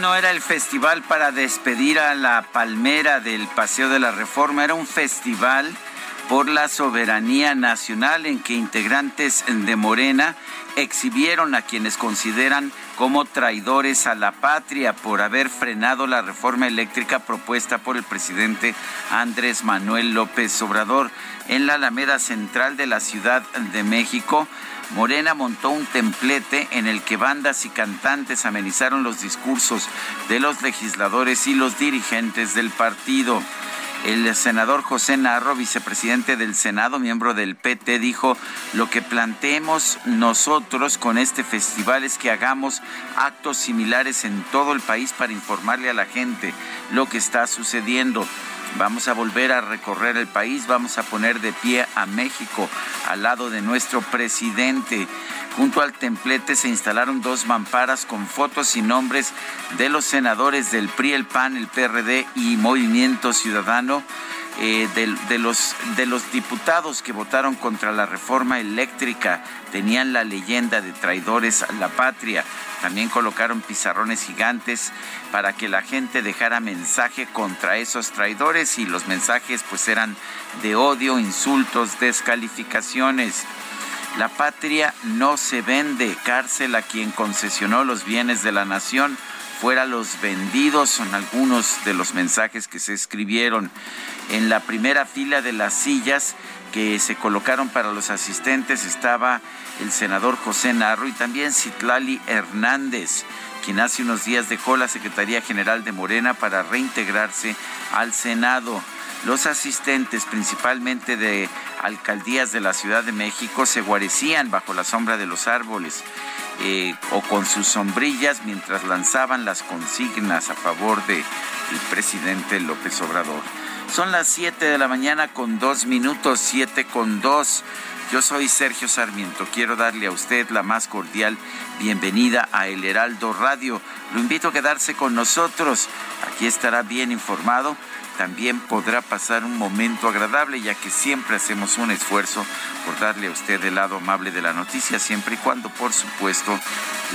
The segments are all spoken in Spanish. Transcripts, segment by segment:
No, era el festival para despedir a la palmera del Paseo de la Reforma, era un festival por la soberanía nacional en que integrantes de Morena exhibieron a quienes consideran como traidores a la patria por haber frenado la reforma eléctrica propuesta por el presidente Andrés Manuel López Obrador en la Alameda Central de la Ciudad de México. Morena montó un templete en el que bandas y cantantes amenizaron los discursos de los legisladores y los dirigentes del partido. El senador José Narro, vicepresidente del Senado, miembro del PT, dijo, lo que planteemos nosotros con este festival es que hagamos actos similares en todo el país para informarle a la gente lo que está sucediendo. Vamos a volver a recorrer el país, vamos a poner de pie a México al lado de nuestro presidente. Junto al templete se instalaron dos mamparas con fotos y nombres de los senadores del PRI, el PAN, el PRD y Movimiento Ciudadano. Eh, de, los, de los diputados que votaron contra la reforma eléctrica tenían la leyenda de traidores a la patria. También colocaron pizarrones gigantes para que la gente dejara mensaje contra esos traidores y los mensajes pues eran de odio, insultos, descalificaciones. La patria no se vende, cárcel a quien concesionó los bienes de la nación fuera los vendidos, son algunos de los mensajes que se escribieron. En la primera fila de las sillas que se colocaron para los asistentes estaba el senador José Narro y también Citlali Hernández, quien hace unos días dejó la Secretaría General de Morena para reintegrarse al Senado. Los asistentes, principalmente de alcaldías de la Ciudad de México, se guarecían bajo la sombra de los árboles eh, o con sus sombrillas mientras lanzaban las consignas a favor del presidente López Obrador. Son las 7 de la mañana con dos minutos, 7 con 2. Yo soy Sergio Sarmiento. Quiero darle a usted la más cordial bienvenida a El Heraldo Radio. Lo invito a quedarse con nosotros. Aquí estará bien informado también podrá pasar un momento agradable, ya que siempre hacemos un esfuerzo por darle a usted el lado amable de la noticia, siempre y cuando, por supuesto,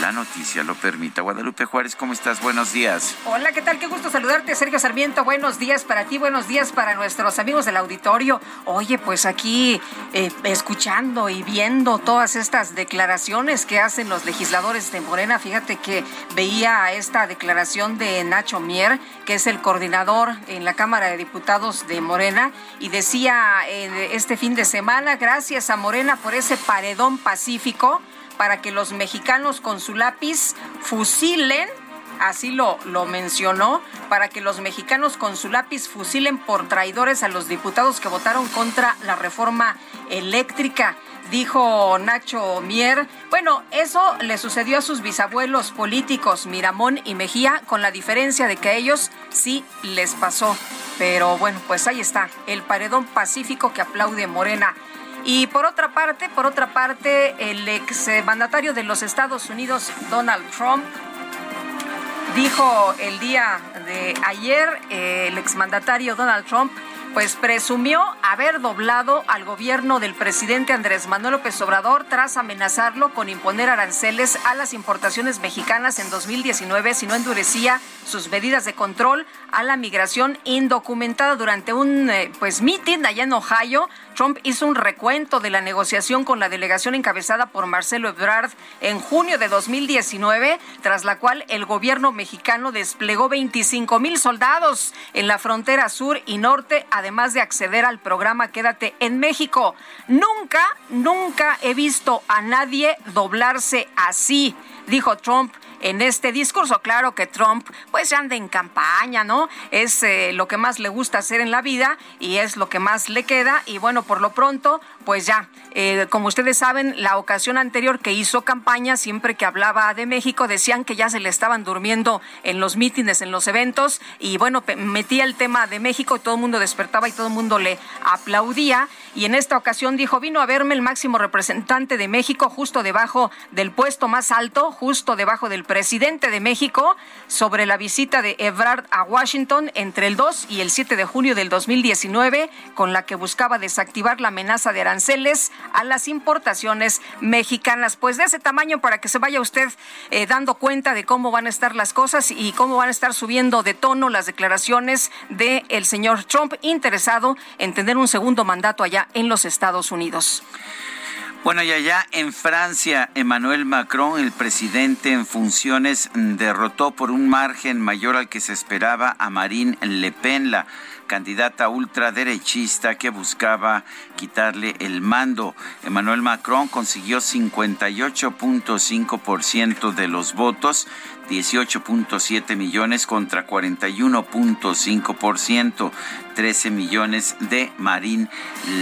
la noticia lo permita. Guadalupe Juárez, ¿cómo estás? Buenos días. Hola, ¿qué tal? Qué gusto saludarte, Sergio Sarmiento. Buenos días para ti, buenos días para nuestros amigos del auditorio. Oye, pues aquí eh, escuchando y viendo todas estas declaraciones que hacen los legisladores de Morena, fíjate que veía esta declaración de Nacho Mier, que es el coordinador en la Cámara de Diputados de Morena y decía eh, este fin de semana, gracias a Morena por ese paredón pacífico para que los mexicanos con su lápiz fusilen así lo, lo mencionó, para que los mexicanos con su lápiz fusilen por traidores a los diputados que votaron contra la reforma eléctrica dijo Nacho Mier. Bueno, eso le sucedió a sus bisabuelos políticos, Miramón y Mejía, con la diferencia de que a ellos sí les pasó. Pero bueno, pues ahí está, el paredón pacífico que aplaude Morena. Y por otra parte, por otra parte, el ex mandatario de los Estados Unidos, Donald Trump, dijo el día de ayer, el exmandatario Donald Trump, pues presumió haber doblado al gobierno del presidente Andrés Manuel López Obrador tras amenazarlo con imponer aranceles a las importaciones mexicanas en 2019 si no endurecía sus medidas de control a la migración indocumentada durante un eh, pues meeting allá en Ohio. Trump hizo un recuento de la negociación con la delegación encabezada por Marcelo Ebrard en junio de 2019, tras la cual el gobierno mexicano desplegó 25 mil soldados en la frontera sur y norte, además de acceder al programa Quédate en México. Nunca, nunca he visto a nadie doblarse así, dijo Trump en este discurso. Claro que Trump pues anda en campaña, ¿no? Es eh, lo que más le gusta hacer en la vida y es lo que más le queda. Y bueno, por lo pronto, pues ya, eh, como ustedes saben, la ocasión anterior que hizo campaña, siempre que hablaba de México, decían que ya se le estaban durmiendo en los mítines, en los eventos. Y bueno, metía el tema de México todo el mundo despertaba y todo el mundo le aplaudía. Y en esta ocasión dijo, vino a verme el máximo representante de México justo debajo del puesto más alto, justo debajo del presidente de México sobre la visita de Ebrard a Washington entre el 2 y el 7 de junio del 2019, con la que buscaba desactivar la amenaza de aranceles a las importaciones mexicanas. Pues de ese tamaño para que se vaya usted eh, dando cuenta de cómo van a estar las cosas y cómo van a estar subiendo de tono las declaraciones del el señor Trump interesado en tener un segundo mandato allá en los Estados Unidos. Bueno, y allá en Francia, Emmanuel Macron, el presidente en funciones, derrotó por un margen mayor al que se esperaba a Marine Le Pen, la candidata ultraderechista que buscaba quitarle el mando. Emmanuel Macron consiguió 58.5% de los votos, 18.7 millones contra 41.5%, 13 millones de Marine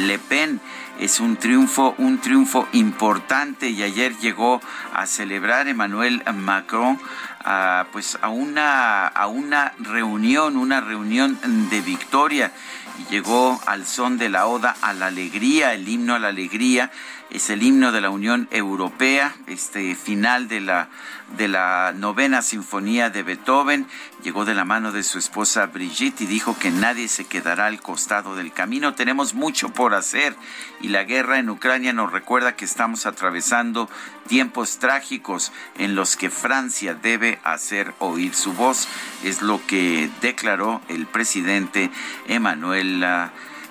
Le Pen. Es un triunfo, un triunfo importante y ayer llegó a celebrar Emmanuel Macron a, pues a una, a una reunión, una reunión de victoria. Llegó al son de la oda a la alegría, el himno a la alegría, es el himno de la Unión Europea, este final de la de la novena sinfonía de Beethoven, llegó de la mano de su esposa Brigitte y dijo que nadie se quedará al costado del camino. Tenemos mucho por hacer y la guerra en Ucrania nos recuerda que estamos atravesando tiempos trágicos en los que Francia debe hacer oír su voz. Es lo que declaró el presidente Emmanuel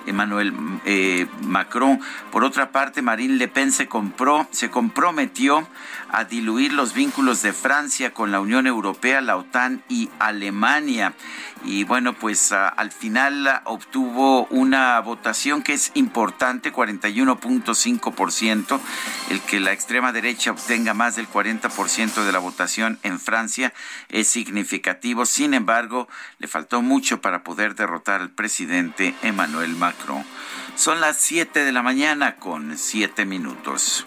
Emmanuel eh, Macron. Por otra parte, Marine Le Pen se, compró, se comprometió a diluir los vínculos de Francia con la Unión Europea, la OTAN y Alemania. Y bueno, pues al final obtuvo una votación que es importante, 41.5%. El que la extrema derecha obtenga más del 40% de la votación en Francia es significativo. Sin embargo, le faltó mucho para poder derrotar al presidente Emmanuel Macron. Son las 7 de la mañana con 7 minutos.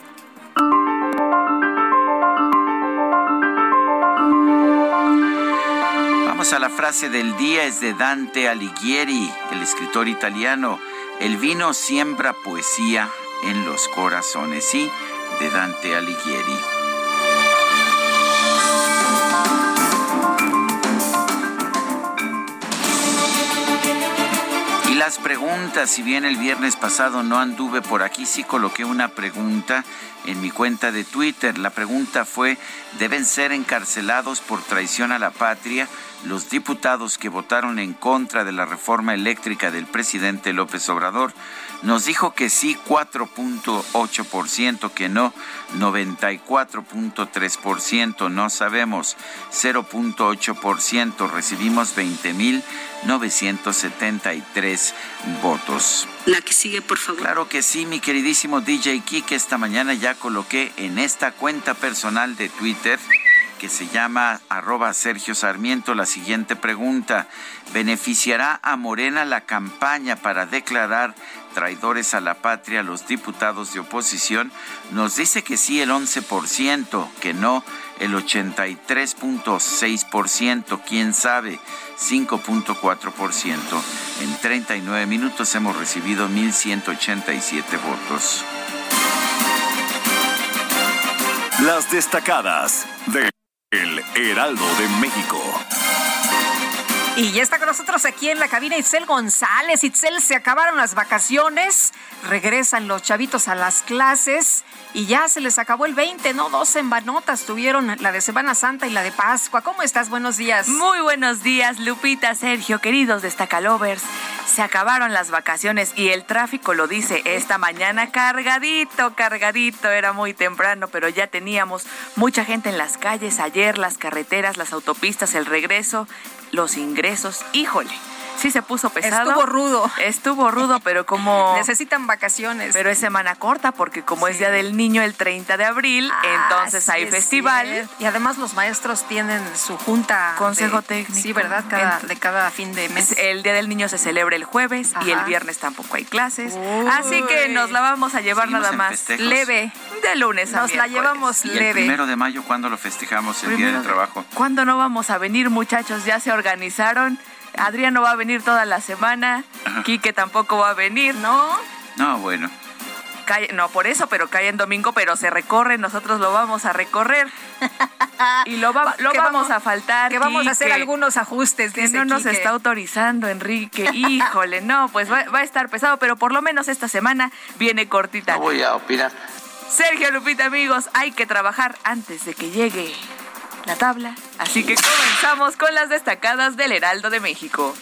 A la frase del día, es de Dante Alighieri, el escritor italiano. El vino siembra poesía en los corazones, sí, de Dante Alighieri. Y las preguntas, si bien el viernes pasado no anduve por aquí, sí coloqué una pregunta en mi cuenta de Twitter. La pregunta fue, ¿deben ser encarcelados por traición a la patria? los diputados que votaron en contra de la reforma eléctrica del presidente López Obrador. Nos dijo que sí 4.8%, que no 94.3%, no sabemos 0.8%, recibimos 20.973 votos. La que sigue, por favor. Claro que sí, mi queridísimo DJ Kike, esta mañana ya coloqué en esta cuenta personal de Twitter que se llama arroba Sergio Sarmiento. La siguiente pregunta, ¿beneficiará a Morena la campaña para declarar traidores a la patria los diputados de oposición? Nos dice que sí el 11%, que no el 83.6%, quién sabe, 5.4%. En 39 minutos hemos recibido 1.187 votos. Las destacadas de el Heraldo de México. Y ya está con nosotros aquí en la cabina Itzel González. Itzel, se acabaron las vacaciones, regresan los chavitos a las clases y ya se les acabó el 20, ¿no? Dos sembanotas tuvieron, la de Semana Santa y la de Pascua. ¿Cómo estás? Buenos días. Muy buenos días, Lupita, Sergio, queridos destacalovers. Se acabaron las vacaciones y el tráfico lo dice esta mañana cargadito, cargadito. Era muy temprano, pero ya teníamos mucha gente en las calles ayer, las carreteras, las autopistas, el regreso los ingresos, híjole. Sí se puso pesado. Estuvo rudo. Estuvo rudo, pero como... Necesitan vacaciones. Pero es semana corta, porque como es Día del Niño el 30 de abril, ah, entonces hay festival. Y además los maestros tienen su junta... Consejo técnico. Sí, ¿verdad? Cada, de cada fin de mes. El Día del Niño se celebra el jueves y el viernes tampoco hay clases. Así que nos la vamos a llevar nada más leve de lunes a Nos la llevamos leve. El primero de mayo, ¿cuándo lo festejamos? El Día del Trabajo. ¿Cuándo no vamos a venir, muchachos? ¿Ya se organizaron? Adriano va a venir toda la semana, Quique tampoco va a venir, ¿no? No, bueno. no por eso, pero cae en domingo, pero se recorre, nosotros lo vamos a recorrer. y lo, lo vamos, a faltar. Que vamos a hacer algunos ajustes. Que no nos está autorizando, Enrique. Híjole, no, pues va, va, a estar pesado, pero por lo menos esta semana viene cortita. No voy a opinar. Sergio Lupita, amigos, hay que trabajar antes de que llegue la tabla. Así que comenzamos con las destacadas del Heraldo de México.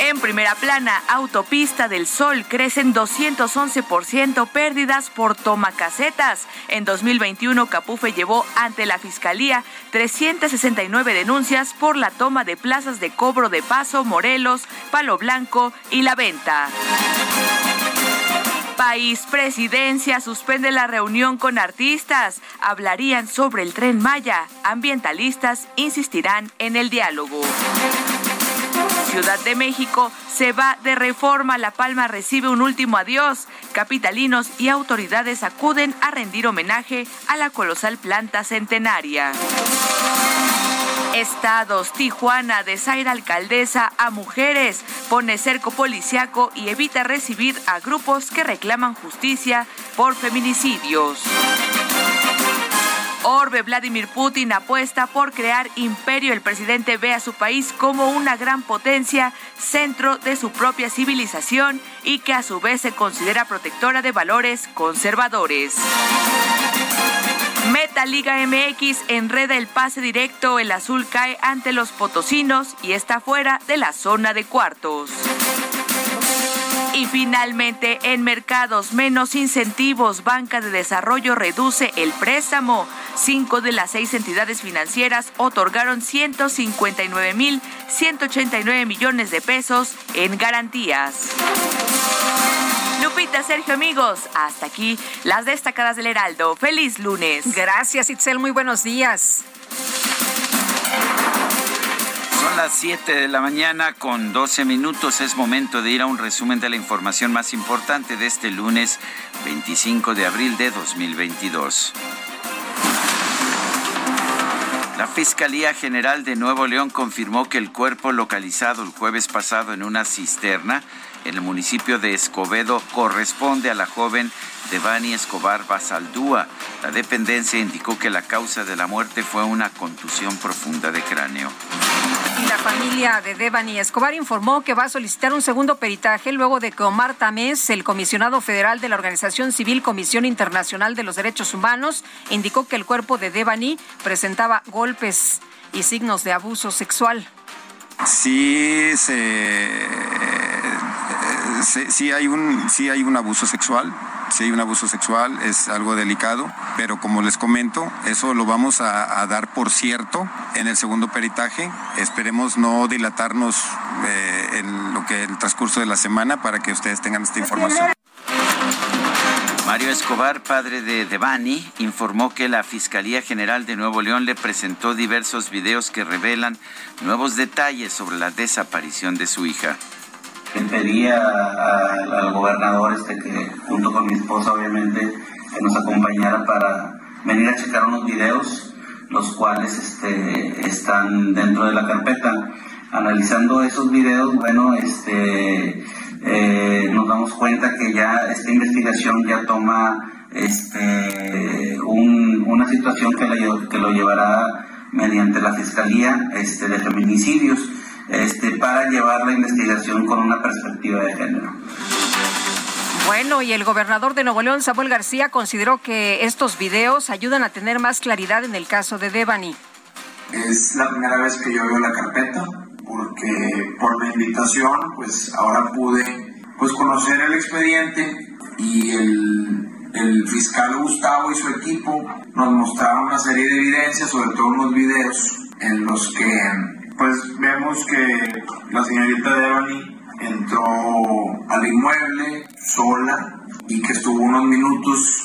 En primera plana, Autopista del Sol crecen 211% pérdidas por tomacasetas. En 2021, Capufe llevó ante la Fiscalía 369 denuncias por la toma de plazas de cobro de paso Morelos, Palo Blanco y La Venta país, presidencia suspende la reunión con artistas. Hablarían sobre el tren Maya. Ambientalistas insistirán en el diálogo. Ciudad de México se va de reforma. La Palma recibe un último adiós. Capitalinos y autoridades acuden a rendir homenaje a la colosal planta centenaria. Estados, Tijuana, desaira alcaldesa a mujeres, pone cerco policiaco y evita recibir a grupos que reclaman justicia por feminicidios. Orbe Vladimir Putin apuesta por crear imperio. El presidente ve a su país como una gran potencia, centro de su propia civilización y que a su vez se considera protectora de valores conservadores. Meta Liga MX enreda el pase directo, el azul cae ante los potosinos y está fuera de la zona de cuartos. Y finalmente, en mercados menos incentivos, Banca de Desarrollo reduce el préstamo. Cinco de las seis entidades financieras otorgaron 159 mil 189 millones de pesos en garantías. Lupita, Sergio, amigos, hasta aquí las destacadas del Heraldo. Feliz lunes. Gracias, Itzel. Muy buenos días. Son las 7 de la mañana con 12 minutos. Es momento de ir a un resumen de la información más importante de este lunes 25 de abril de 2022. La Fiscalía General de Nuevo León confirmó que el cuerpo localizado el jueves pasado en una cisterna en el municipio de Escobedo corresponde a la joven Devani Escobar Basaldúa. La dependencia indicó que la causa de la muerte fue una contusión profunda de cráneo. Y la familia de Devani Escobar informó que va a solicitar un segundo peritaje luego de que Omar Tamés, el comisionado federal de la Organización Civil Comisión Internacional de los Derechos Humanos, indicó que el cuerpo de Devani presentaba golpes y signos de abuso sexual. Sí, se sí, hay un, sí hay un abuso sexual, sí hay un abuso sexual, es algo delicado, pero como les comento, eso lo vamos a, dar por cierto en el segundo peritaje. Esperemos no dilatarnos eh, en lo que el transcurso de la semana para que ustedes tengan esta información. Mario Escobar, padre de Devani, informó que la Fiscalía General de Nuevo León le presentó diversos videos que revelan nuevos detalles sobre la desaparición de su hija le pedí al gobernador este que junto con mi esposa obviamente que nos acompañara para venir a checar unos videos los cuales este, están dentro de la carpeta. Analizando esos videos bueno este eh, nos damos cuenta que ya esta investigación ya toma este una situación que, que lo llevará mediante la Fiscalía este, de Feminicidios este, para llevar la investigación con una perspectiva de género. Bueno, y el gobernador de Nuevo León, Samuel García, consideró que estos videos ayudan a tener más claridad en el caso de Devani. Es la primera vez que yo veo la carpeta, porque por la invitación, pues ahora pude pues, conocer el expediente y el, el fiscal Gustavo y su equipo nos mostraron una serie de evidencias, sobre todo unos videos en los que pues vemos que la señorita Devani entró al inmueble sola y que estuvo unos minutos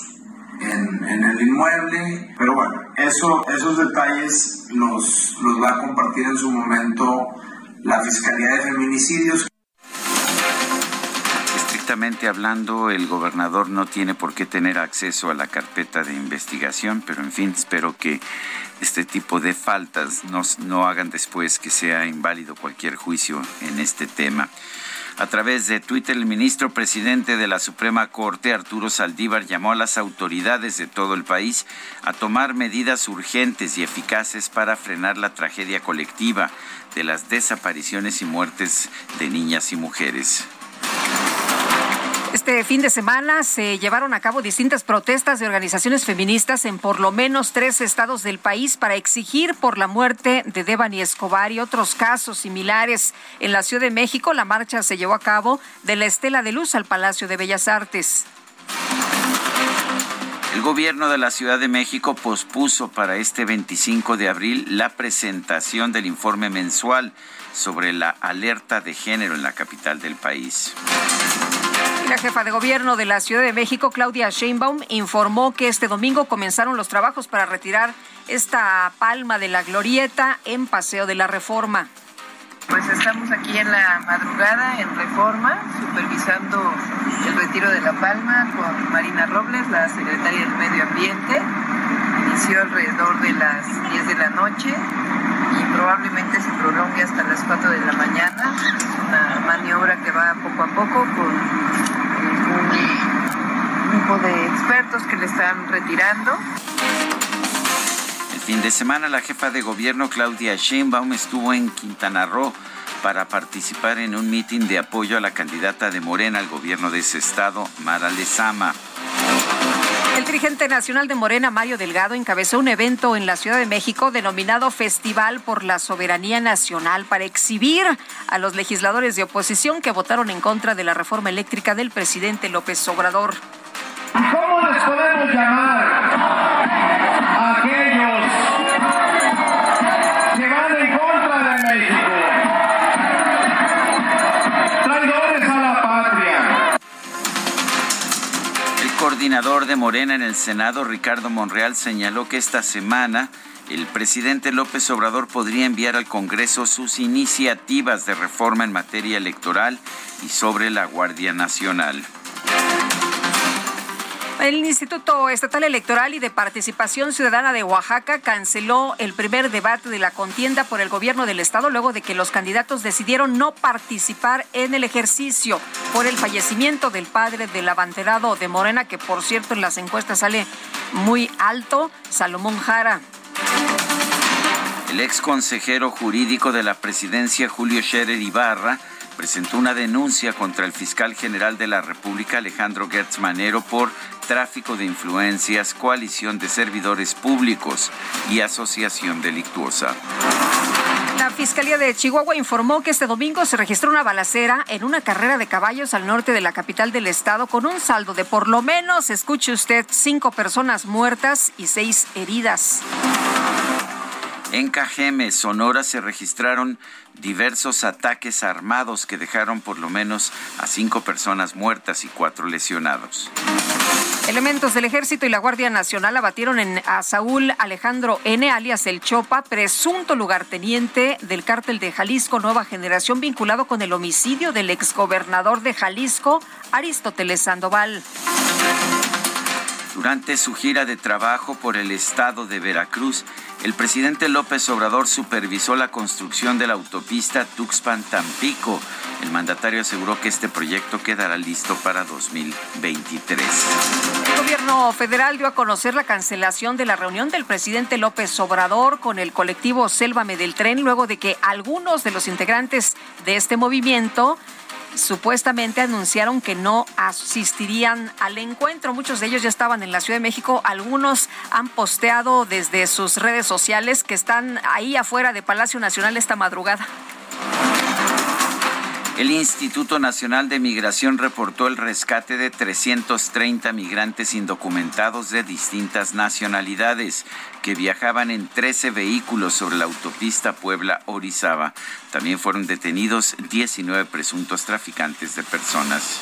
en, el inmueble. Pero bueno, eso, esos detalles los, los va a compartir en su momento la Fiscalía de Feminicidios. Estrictamente hablando, el gobernador no tiene por qué tener acceso a la carpeta de investigación, pero en fin, espero que este tipo de faltas no, no hagan después que sea inválido cualquier juicio en este tema. A través de Twitter, el ministro presidente de la Suprema Corte, Arturo Saldívar, llamó a las autoridades de todo el país a tomar medidas urgentes y eficaces para frenar la tragedia colectiva de las desapariciones y muertes de niñas y mujeres. Este fin de semana se llevaron a cabo distintas protestas de organizaciones feministas en por lo menos tres estados del país para exigir por la muerte de Devani Escobar y otros casos similares. En la Ciudad de México, la marcha se llevó a cabo de la Estela de Luz al Palacio de Bellas Artes. El gobierno de la Ciudad de México pospuso para este 25 de abril la presentación del informe mensual sobre la alerta de género en la capital del país. La jefa de gobierno de la Ciudad de México, Claudia Sheinbaum, informó que este domingo comenzaron los trabajos para retirar esta palma de la glorieta en Paseo de la Reforma. Pues estamos aquí en la madrugada en Reforma, supervisando el retiro de la palma con Marina Robles, la secretaria del Medio Ambiente. Inició alrededor de las 10 de la noche y probablemente se prolongue hasta las 4 de la mañana. Es una maniobra que va poco a poco con un grupo de expertos que le están retirando. Fin de semana la jefa de gobierno Claudia Sheinbaum estuvo en Quintana Roo para participar en un mitin de apoyo a la candidata de Morena al gobierno de ese estado, Mara Lezama. El dirigente nacional de Morena, Mario Delgado, encabezó un evento en la Ciudad de México denominado Festival por la Soberanía Nacional para exhibir a los legisladores de oposición que votaron en contra de la reforma eléctrica del presidente López Obrador. ¿Cómo les podemos llamar a aquellos coordinador de Morena en el Senado, Ricardo Monreal, señaló que esta semana el presidente López Obrador podría enviar al Congreso sus iniciativas de reforma en materia electoral y sobre la Guardia Nacional. El Instituto Estatal Electoral y de Participación Ciudadana de Oaxaca canceló el primer debate de la contienda por el gobierno del estado luego de que los candidatos decidieron no participar en el ejercicio por el fallecimiento del padre del abanderado de Morena, que por cierto en las encuestas sale muy alto, Salomón Jara. El ex consejero jurídico de la presidencia, Julio Scherer Ibarra, presentó una denuncia contra el fiscal general de la República, Alejandro Gertz Manero, por tráfico de influencias, coalición de servidores públicos y asociación delictuosa. La Fiscalía de Chihuahua informó que este domingo se registró una balacera en una carrera de caballos al norte de la capital del estado con un saldo de por lo menos, escuche usted, cinco personas muertas y seis heridas. En Cajeme, Sonora, se registraron diversos ataques armados que dejaron por lo menos a cinco personas muertas y cuatro lesionados. Elementos del Ejército y la Guardia Nacional abatieron en, a Saúl Alejandro N., alias El Chopa, presunto lugarteniente del cártel de Jalisco Nueva Generación, vinculado con el homicidio del exgobernador de Jalisco, Aristóteles Sandoval. Durante su gira de trabajo por el estado de Veracruz, el presidente López Obrador supervisó la construcción de la autopista Tuxpan-Tampico. El mandatario aseguró que este proyecto quedará listo para 2023. El gobierno federal dio a conocer la cancelación de la reunión del presidente López Obrador con el colectivo Sélvame del Tren luego de que algunos de los integrantes de este movimiento supuestamente anunciaron que no asistirían al encuentro. Muchos de ellos ya estaban en la Ciudad de México. Algunos han posteado desde sus redes sociales que están ahí afuera de Palacio Nacional esta madrugada. El Instituto Nacional de Migración reportó el rescate de 330 migrantes indocumentados de distintas nacionalidades que viajaban en 13 vehículos sobre la autopista Puebla-Orizaba. También fueron detenidos 19 presuntos traficantes de personas.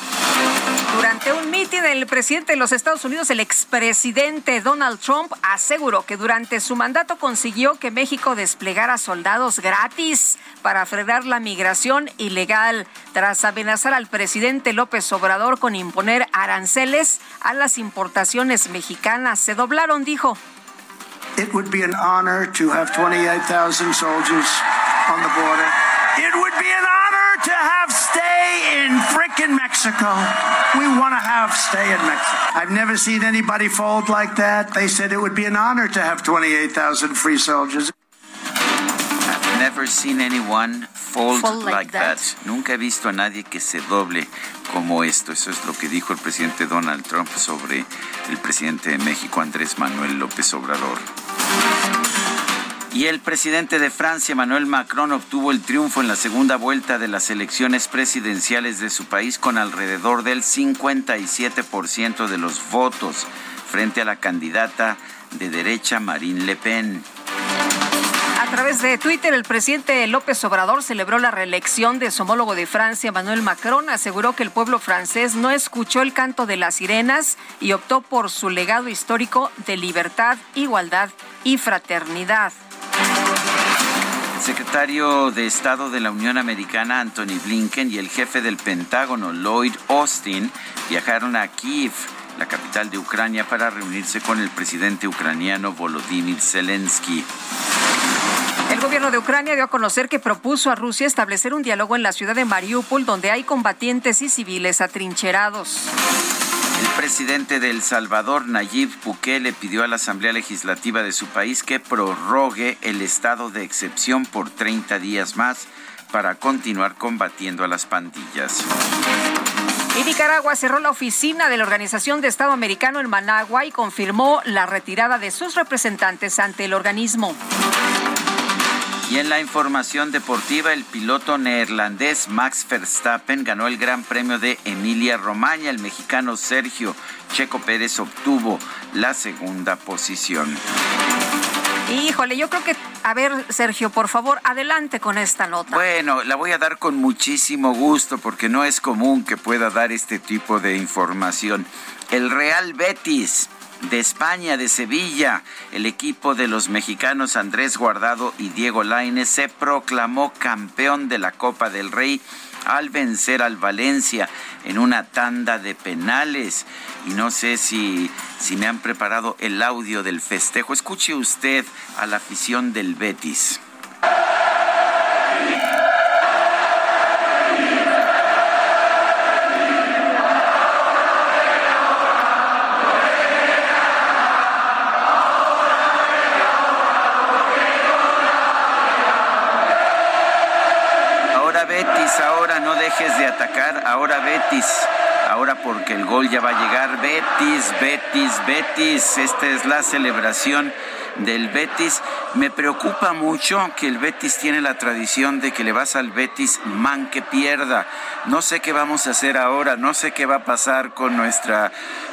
Durante un mitin, el presidente de los Estados Unidos, el expresidente Donald Trump, aseguró que durante su mandato consiguió que México desplegara soldados gratis para frenar la migración ilegal, tras amenazar al presidente López Obrador con imponer aranceles a las importaciones mexicanas. Se doblaron, dijo. It would be an honor to have 28,000 soldiers on the border. It would be an honor to have stay in frickin' Mexico. We want to have stay in Mexico. I've never seen anybody fold like that. They said it would be an honor to have 28,000 free soldiers. Never seen anyone fold, Fold like like, that. that. Nunca he visto a nadie que se doble como esto. Eso es lo que dijo el presidente Donald Trump sobre el presidente de México, Andrés Manuel López Obrador. Y el presidente de Francia, Emmanuel Macron, obtuvo el triunfo en la segunda vuelta de las elecciones presidenciales de su país con alrededor del 57% de los votos frente a la candidata de derecha Marine Le Pen. A través de Twitter, el presidente López Obrador celebró la reelección de su homólogo de Francia, Emmanuel Macron. Aseguró que el pueblo francés no escuchó el canto de las sirenas y optó por su legado histórico de libertad, igualdad y fraternidad. El secretario de Estado de la Unión Americana, Anthony Blinken, y el jefe del Pentágono, Lloyd Austin, viajaron a Kiev, la capital de Ucrania, para reunirse con el presidente ucraniano Volodymyr Zelensky. El gobierno de Ucrania dio a conocer que propuso a Rusia establecer un diálogo en la ciudad de Mariupol, donde hay combatientes y civiles atrincherados. El presidente de El Salvador, Nayib Bukele, pidió a la Asamblea Legislativa de su país que prorrogue el estado de excepción por 30 días más para continuar combatiendo a las pandillas. Y Nicaragua cerró la oficina de la Organización de Estado Americano en Managua y confirmó la retirada de sus representantes ante el organismo. Y en la información deportiva, el piloto neerlandés Max Verstappen ganó el Gran Premio de Emilia Romagna. El mexicano Sergio Checo Pérez obtuvo la segunda posición. Híjole, yo creo que, a ver, Sergio, por favor, adelante con esta nota. Bueno, la voy a dar con muchísimo gusto porque no es común que pueda dar este tipo de información. El Real Betis de España, de Sevilla, el equipo de los mexicanos Andrés Guardado y Diego Lainez se proclamó campeón de la Copa del Rey al vencer al Valencia en una tanda de penales. Y no sé si, si me han preparado el audio del festejo. Escuche usted a la afición del Betis. Dejes de atacar, ahora Betis, ahora porque el gol ya va a llegar, Betis, Betis, Betis, esta es la celebración del Betis. Me preocupa mucho que el Betis tiene la tradición de que le vas al Betis man que pierda. No sé qué vamos a hacer ahora, no sé qué va a pasar con nuestra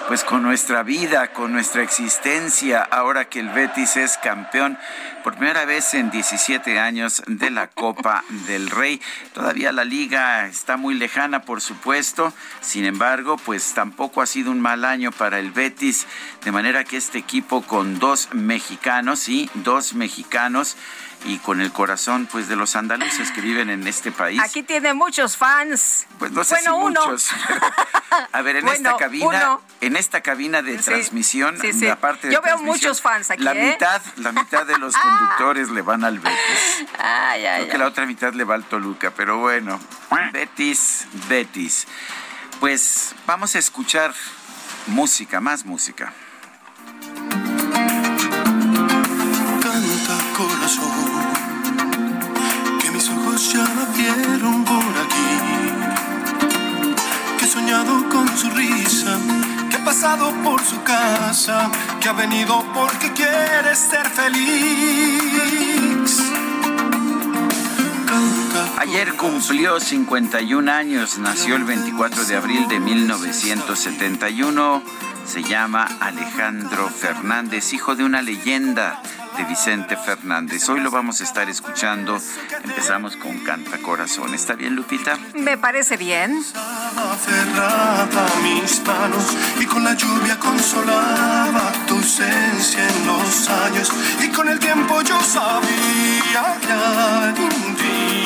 pues con nuestra vida, con nuestra existencia, ahora que el Betis es campeón por primera vez en 17 años de la Copa del Rey. Todavía la liga está muy lejana, por supuesto. Sin embargo, pues tampoco ha sido un mal año para el Betis, de manera que este equipo con dos mexicanos, sí, dos mexicanos y con el corazón pues de los andaluces que viven en este país. Aquí tiene muchos fans. Pues no sé bueno, si uno. muchos. A ver, en Bueno, esta cabina, uno. en esta cabina de transmisión, la parte Yo veo muchos fans aquí. La ¿eh? mitad, la mitad de los conductores le van al Betis. Ay, ay, Creo que la otra mitad le va al Toluca, pero bueno. Betis, Betis. Pues vamos a escuchar música, más música. Que mis ojos ya la vieron por aquí, que he soñado con su risa, que he pasado por su casa, que ha venido porque quiere ser feliz. Ayer cumplió 51 años, nació el 24 de abril de 1971. Se llama Alejandro Fernández, hijo de una leyenda de Vicente Fernández. Hoy lo vamos a estar escuchando. Empezamos con Canta Corazón. ¿Está bien, Lupita? Me parece bien. Aferrada a mis manos y con la lluvia consolaba tu ausencia en los años y con el tiempo yo sabía que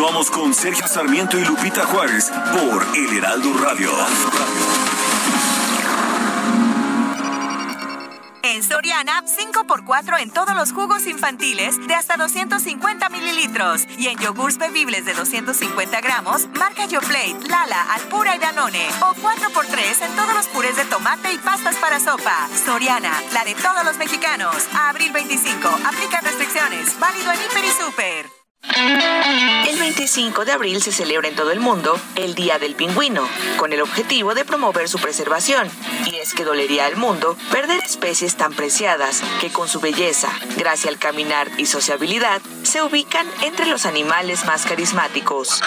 Continuamos con Sergio Sarmiento y Lupita Juárez por El Heraldo Radio. En Soriana, 5x4 en todos los jugos infantiles de hasta 250 mililitros. Y en yogurts bebibles de 250 gramos, marca YoPlate, Lala, Alpura y Danone. O 4x3 en todos los purés de tomate y pastas para sopa. Soriana, la de todos los mexicanos. Abril 25, aplica restricciones. Válido en Hiper y Super. El 25 de abril se celebra en todo el mundo el Día del Pingüino, con el objetivo de promover su preservación. Y es que dolería al mundo perder especies tan preciadas que con su belleza, gracia al caminar y sociabilidad, se ubican entre los animales más carismáticos.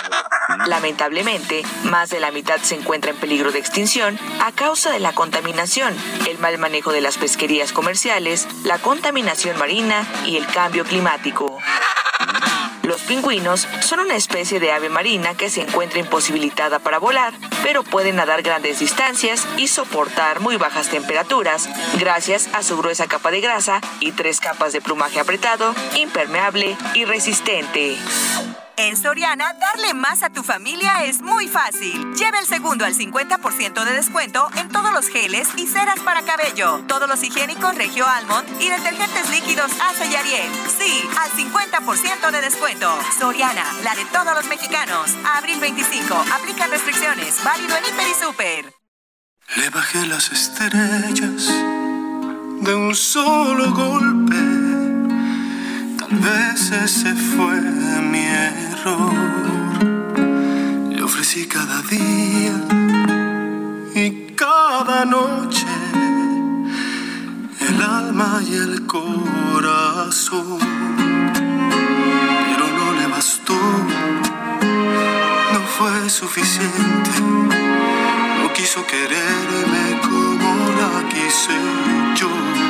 Lamentablemente, más de la mitad se encuentra en peligro de extinción a causa de la contaminación, el mal manejo de las pesquerías comerciales, la contaminación marina y el cambio climático. Los pingüinos son una especie de ave marina que se encuentra imposibilitada para volar, pero pueden nadar grandes distancias y soportar muy bajas temperaturas gracias a su gruesa capa de grasa y tres capas de plumaje apretado, impermeable y resistente. En Soriana, darle más a tu familia es muy fácil. Lleva el segundo al 50% de descuento en todos los geles y ceras para cabello, todos los higiénicos Regio Almond y detergentes líquidos Ace y Ariel. Sí, al 50% de descuento. Soriana, la de todos los mexicanos. Abril 25, aplica restricciones. Válido en Hiper y Super. Le bajé las estrellas de un solo golpe. Vez ese fue mi error. Le ofrecí cada día y cada noche el alma y el corazón. Pero no le bastó, no fue suficiente. No quiso quererme como la quise yo.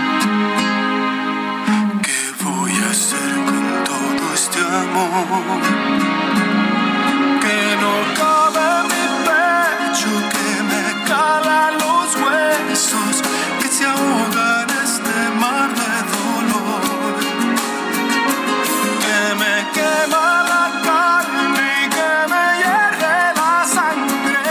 Que no cabe mi pecho, que me cala los huesos, que se ahoga en este mar de dolor. Que me quema la carne y que me hierve la sangre,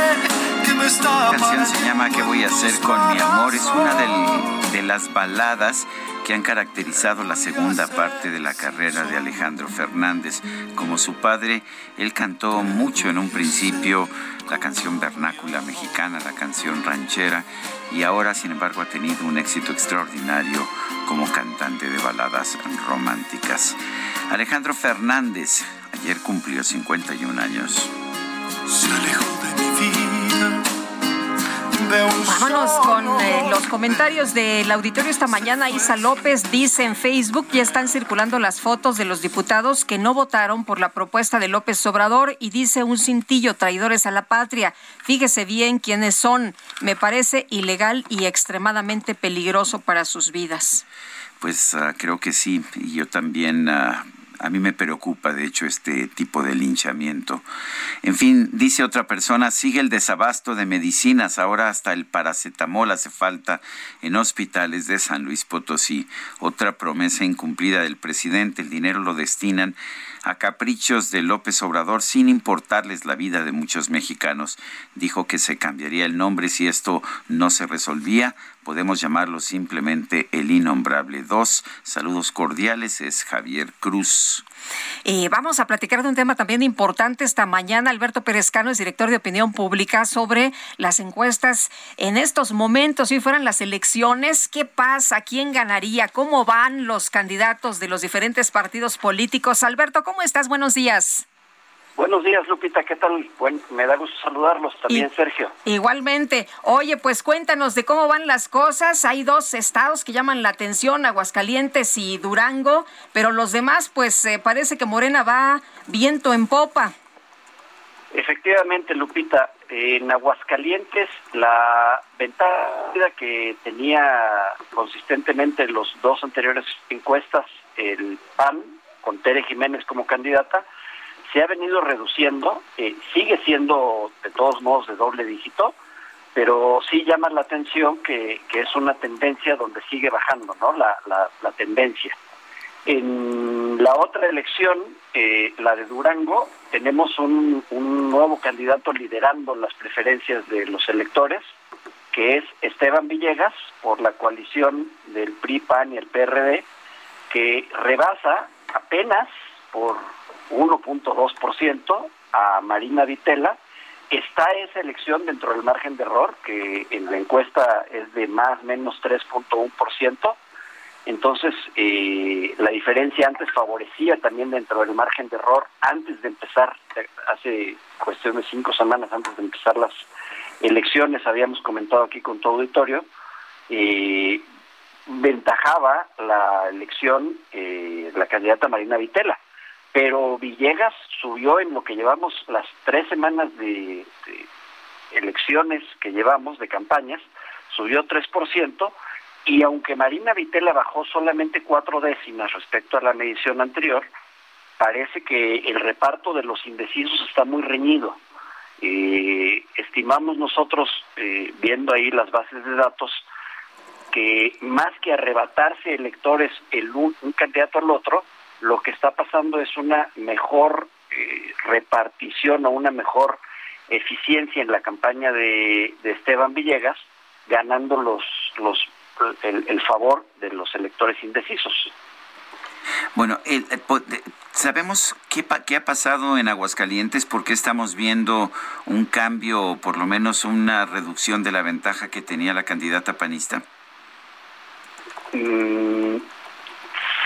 que me está La canción se llama ¿Qué voy a hacer con mi amor? Es una del- las baladas que han caracterizado la segunda parte de la carrera de Alejandro Fernández. Como su padre, él cantó mucho en un principio la canción vernácula mexicana, la canción ranchera, y ahora, sin embargo, ha tenido un éxito extraordinario como cantante de baladas románticas. Alejandro Fernández ayer cumplió 51 años. Se alejó Vámonos con eh, los comentarios del auditorio esta mañana. Isa López dice en Facebook, ya están circulando las fotos de los diputados que no votaron por la propuesta de López Obrador y dice un cintillo, traidores a la patria. Fíjese bien quiénes son. Me parece ilegal y extremadamente peligroso para sus vidas. pues ah, creo que sí, y yo también ah, a mí me preocupa, de hecho, este tipo de linchamiento. En fin, dice otra persona, sigue el desabasto de medicinas. Ahora hasta el paracetamol hace falta en hospitales de San Luis Potosí. Otra promesa incumplida del presidente. El dinero lo destinan a caprichos de López Obrador sin importarles la vida de muchos mexicanos. Dijo que se cambiaría el nombre si esto no se resolvía. Podemos llamarlo simplemente el innombrable. Dos saludos cordiales es Javier Cruz. Y vamos a platicar de un tema también importante esta mañana. Alberto Perezcano es director de opinión pública sobre las encuestas en estos momentos. Si fueran las elecciones, ¿qué pasa? ¿Quién ganaría? ¿Cómo van los candidatos de los diferentes partidos políticos? Alberto, ¿cómo estás? Buenos días. Buenos días, Lupita, ¿qué tal? Bueno, me da gusto saludarlos también, Sergio. Igualmente. Oye, pues cuéntanos de cómo van las cosas. Hay dos estados que llaman la atención, Aguascalientes y Durango, pero los demás, pues eh, parece que Morena va viento en popa. Efectivamente, Lupita, en Aguascalientes la ventaja que tenía consistentemente los dos anteriores encuestas, el PAN, con Tere Jiménez como candidata, se ha venido reduciendo, eh, sigue siendo de todos modos de doble dígito, pero sí llama la atención que, es una tendencia donde sigue bajando, ¿no? La, la, tendencia. En la otra elección, eh, la de Durango, tenemos un, un nuevo candidato liderando las preferencias de los electores, que es Esteban Villegas, por la coalición del PRI, PAN y el PRD, que rebasa apenas por 1.2% a Marina Vitela. Está esa elección dentro del margen de error, que en la encuesta es de más menos 3.1%. Entonces, eh, la diferencia antes favorecía también dentro del margen de error antes de empezar, hace cuestión de cinco semanas antes de empezar las elecciones, habíamos comentado aquí con todo auditorio, eh, ventajaba la elección eh, la candidata Marina Vitela pero Villegas subió en lo que llevamos las tres semanas de, elecciones que llevamos, de campañas, subió 3%, y aunque Marina Vitela bajó solamente cuatro décimas respecto a la medición anterior, parece que el reparto de los indecisos está muy reñido. Eh, estimamos nosotros, eh, viendo ahí las bases de datos, que más que arrebatarse electores el un candidato al otro, lo que está pasando es una mejor eh, repartición o una mejor eficiencia en la campaña de, Esteban Villegas, ganando los, los el, favor de los electores indecisos. Bueno, sabemos qué, qué ha pasado en Aguascalientes, porque estamos viendo un cambio, por lo menos una reducción de la ventaja que tenía la candidata panista. Mm,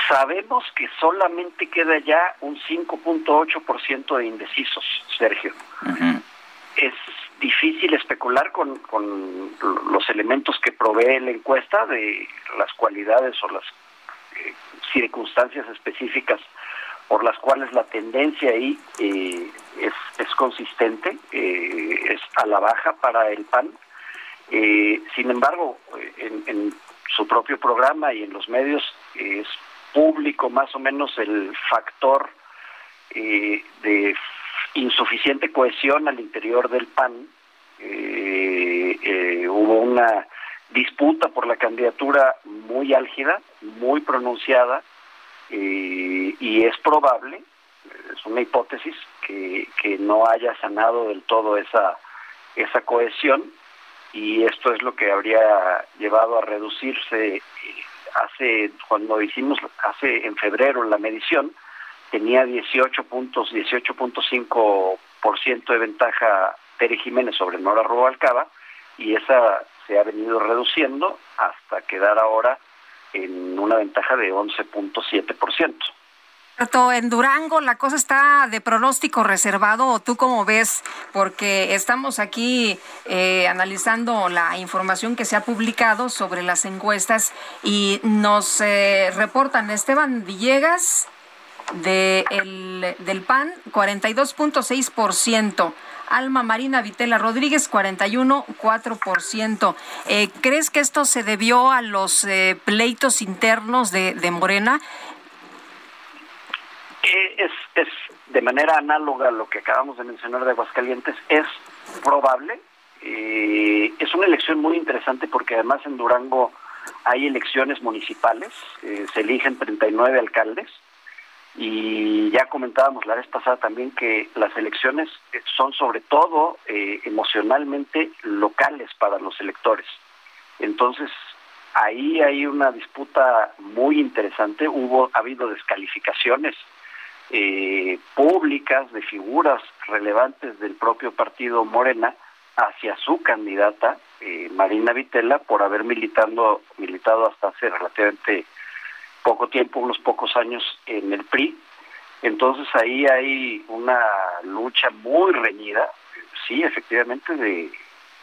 Sabemos que solamente queda ya un 5.8% de indecisos, Sergio. Es difícil especular con, con, los elementos que provee la encuesta de las cualidades o las eh, circunstancias específicas por las cuales la tendencia ahí eh, es, es, consistente, eh, es a la baja para el PAN. sin embargo, en, en, su propio programa y en los medios es público más o menos el factor eh, de insuficiente cohesión al interior del PAN. Eh, eh, hubo una disputa por la candidatura muy álgida, muy pronunciada, y es probable, es una hipótesis, que, que no haya sanado del todo esa, esa cohesión, y esto es lo que habría llevado a reducirse hace cuando hicimos hace en febrero la medición tenía 18 puntos 18.5 de ventaja Pere Jiménez sobre Nora Rubalcaba y esa se ha venido reduciendo hasta quedar ahora en una ventaja de 11.7%. En Durango la cosa está de pronóstico reservado, ¿o tú cómo ves? Porque estamos aquí eh, analizando la información que se ha publicado sobre las encuestas y nos eh, reportan Esteban Villegas de el, del PAN 42.6%, Alma Marina Vitela Rodríguez 41.4%. Eh, ¿Crees que esto se debió a los pleitos internos de, de Morena? Es, es de manera análoga a lo que acabamos de mencionar de Aguascalientes, es probable. Eh, es una elección muy interesante porque además en Durango hay elecciones municipales, eh, se eligen 39 alcaldes y ya comentábamos la vez pasada también que las elecciones eh, son sobre todo emocionalmente locales para los electores. Entonces, ahí hay una disputa muy interesante, hubo ha habido descalificaciones eh, públicas de figuras relevantes del propio partido Morena hacia su candidata eh, Marina Vitela por haber militando militado hasta hace relativamente poco tiempo, unos pocos años en el PRI. Entonces ahí hay una lucha muy reñida, sí, efectivamente, de,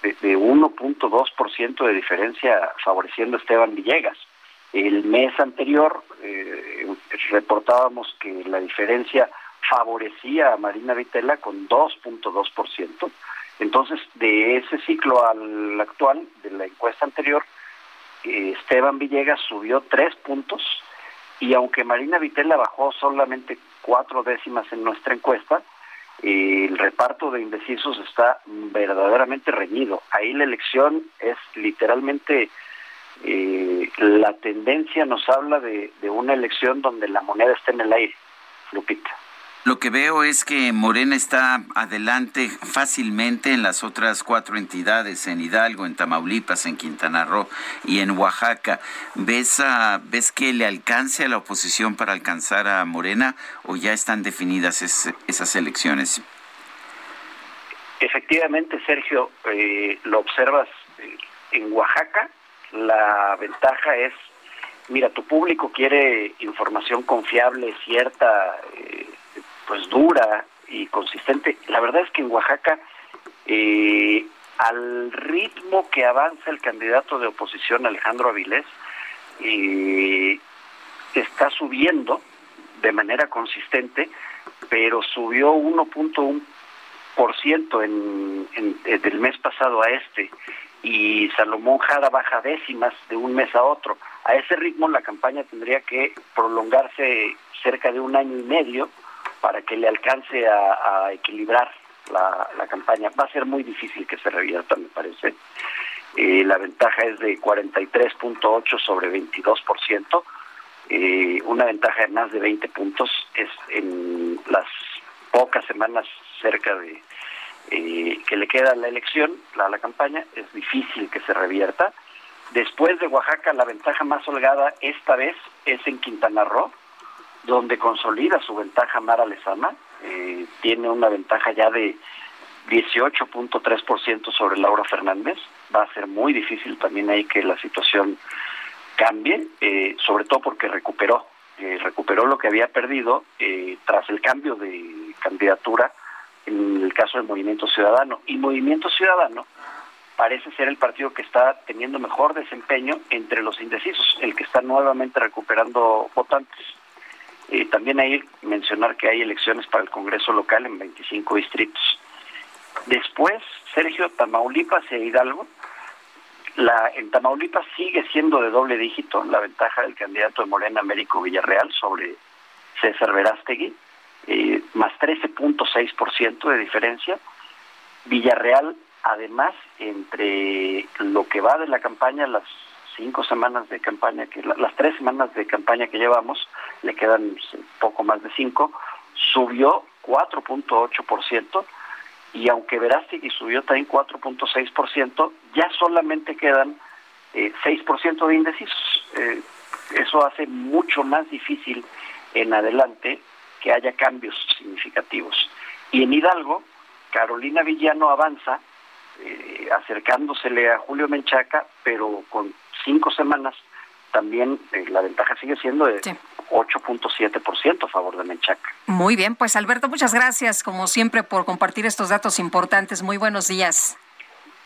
de, de 1.2% de diferencia favoreciendo a Esteban Villegas. El mes anterior eh, reportábamos que la diferencia favorecía a Marina Vitela con 2.2%. Entonces, de ese ciclo al actual, de la encuesta anterior, eh, Esteban Villegas subió tres puntos y aunque Marina Vitela bajó solamente cuatro décimas en nuestra encuesta, eh, el reparto de indecisos está verdaderamente reñido. Ahí la elección es literalmente eh, la tendencia nos habla de, una elección donde la moneda está en el aire, Lupita. Lo que veo es que Morena está adelante fácilmente en las otras cuatro entidades, en Hidalgo, en Tamaulipas, en Quintana Roo y en Oaxaca. ¿Ves, ¿ves que le alcance a la oposición para alcanzar a Morena o ya están definidas esas elecciones? Efectivamente, Sergio, eh, lo observas eh, en Oaxaca, la ventaja es, mira, tu público quiere información confiable, cierta, eh, pues dura y consistente. La verdad es que en Oaxaca, eh, al ritmo que avanza el candidato de oposición Alejandro Avilés, eh, está subiendo de manera consistente, pero subió 1.1% en, en, del mes pasado a este y Salomón Jara baja décimas de un mes a otro. A ese ritmo la campaña tendría que prolongarse cerca de un año y medio para que le alcance a, equilibrar la, campaña. Va a ser muy difícil que se revierta, me parece. Eh, la ventaja es de 43.8 sobre 22%, eh, una ventaja de más de 20 puntos es en las pocas semanas cerca de eh, que le queda la elección, la, la campaña, es difícil que se revierta. Después de Oaxaca, la ventaja más holgada esta vez es en Quintana Roo, donde consolida su ventaja Mara Lezama, eh, tiene una ventaja ya de 18.3% sobre Laura Fernández. Va a ser muy difícil también ahí que la situación cambie, eh, sobre todo porque recuperó, eh, recuperó lo que había perdido eh, tras el cambio de candidatura en el caso del Movimiento Ciudadano. Y Movimiento Ciudadano parece ser el partido que está teniendo mejor desempeño entre los indecisos, el que está nuevamente recuperando votantes. Eh, también hay mencionar que hay elecciones para el Congreso local en 25 distritos. Después, Sergio, Tamaulipas e Hidalgo. La, en Tamaulipas sigue siendo de doble dígito la ventaja del candidato de Morena Américo Villarreal sobre César Verástegui más 13.6% de diferencia. Villarreal, además, entre lo que va de la campaña, las cinco semanas de campaña, que las tres semanas de campaña que llevamos, le quedan poco más de cinco, subió 4.8%, y aunque Verástegui subió también 4.6%, ya solamente quedan eh, 6% de indecisos. Eh, eso hace mucho más difícil en adelante que haya cambios significativos. Y en Hidalgo, Carolina Villano avanza, eh, acercándosele a Julio Menchaca, pero con cinco semanas también eh, la ventaja sigue siendo de 8.7% a favor de Menchaca. Muy bien, pues Alberto, muchas gracias como siempre por compartir estos datos importantes. Muy buenos días.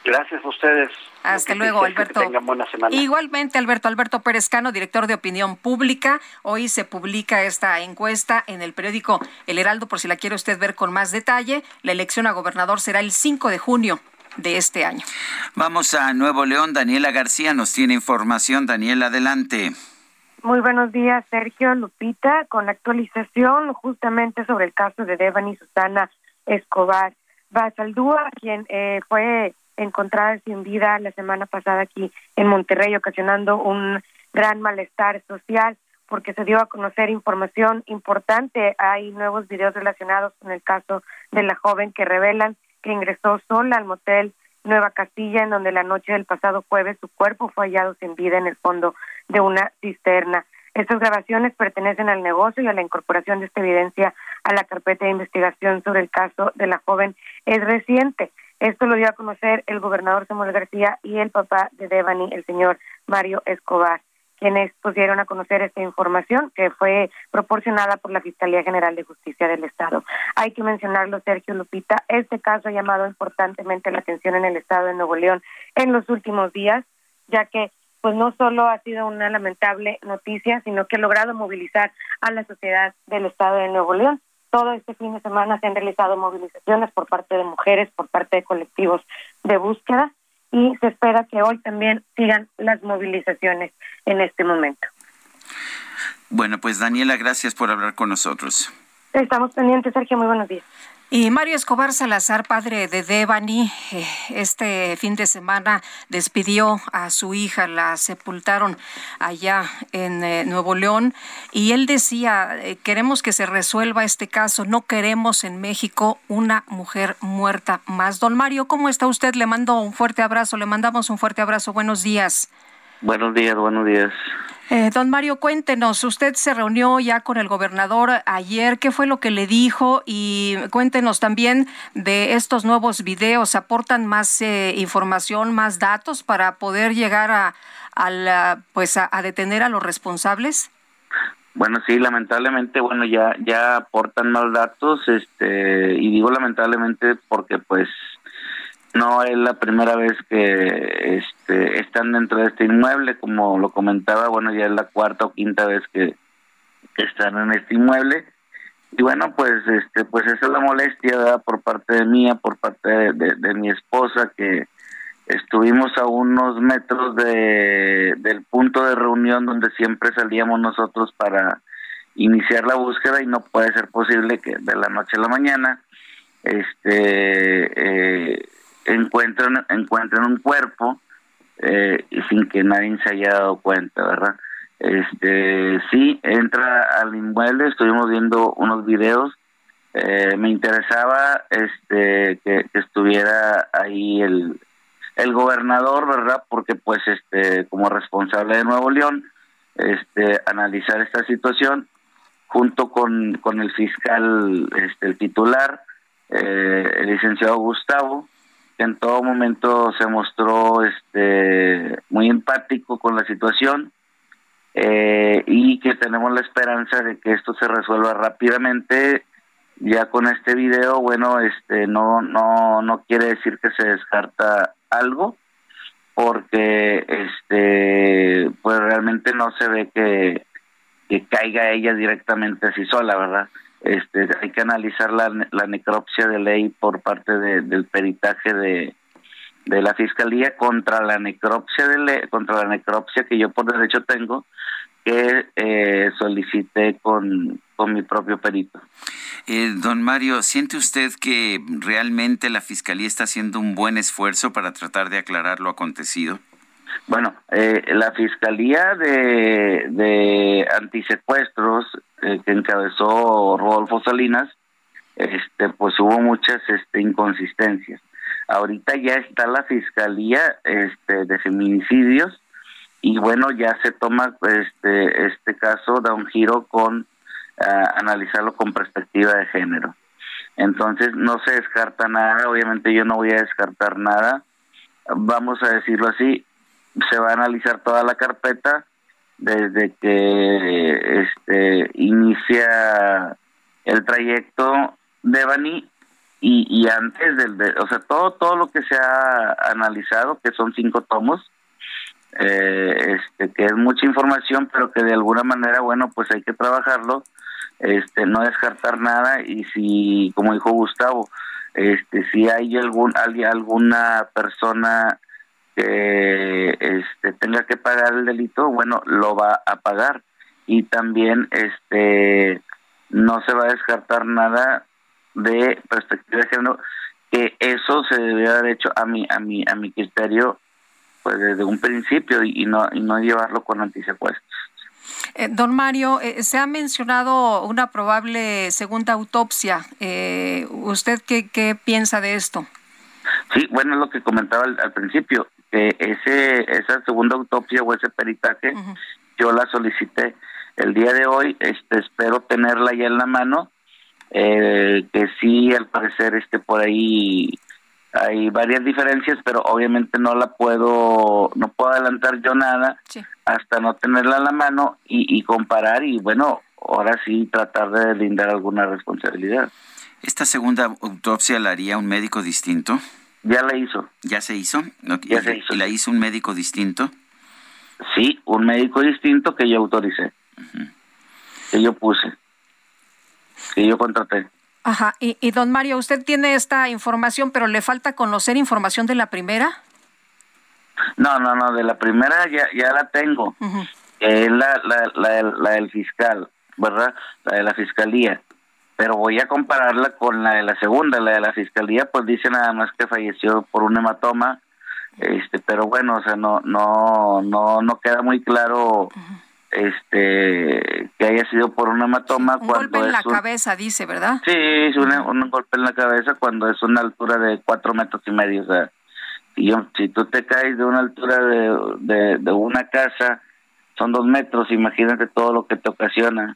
Gracias a ustedes. Hasta luego, Alberto. Que tengan buena semana. Igualmente, Alberto. Alberto Pérez Cano, director de Opinión Pública. Hoy se publica esta encuesta en el periódico El Heraldo, por si la quiere usted ver con más detalle. La elección a gobernador será el 5 de junio de este año. Vamos a Nuevo León. Daniela García nos tiene información. Daniela, adelante. Muy buenos días, Sergio Lupita, con la actualización justamente sobre el caso de Devani Susana Escobar Basaldúa, quien eh, fue encontrada sin vida la semana pasada aquí en Monterrey, ocasionando un gran malestar social porque se dio a conocer información importante. Hay nuevos videos relacionados con el caso de la joven que revelan que ingresó sola al motel Nueva Castilla, en donde la noche del pasado jueves su cuerpo fue hallado sin vida en el fondo de una cisterna. Estas grabaciones pertenecen al negocio y a la incorporación de esta evidencia a la carpeta de investigación sobre el caso de la joven es reciente. Esto lo dio a conocer el gobernador Samuel García y el papá de Devani, el señor Mario Escobar, quienes pusieron a conocer esta información que fue proporcionada por la Fiscalía General de Justicia del Estado. Hay que mencionarlo, Sergio Lupita, este caso ha llamado importantemente la atención en el Estado de Nuevo León en los últimos días, ya que pues no solo ha sido una lamentable noticia, sino que ha logrado movilizar a la sociedad del Estado de Nuevo León todo este fin de semana se han realizado movilizaciones por parte de mujeres, por parte de colectivos de búsqueda y se espera que hoy también sigan las movilizaciones en este momento. Bueno, pues Daniela, gracias por hablar con nosotros. Estamos pendientes, Sergio. Muy buenos días. Y Mario Escobar Salazar, padre de Devani, eh, este fin de semana despidió a su hija, la sepultaron allá en eh, Nuevo León y él decía, eh, queremos que se resuelva este caso, no queremos en México una mujer muerta más. Don Mario, ¿cómo está usted? Le mando un fuerte abrazo, le mandamos un fuerte abrazo, buenos días. Buenos días, buenos días. Eh, don Mario, cuéntenos, usted se reunió ya con el gobernador ayer, ¿qué fue lo que le dijo? Y cuéntenos también de estos nuevos videos, ¿aportan más eh, información, más datos para poder llegar a, a pues a, detener a los responsables? Bueno, sí, lamentablemente, bueno, ya ya aportan más datos, este, y digo lamentablemente porque pues no es la primera vez que este, están dentro de este inmueble, como lo comentaba, bueno, ya es la cuarta o quinta vez que, están en este inmueble. Y bueno, pues este pues esa es la molestia por parte de mía, por parte de, mi esposa, que estuvimos a unos metros de, del punto de reunión donde siempre salíamos nosotros para iniciar la búsqueda y no puede ser posible que de la noche a la mañana este eh, encuentran, encuentran un cuerpo eh, sin que nadie se haya dado cuenta, ¿verdad? Este, sí, entra al inmueble, estuvimos viendo unos videos, eh, me interesaba este que, estuviera ahí el, el gobernador, ¿verdad? Porque pues este como responsable de Nuevo León, este analizar esta situación junto con, con el fiscal este el titular, eh, el licenciado Gustavo, que en todo momento se mostró este muy empático con la situación eh, y que tenemos la esperanza de que esto se resuelva rápidamente. Ya con este video bueno este no no no quiere decir que se descarta algo porque este pues realmente no se ve que que caiga ella directamente así sola verdad este, hay que analizar la, la necropsia de ley por parte del peritaje de, la fiscalía contra la necropsia de ley, contra la necropsia que yo por derecho tengo que eh, solicité con, con mi propio perito. Eh, don Mario, ¿siente usted que realmente la fiscalía está haciendo un buen esfuerzo para tratar de aclarar lo acontecido? Bueno, eh, la Fiscalía de, de Antisecuestros eh, que encabezó Rodolfo Salinas, este, pues hubo muchas este, inconsistencias. Ahorita ya está la Fiscalía este, de Feminicidios y bueno, ya se toma este, este caso, da un giro con analizarlo con perspectiva de género. Entonces no se descarta nada, obviamente yo no voy a descartar nada, vamos a decirlo así, se va a analizar toda la carpeta desde que este inicia el trayecto de Bani y, y antes del, de, o sea, todo, todo lo que se ha analizado, que son cinco tomos, eh, este, que es mucha información, pero que de alguna manera, bueno, pues hay que trabajarlo, este, no descartar nada y si, como dijo Gustavo, este, si hay algún, alguna persona que este, tenga que pagar el delito, bueno, lo va a pagar y también, este, no se va a descartar nada de perspectiva de género que eso se debe haber hecho a mi a mi a mi criterio pues desde un principio y, no y no llevarlo con antisecuestros eh, don Mario, eh, se ha mencionado una probable segunda autopsia. Eh, ¿Usted qué, qué piensa de esto? Sí, bueno, es lo que comentaba al, principio, que ese esa segunda autopsia o ese peritaje, yo la solicité el día de hoy, este, espero tenerla ya en la mano, que sí, al parecer, este, por ahí hay varias diferencias, pero obviamente no la puedo, no puedo adelantar yo nada hasta no tenerla a la mano y, comparar y bueno, ahora sí tratar de lindar alguna responsabilidad. ¿Esta segunda autopsia la haría un médico distinto? Ya la hizo. ¿Ya se hizo? ya se hizo. ¿Y la hizo un médico distinto? Sí, un médico distinto que yo autoricé, que yo puse, que yo contraté. Ajá, y, y don Mario, usted tiene esta información, pero le falta conocer información de la primera. No, no, no, de la primera ya, ya la tengo. Es la, la, la, la, del fiscal, ¿verdad? La de la fiscalía. Pero voy a compararla con la de la segunda. La de la fiscalía, pues dice nada más que falleció por un hematoma. Este, pero bueno, o sea, no, no, no, no queda muy claro este que haya sido por un hematoma. un golpe en la cabeza, dice, ¿verdad? Sí, es un golpe en la cabeza cuando es una altura de cuatro metros y medio. O sea, yo, si tú te caes de una altura de, de, una casa, son dos metros, imagínate todo lo que te ocasiona.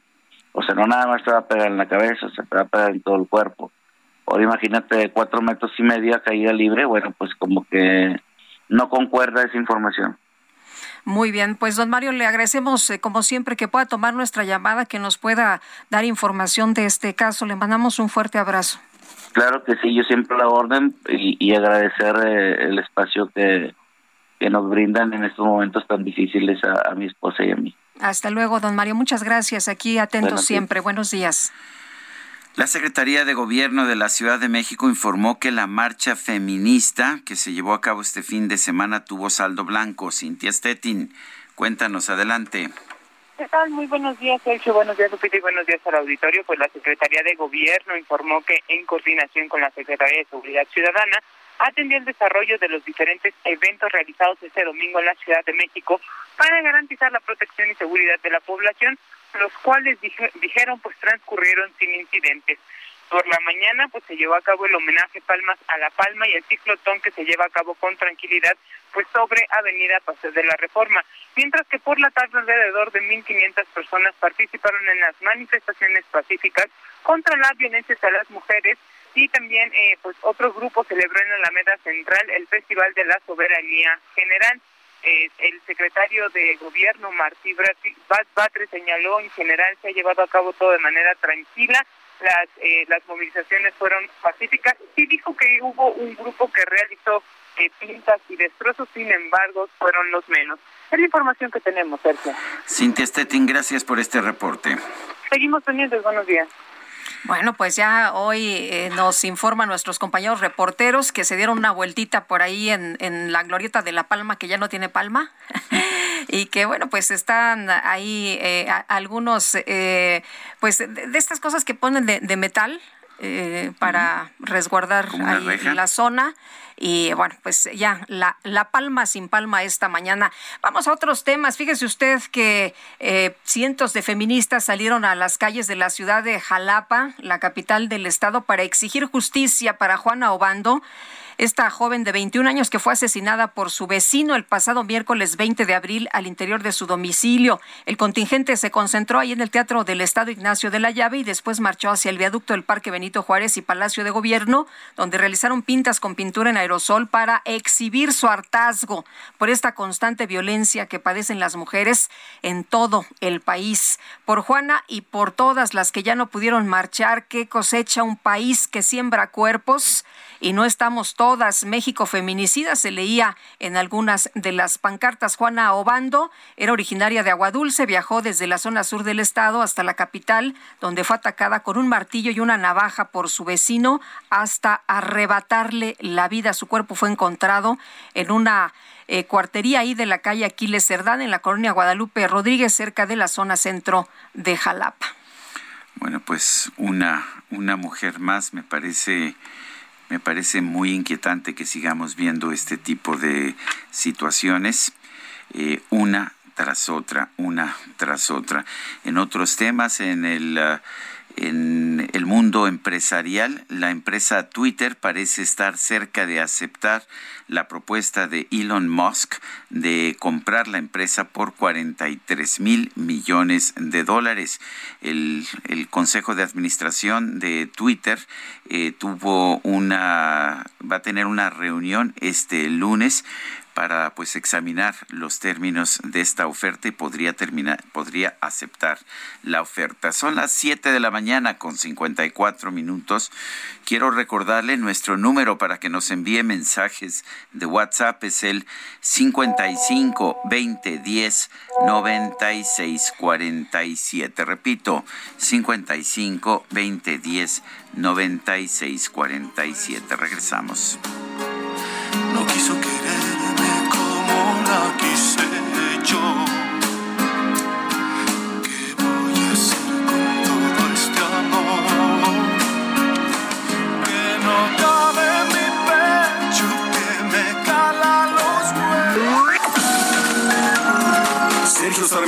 O sea, no nada más te va a pegar en la cabeza, se te va a pegar en todo el cuerpo. Ahora imagínate cuatro metros y medio caída libre, bueno, pues como que no concuerda esa información. Muy bien, pues don Mario, le agradecemos eh, como siempre que pueda tomar nuestra llamada, que nos pueda dar información de este caso. Le mandamos un fuerte abrazo. Claro que sí, yo siempre la orden y, agradecer eh, el espacio que, que nos brindan en estos momentos tan difíciles a, mi esposa y a mí. Hasta luego, don Mario. Muchas gracias. Aquí atentos siempre. Buenos días. La Secretaría de Gobierno de la Ciudad de México informó que la marcha feminista que se llevó a cabo este fin de semana tuvo saldo blanco. Cintia Stettin, cuéntanos, adelante. ¿Qué tal? Muy buenos días, Sergio. Buenos días, Lupita, y buenos días al auditorio. Pues la Secretaría de Gobierno informó que en coordinación con la Secretaría de Seguridad Ciudadana atendió el desarrollo de los diferentes eventos realizados este domingo en la Ciudad de México para garantizar la protección y seguridad de la población los cuales dijeron pues transcurrieron sin incidentes. Por la mañana pues se llevó a cabo el homenaje Palmas a la Palma y el ciclotón que se lleva a cabo con tranquilidad pues sobre Avenida Paseo de la Reforma, mientras que por la tarde alrededor de 1.500 personas participaron en las manifestaciones pacíficas contra la violencia a las mujeres y también eh, pues otro grupo celebró en la Alameda Central el Festival de la Soberanía General. Eh, el secretario de gobierno Martí Batre señaló en general se ha llevado a cabo todo de manera tranquila. Las eh, las movilizaciones fueron pacíficas. Y dijo que hubo un grupo que realizó eh, pintas y destrozos sin embargo fueron los menos. Es la información que tenemos Sergio. Cintia Stettin gracias por este reporte. Seguimos pendientes buenos días bueno, pues ya hoy eh, nos informan nuestros compañeros reporteros que se dieron una vueltita por ahí en, la glorieta de La Palma, que ya no tiene palma, y que bueno, pues están ahí eh, algunos, eh, pues de, estas cosas que ponen de metal, eh, para resguardar la zona. Y bueno, pues ya, la, la, palma sin palma esta mañana. Vamos a otros temas. Fíjese usted que eh, cientos de feministas salieron a las calles de la ciudad de Jalapa, la capital del estado, para exigir justicia para Juana Obando esta joven de 21 años que fue asesinada por su vecino el pasado miércoles 20 de abril al interior de su domicilio. El contingente se concentró ahí en el Teatro del Estado Ignacio de la Llave y después marchó hacia el viaducto del Parque Benito Juárez y Palacio de Gobierno, donde realizaron pintas con pintura en aerosol para exhibir su hartazgo por esta constante violencia que padecen las mujeres en todo el país. Por Juana y por todas las que ya no pudieron marchar, que cosecha un país que siembra cuerpos y no estamos todas. México feminicida se leía en algunas de las pancartas. Juana Obando era originaria de Aguadulce, viajó desde la zona sur del estado hasta la capital, donde fue atacada con un martillo y una navaja por su vecino hasta arrebatarle la vida. Su cuerpo fue encontrado en una eh, cuartería ahí de la calle Aquiles Cerdán, en la colonia Guadalupe Rodríguez, cerca de la zona centro de Jalapa. Bueno, pues una, una mujer más me parece me parece muy inquietante que sigamos viendo este tipo de situaciones, eh, una tras otra, una tras otra. En otros temas, en el... Ah, en el mundo empresarial, la empresa Twitter parece estar cerca de aceptar la propuesta de Elon Musk de comprar la empresa por 43 mil millones de dólares. El, Consejo de Administración de Twitter eh, tuvo una, va a tener una reunión este lunes para pues examinar los términos de esta oferta y podría terminar, podría aceptar la oferta. Son las 7 de la mañana con 54 minutos. Quiero recordarle nuestro número para que nos envíe mensajes de WhatsApp es el 55 20 10 96 47. Repito, 55 20 10 96 47. Regresamos. No quiso quise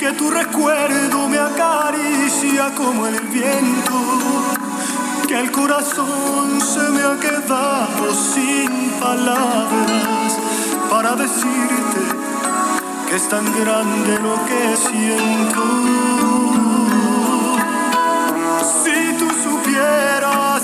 Que tu recuerdo me acaricia como el viento, que el corazón se me ha quedado sin palabras para decirte que es tan grande lo que siento. Si tú supieras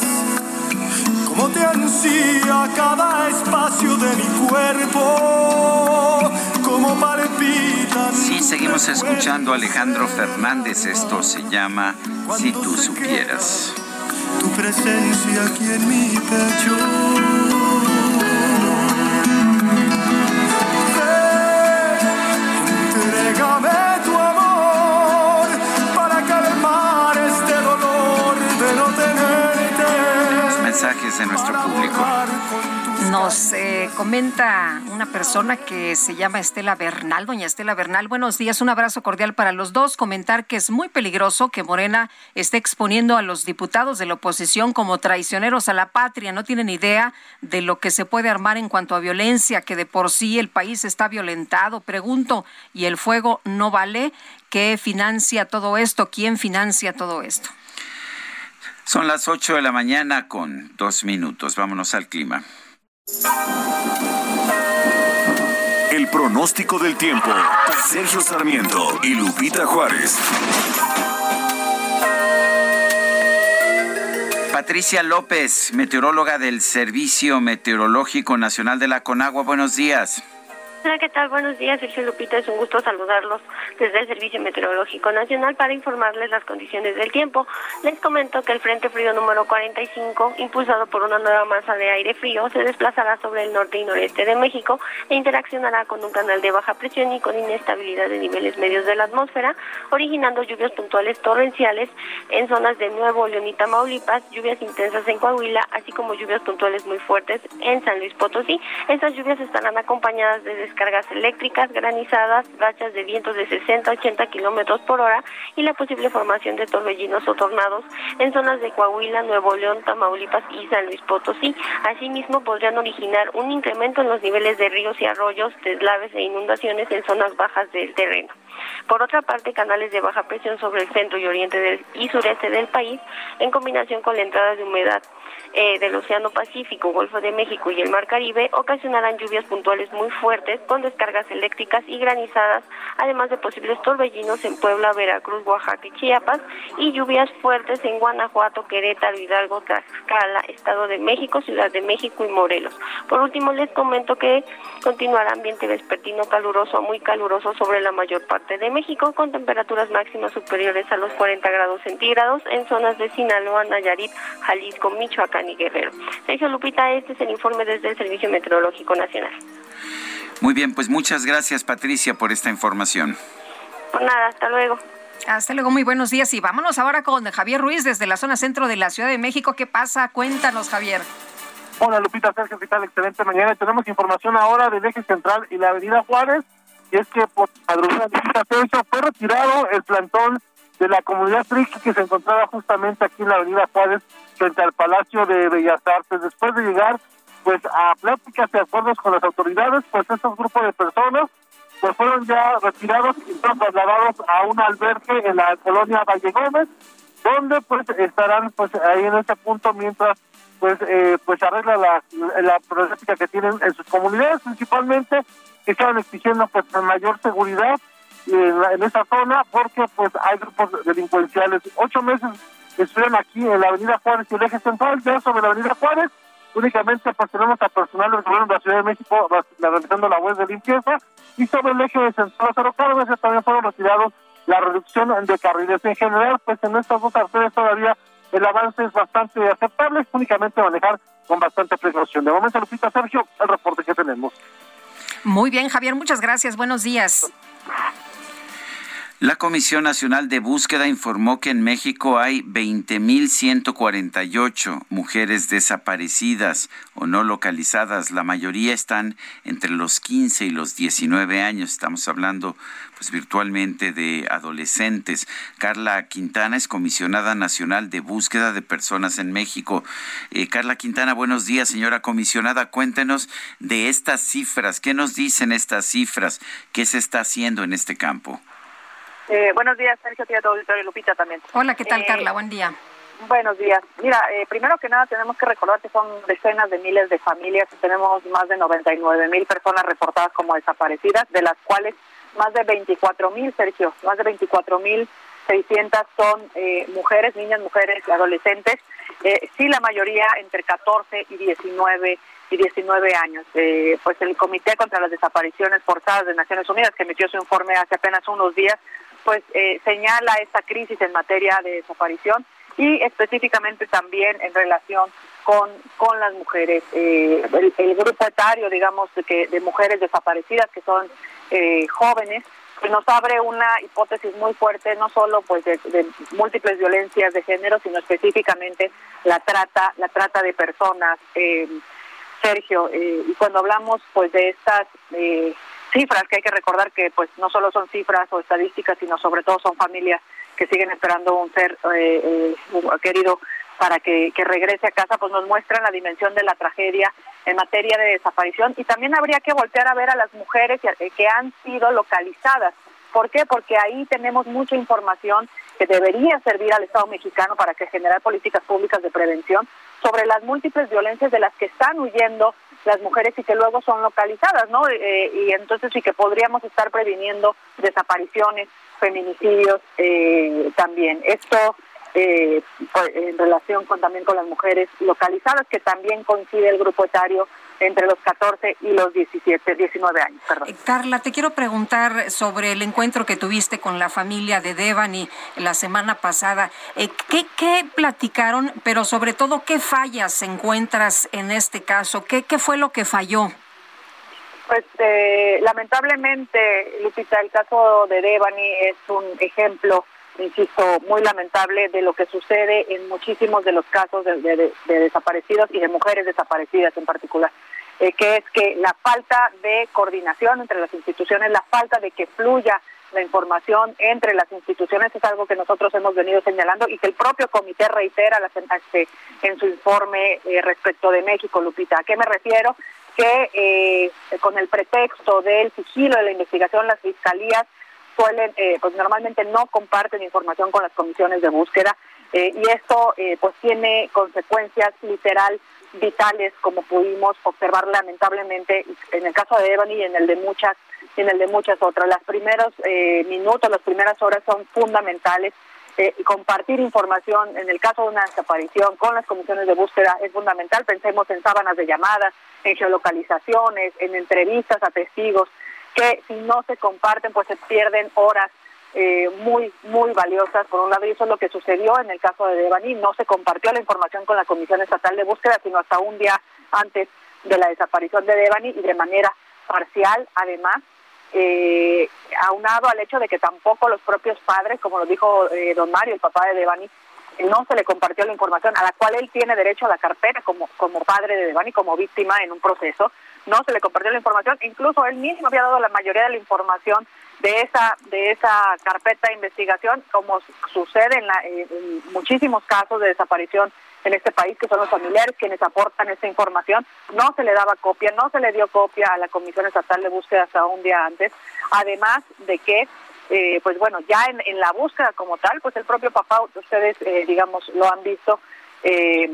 cómo te ansía cada espacio de mi cuerpo, como palpita Sí, seguimos escuchando a Alejandro Fernández. Esto se llama Si tú supieras. Tu presencia aquí en mi pecho. Entrégame tu amor para calmar este dolor de no tenerte. Los mensajes de nuestro público. Nos eh, comenta una persona que se llama Estela Bernal, doña Estela Bernal. Buenos días, un abrazo cordial para los dos. Comentar que es muy peligroso que Morena esté exponiendo a los diputados de la oposición como traicioneros a la patria. No tienen idea de lo que se puede armar en cuanto a violencia, que de por sí el país está violentado. Pregunto, ¿y el fuego no vale? ¿Qué financia todo esto? ¿Quién financia todo esto? Son las 8 de la mañana con dos minutos. Vámonos al clima. El pronóstico del tiempo. Sergio Sarmiento y Lupita Juárez. Patricia López, meteoróloga del Servicio Meteorológico Nacional de la Conagua. Buenos días. Hola, ¿qué tal? Buenos días, Sergio Lupita. Es un gusto saludarlos desde el Servicio Meteorológico Nacional para informarles las condiciones del tiempo. Les comento que el Frente Frío número 45, impulsado por una nueva masa de aire frío, se desplazará sobre el norte y noreste de México e interaccionará con un canal de baja presión y con inestabilidad de niveles medios de la atmósfera, originando lluvias puntuales torrenciales en zonas de Nuevo León y Tamaulipas, lluvias intensas en Coahuila, así como lluvias puntuales muy fuertes en San Luis Potosí. Estas lluvias estarán acompañadas de cargas eléctricas, granizadas, rachas de vientos de 60 a 80 kilómetros por hora y la posible formación de torbellinos o tornados en zonas de Coahuila, Nuevo León, Tamaulipas y San Luis Potosí. Asimismo, podrían originar un incremento en los niveles de ríos y arroyos, deslaves e inundaciones en zonas bajas del terreno. Por otra parte, canales de baja presión sobre el centro y oriente del, y sureste del país, en combinación con la entrada de humedad eh, del Océano Pacífico, Golfo de México y el Mar Caribe ocasionarán lluvias puntuales muy fuertes con descargas eléctricas y granizadas, además de posibles torbellinos en Puebla, Veracruz, Oaxaca y Chiapas y lluvias fuertes en Guanajuato, Querétaro, Hidalgo, Tlaxcala, Estado de México, Ciudad de México y Morelos. Por último, les comento que continuará ambiente vespertino caluroso a muy caluroso sobre la mayor parte de México con temperaturas máximas superiores a los 40 grados centígrados en zonas de Sinaloa, Nayarit, Jalisco, Michoacán y Guerrero. Sergio Lupita, este es el informe desde el Servicio Meteorológico Nacional. Muy bien, pues muchas gracias Patricia por esta información. Por nada, hasta luego. Hasta luego, muy buenos días y vámonos ahora con Javier Ruiz desde la zona centro de la Ciudad de México. ¿Qué pasa? Cuéntanos, Javier. Hola Lupita, Sergio, ¿qué tal? Excelente mañana. Tenemos información ahora del eje central y la avenida Juárez. Y es que por madrugada Sergio fue retirado el plantón de la comunidad friki que se encontraba justamente aquí en la avenida Juárez frente al Palacio de Bellas Artes. Después de llegar pues a pláticas y acuerdos con las autoridades, pues estos grupos de personas pues fueron ya retirados y fueron trasladados a un albergue en la colonia Valle Gómez, donde pues estarán pues ahí en ese punto mientras pues eh, pues arregla la, la problemática que tienen en sus comunidades, principalmente que estaban exigiendo pues mayor seguridad en, en esa zona porque pues hay grupos delincuenciales. Ocho meses estuvieron aquí en la Avenida Juárez y el eje central, ya sobre la Avenida Juárez, únicamente pues tenemos a personal del gobierno de la Ciudad de México realizando la web de limpieza y sobre el eje central Cero Cárdenas también fueron retirados la reducción de carriles. En general, pues en estas dos arterias todavía el avance es bastante aceptable, únicamente manejar con bastante precaución. De momento, Lupita Sergio, el reporte que tenemos. Muy bien, Javier, muchas gracias. Buenos días. La Comisión Nacional de Búsqueda informó que en México hay 20.148 mujeres desaparecidas o no localizadas. La mayoría están entre los 15 y los 19 años. Estamos hablando pues virtualmente de adolescentes. Carla Quintana es comisionada nacional de búsqueda de personas en México. Eh, Carla Quintana, buenos días, señora comisionada. Cuéntenos de estas cifras. ¿Qué nos dicen estas cifras? ¿Qué se está haciendo en este campo? Eh, buenos días, Sergio, tía todo auditorio Lupita también. Hola, ¿qué tal, Eh, Carla? Buen día. Buenos días. Mira, eh, primero que nada tenemos que recordar que son decenas de miles de familias y tenemos más de 99 mil personas reportadas como desaparecidas, de las cuales más de 24 mil, Sergio, más de 24 mil 600 son eh, mujeres, niñas, mujeres y adolescentes, eh, sí la mayoría entre 14 y 19 y 19 años. Eh, pues el Comité contra las Desapariciones Forzadas de Naciones Unidas, que emitió su informe hace apenas unos días, pues eh, señala esta crisis en materia de desaparición y específicamente también en relación con, con las mujeres. Eh, el, grupo etario, digamos, de, que, de mujeres desaparecidas, que son eh, jóvenes, pues nos abre una hipótesis muy fuerte, no solo pues de, de múltiples violencias de género, sino específicamente la trata, la trata de personas. Eh, Sergio, eh, y cuando hablamos pues de estas eh, cifras, que hay que recordar que pues no solo son cifras o estadísticas, sino sobre todo son familias que siguen esperando un ser eh, eh, querido para que, que regrese a casa, pues nos muestran la dimensión de la tragedia en materia de desaparición y también habría que voltear a ver a las mujeres que, que han sido localizadas. ¿Por qué? Porque ahí tenemos mucha información que debería servir al Estado mexicano para que generar políticas públicas de prevención sobre las múltiples violencias de las que están huyendo las mujeres y que luego son localizadas, ¿no? Eh, y entonces sí que podríamos estar previniendo desapariciones, feminicidios eh, también. Esto eh, en relación con también con las mujeres localizadas, que también coincide el grupo etario entre los 14 y los 17, 19 años. Perdón. Eh, Carla, te quiero preguntar sobre el encuentro que tuviste con la familia de Devani la semana pasada. Eh, ¿qué, ¿Qué platicaron, pero sobre todo qué fallas encuentras en este caso? ¿Qué, qué fue lo que falló? Pues eh, lamentablemente, Lupita, el caso de Devani es un ejemplo, insisto, muy lamentable de lo que sucede en muchísimos de los casos de, de- de desaparecidos y de mujeres desaparecidas en particular, eh, que es que la falta de coordinación entre las instituciones, la falta de que fluya la información entre las instituciones es algo que nosotros hemos venido señalando y que el propio comité reitera las- este, en su informe eh, respecto de México, Lupita. ¿A qué me refiero? que eh, con el pretexto del sigilo de la investigación las fiscalías suelen, eh, pues normalmente no comparten información con las comisiones de búsqueda eh, y esto eh, pues tiene consecuencias literal vitales como pudimos observar lamentablemente en el caso de Ebony y en el de muchas en el de muchas otras. Los primeros eh, minutos, las primeras horas son fundamentales eh, compartir información en el caso de una desaparición con las comisiones de búsqueda es fundamental. Pensemos en sábanas de llamadas, en geolocalizaciones, en entrevistas a testigos, que si no se comparten, pues se pierden horas eh, muy, muy valiosas. Por un lado, y eso es lo que sucedió en el caso de Devani. No se compartió la información con la Comisión Estatal de Búsqueda, sino hasta un día antes de la desaparición de Devani y de manera parcial, además eh, aunado al hecho de que tampoco los propios padres, como lo dijo eh, don Mario, el papá de Devani, no se le compartió la información a la cual él tiene derecho a la carpeta como, como padre de Devani, como víctima en un proceso, no se le compartió la información, incluso él mismo había dado la mayoría de la información de esa de esa carpeta de investigación, como sucede en, la, en muchísimos casos de desaparición en este país, que son los familiares quienes aportan esta información. No se le daba copia, no se le dio copia a la Comisión Estatal de Búsqueda hasta un día antes, además de que, eh, pues bueno, ya en, en, la búsqueda como tal, pues el propio papá, ustedes, eh, digamos, lo han visto, eh,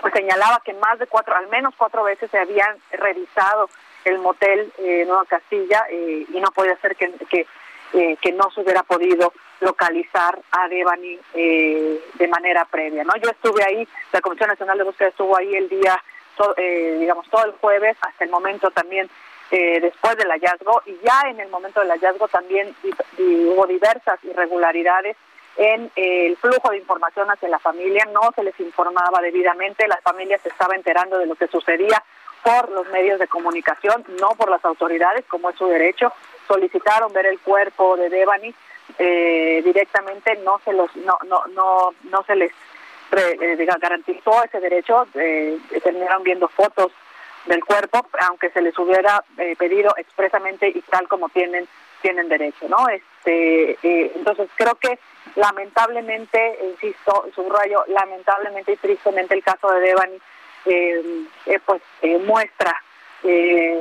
pues señalaba que más de cuatro, al menos cuatro veces se habían revisado el motel eh, Nueva Castilla eh, y no podía ser que, que, eh, que no se hubiera podido localizar a Devani eh, de manera previa. no Yo estuve ahí, la Comisión Nacional de Búsqueda estuvo ahí el día, to, eh, digamos, todo el jueves, hasta el momento también eh, después del hallazgo, y ya en el momento del hallazgo también hubo diversas irregularidades en eh, el flujo de información hacia la familia, no se les informaba debidamente, la familia se estaba enterando de lo que sucedía por los medios de comunicación, no por las autoridades, como es su derecho. Solicitaron ver el cuerpo de Devani eh, directamente, no se los, no, no, no, no se les eh, garantizó ese derecho. Eh, terminaron viendo fotos del cuerpo, aunque se les hubiera eh, pedido expresamente y tal como tienen tienen derecho, ¿no? Este, eh, entonces creo que lamentablemente, insisto, subrayo, lamentablemente y tristemente el caso de Devani eh, eh, pues muestra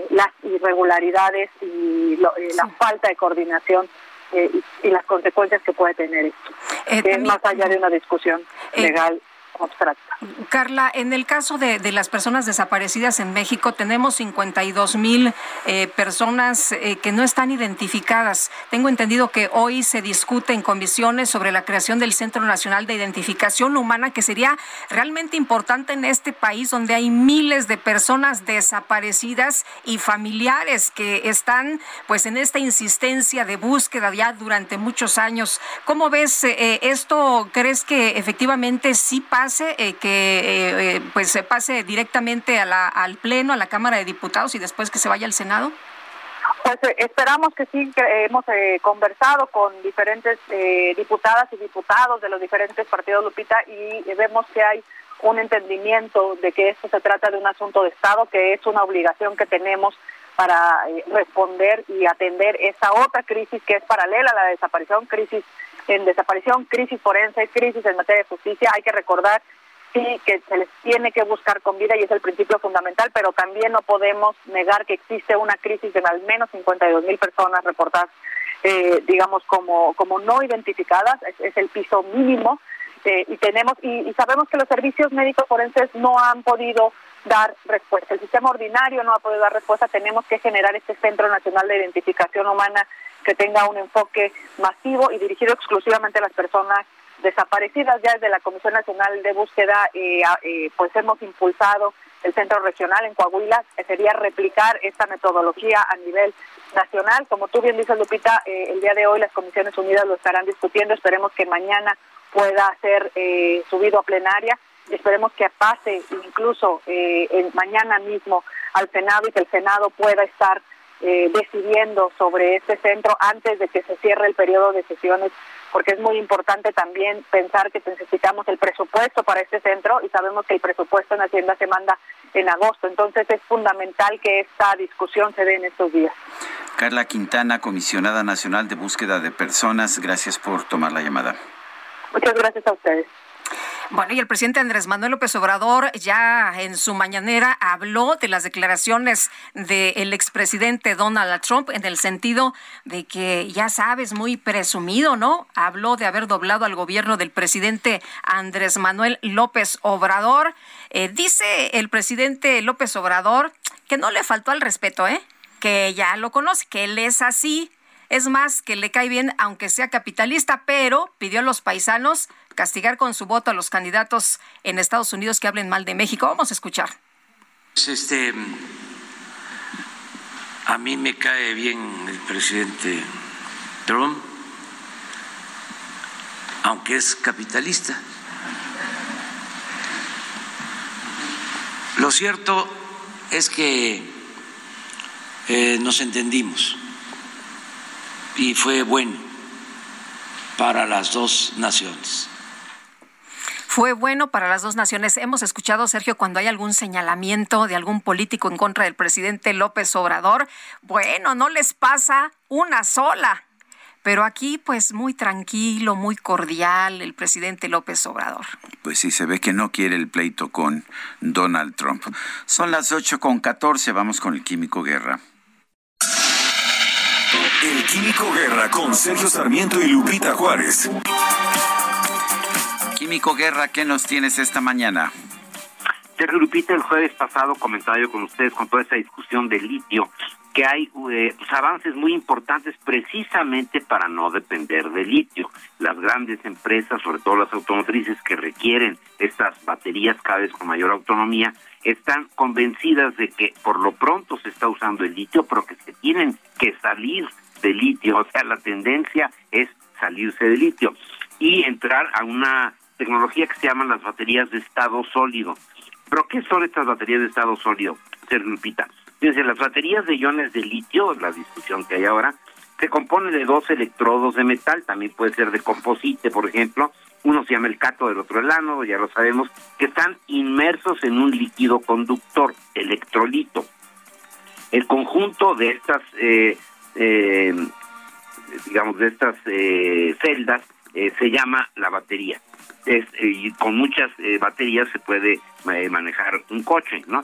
las irregularidades y lo, la falta de coordinación y, y, las consecuencias que puede tener esto, que también, es más allá de una discusión legal abstracta. Carla, en el caso de, las personas desaparecidas en México, tenemos 52 mil eh, personas eh, que no están identificadas. Tengo entendido que hoy se discute en comisiones sobre la creación del Centro Nacional de Identificación Humana, que sería realmente importante en este país donde hay miles de personas desaparecidas y familiares que están pues en esta insistencia de búsqueda ya durante muchos años. ¿Cómo ves eh, esto? ¿Crees que efectivamente sí pasa? Eh, que eh, pues se pase directamente al Pleno, a la Cámara de Diputados y después que se vaya al Senado? Pues eh, esperamos que sí, que hemos conversado con diferentes diputadas y diputados de los diferentes partidos, Lupita, y vemos que hay un entendimiento de que esto se trata de un asunto de Estado, que es una obligación que tenemos para responder y atender esa otra crisis que es paralela a la desaparición, crisis en desaparición, crisis forense, crisis en materia de justicia. Hay que recordar sí que se les tiene que buscar con vida y es el principio fundamental, pero también no podemos negar que existe una crisis de al menos 52 mil personas reportadas, eh, digamos, como, como no identificadas, es, es el piso mínimo. Eh, y tenemos y, y sabemos que los servicios médicos forenses no han podido dar respuesta. El sistema ordinario no ha podido dar respuesta. Tenemos que generar este Centro Nacional de Identificación Humana que tenga un enfoque masivo y dirigido exclusivamente a las personas desaparecidas. Ya desde la Comisión Nacional de Búsqueda, eh, eh, pues hemos impulsado el centro regional en Coahuila, sería replicar esta metodología a nivel nacional. Como tú bien dices, Lupita, eh, el día de hoy las Comisiones Unidas lo estarán discutiendo. Esperemos que mañana pueda ser eh, subido a plenaria y esperemos que pase incluso mañana mismo al Senado y que el Senado pueda estar eh, decidiendo sobre este centro antes de que se cierre el periodo de sesiones, porque es muy importante también pensar que necesitamos el presupuesto para este centro y sabemos que el presupuesto en Hacienda se manda en agosto. Entonces es fundamental que esta discusión se dé en estos días. Carla Quintana, comisionada nacional de búsqueda de personas, gracias por tomar la llamada. Muchas gracias a ustedes. Bueno, y el presidente Andrés Manuel López Obrador ya en su mañanera habló de las declaraciones del expresidente Donald Trump en el sentido de que, ya sabes, muy presumido, ¿no? Habló de haber doblado al gobierno del presidente Andrés Manuel López Obrador. Eh, dice el presidente López Obrador que no le faltó al respeto, ¿eh? Que ya lo conoce, que él es así, es más, que le cae bien aunque sea capitalista, pero pidió a los paisanos castigar con su voto a los candidatos en Estados Unidos que hablen mal de México. Vamos a escuchar. Pues, este, a mí me cae bien el presidente Trump, aunque es capitalista. Lo cierto es que eh, nos entendimos y fue bueno para las dos naciones. Fue bueno para las dos naciones. Hemos escuchado, Sergio, cuando hay algún señalamiento de algún político en contra del presidente López Obrador, bueno, no les pasa una sola. Pero aquí, pues muy tranquilo, muy cordial el presidente López Obrador. Pues sí, se ve que no quiere el pleito con Donald Trump. Son las 8 con 14, vamos con el Químico Guerra. El Químico Guerra con Sergio Sarmiento y Lupita Juárez. Químico Guerra, ¿qué nos tienes esta mañana? Sergio Lupita, el jueves pasado comentaba yo con ustedes con toda esa discusión de litio que hay eh, pues, avances muy importantes precisamente para no depender de litio. Las grandes empresas, sobre todo las automotrices que requieren estas baterías cada vez con mayor autonomía, están convencidas de que por lo pronto se está usando el litio, pero que se tienen que salir de litio, o sea, la tendencia es salirse de litio y entrar a una tecnología que se llaman las baterías de estado sólido. ¿Pero qué son estas baterías de estado sólido, Sergio Lupita? Fíjense, las baterías de iones de litio, la discusión que hay ahora, se compone de dos electrodos de metal, también puede ser de composite, por ejemplo. Uno se llama el cato, del otro el ánodo, ya lo sabemos, que están inmersos en un líquido conductor, electrolito. El conjunto de estas, eh, eh, digamos, de estas eh, celdas se llama la batería. Es, y con muchas baterías se puede manejar un coche, ¿no?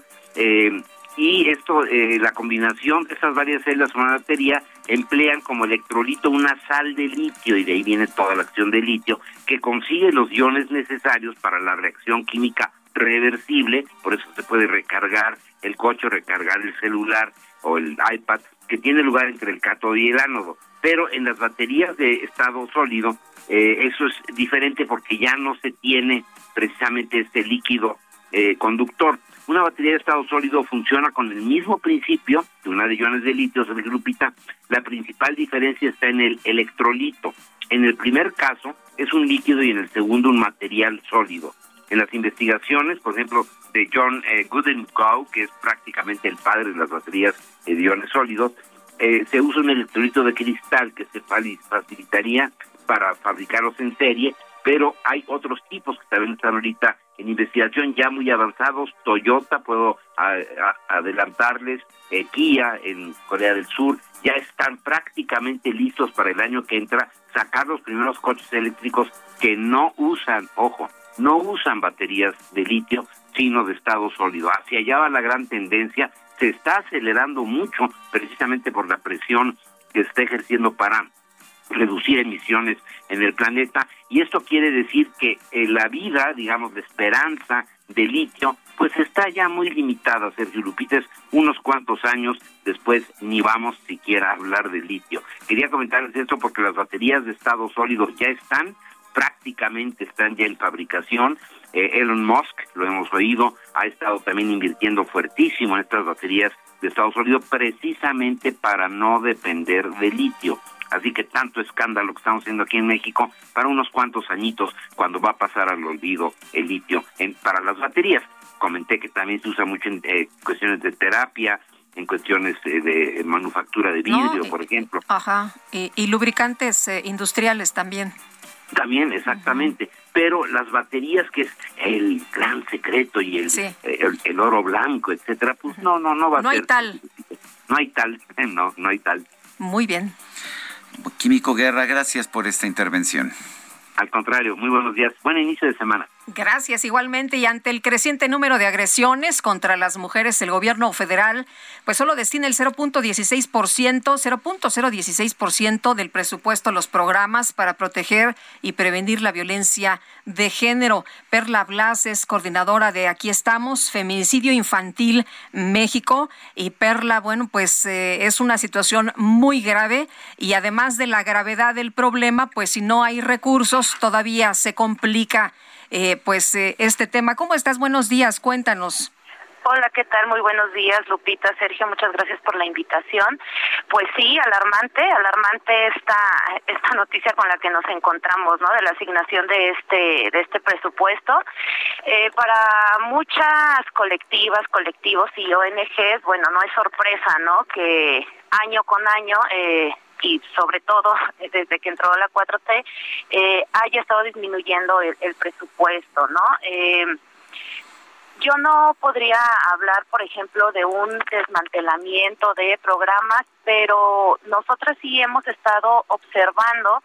y esto, eh, la combinación de esas varias celdas con una batería emplean como electrolito una sal de litio y de ahí viene toda la acción de litio que consigue los iones necesarios para la reacción química reversible, por eso se puede recargar el coche, recargar el celular o el iPad, que tiene lugar entre el cátodo y el ánodo. Pero en las baterías de estado sólido, eh, eso es diferente porque ya no se tiene precisamente este líquido eh, conductor. Una batería de estado sólido funciona con el mismo principio de una de iones de litio, se grupita. La principal diferencia está en el electrolito. En el primer caso es un líquido y en el segundo un material sólido. En las investigaciones, por ejemplo, de John eh, que es prácticamente el padre de las baterías de iones sólidos, eh, se usa un electrolito de cristal que se facilitaría para fabricarlos en serie, pero hay otros tipos que también están ahorita en investigación ya muy avanzados. Toyota, puedo adelantarles, eh, Kia en Corea del Sur, ya están prácticamente listos para el año que entra sacar los primeros coches eléctricos que no usan, ojo, no usan baterías de litio, sino de estado sólido. Hacia allá va la gran tendencia, se está acelerando mucho precisamente por la presión que está ejerciendo para reducir emisiones en el planeta y esto quiere decir que eh, la vida, digamos, de esperanza de litio, pues está ya muy limitada, Sergio Lupites, unos cuantos años después ni vamos siquiera a hablar de litio. Quería comentarles esto porque las baterías de estado sólido ya están, prácticamente están ya en fabricación, Eh, Elon Musk, lo hemos oído, ha estado también invirtiendo fuertísimo en estas baterías de Estados Unidos precisamente para no depender de litio. Así que tanto escándalo que estamos haciendo aquí en México para unos cuantos añitos cuando va a pasar al olvido el litio en, para las baterías. Comenté que también se usa mucho en eh, cuestiones de terapia, en cuestiones eh, de manufactura de vidrio, por ejemplo. Ajá, y, lubricantes eh, industriales también. También, exactamente. Pero las baterías, que es el gran secreto y el, el, oro blanco, etcétera, pues no, no, no va a ser. No hay tal. No hay tal, no, no hay tal. Muy bien. Químico Guerra, gracias por esta intervención. Al contrario, muy buenos días. Buen inicio de semana. Gracias igualmente. Y ante el creciente número de agresiones contra las mujeres, el gobierno federal pues solo destina el 0.16%, 0.016% del presupuesto a los programas para proteger y prevenir la violencia de género. Perla Blas es coordinadora de Aquí estamos, Feminicidio Infantil México. Y Perla, bueno, pues eh, es una situación muy grave y además de la gravedad del problema, pues si no hay recursos todavía se complica eh, pues eh, este tema. ¿Cómo estás? Buenos días, cuéntanos. Hola, ¿qué tal? Muy buenos días, Lupita, Sergio, muchas gracias por la invitación. Pues sí, alarmante, alarmante esta esta noticia con la que nos encontramos, ¿no? De la asignación de este de este presupuesto eh, para muchas colectivas, colectivos y ONGs. Bueno, no es sorpresa, ¿no? Que año con año eh, y sobre todo desde que entró la 4T eh, haya estado disminuyendo el, presupuesto, ¿no? Eh, yo no podría hablar, por ejemplo, de un desmantelamiento de programas, pero nosotros sí hemos estado observando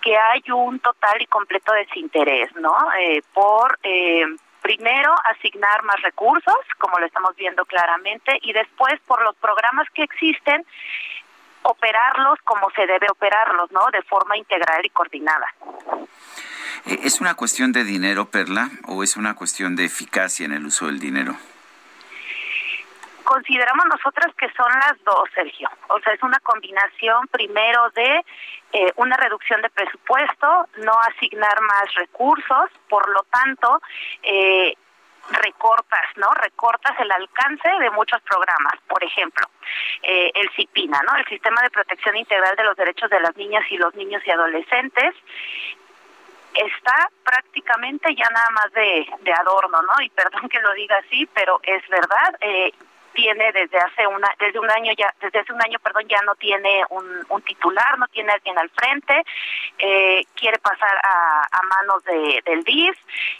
que hay un total y completo desinterés, ¿no? Eh, por eh, primero asignar más recursos, como lo estamos viendo claramente, y después por los programas que existen operarlos como se debe operarlos, ¿no? De forma integral y coordinada. Eh, ¿Es una cuestión de dinero, Perla, o es una cuestión de eficacia en el uso del dinero? Consideramos nosotras que son las dos, Sergio. O sea, es una combinación primero de eh, una reducción de presupuesto, no asignar más recursos, por lo tanto, eh, recortas, ¿no? Recortas el alcance de muchos programas. Por ejemplo, eh, el CIPINA, ¿no? El Sistema de Protección Integral de los Derechos de las Niñas y los Niños y Adolescentes está prácticamente ya nada más de, de adorno, ¿no? Y perdón que lo diga así, pero es verdad. Eh, tiene desde hace una desde un año ya desde hace un año perdón ya no tiene un, un titular no tiene alguien al frente eh, quiere pasar a, a manos de, del DIF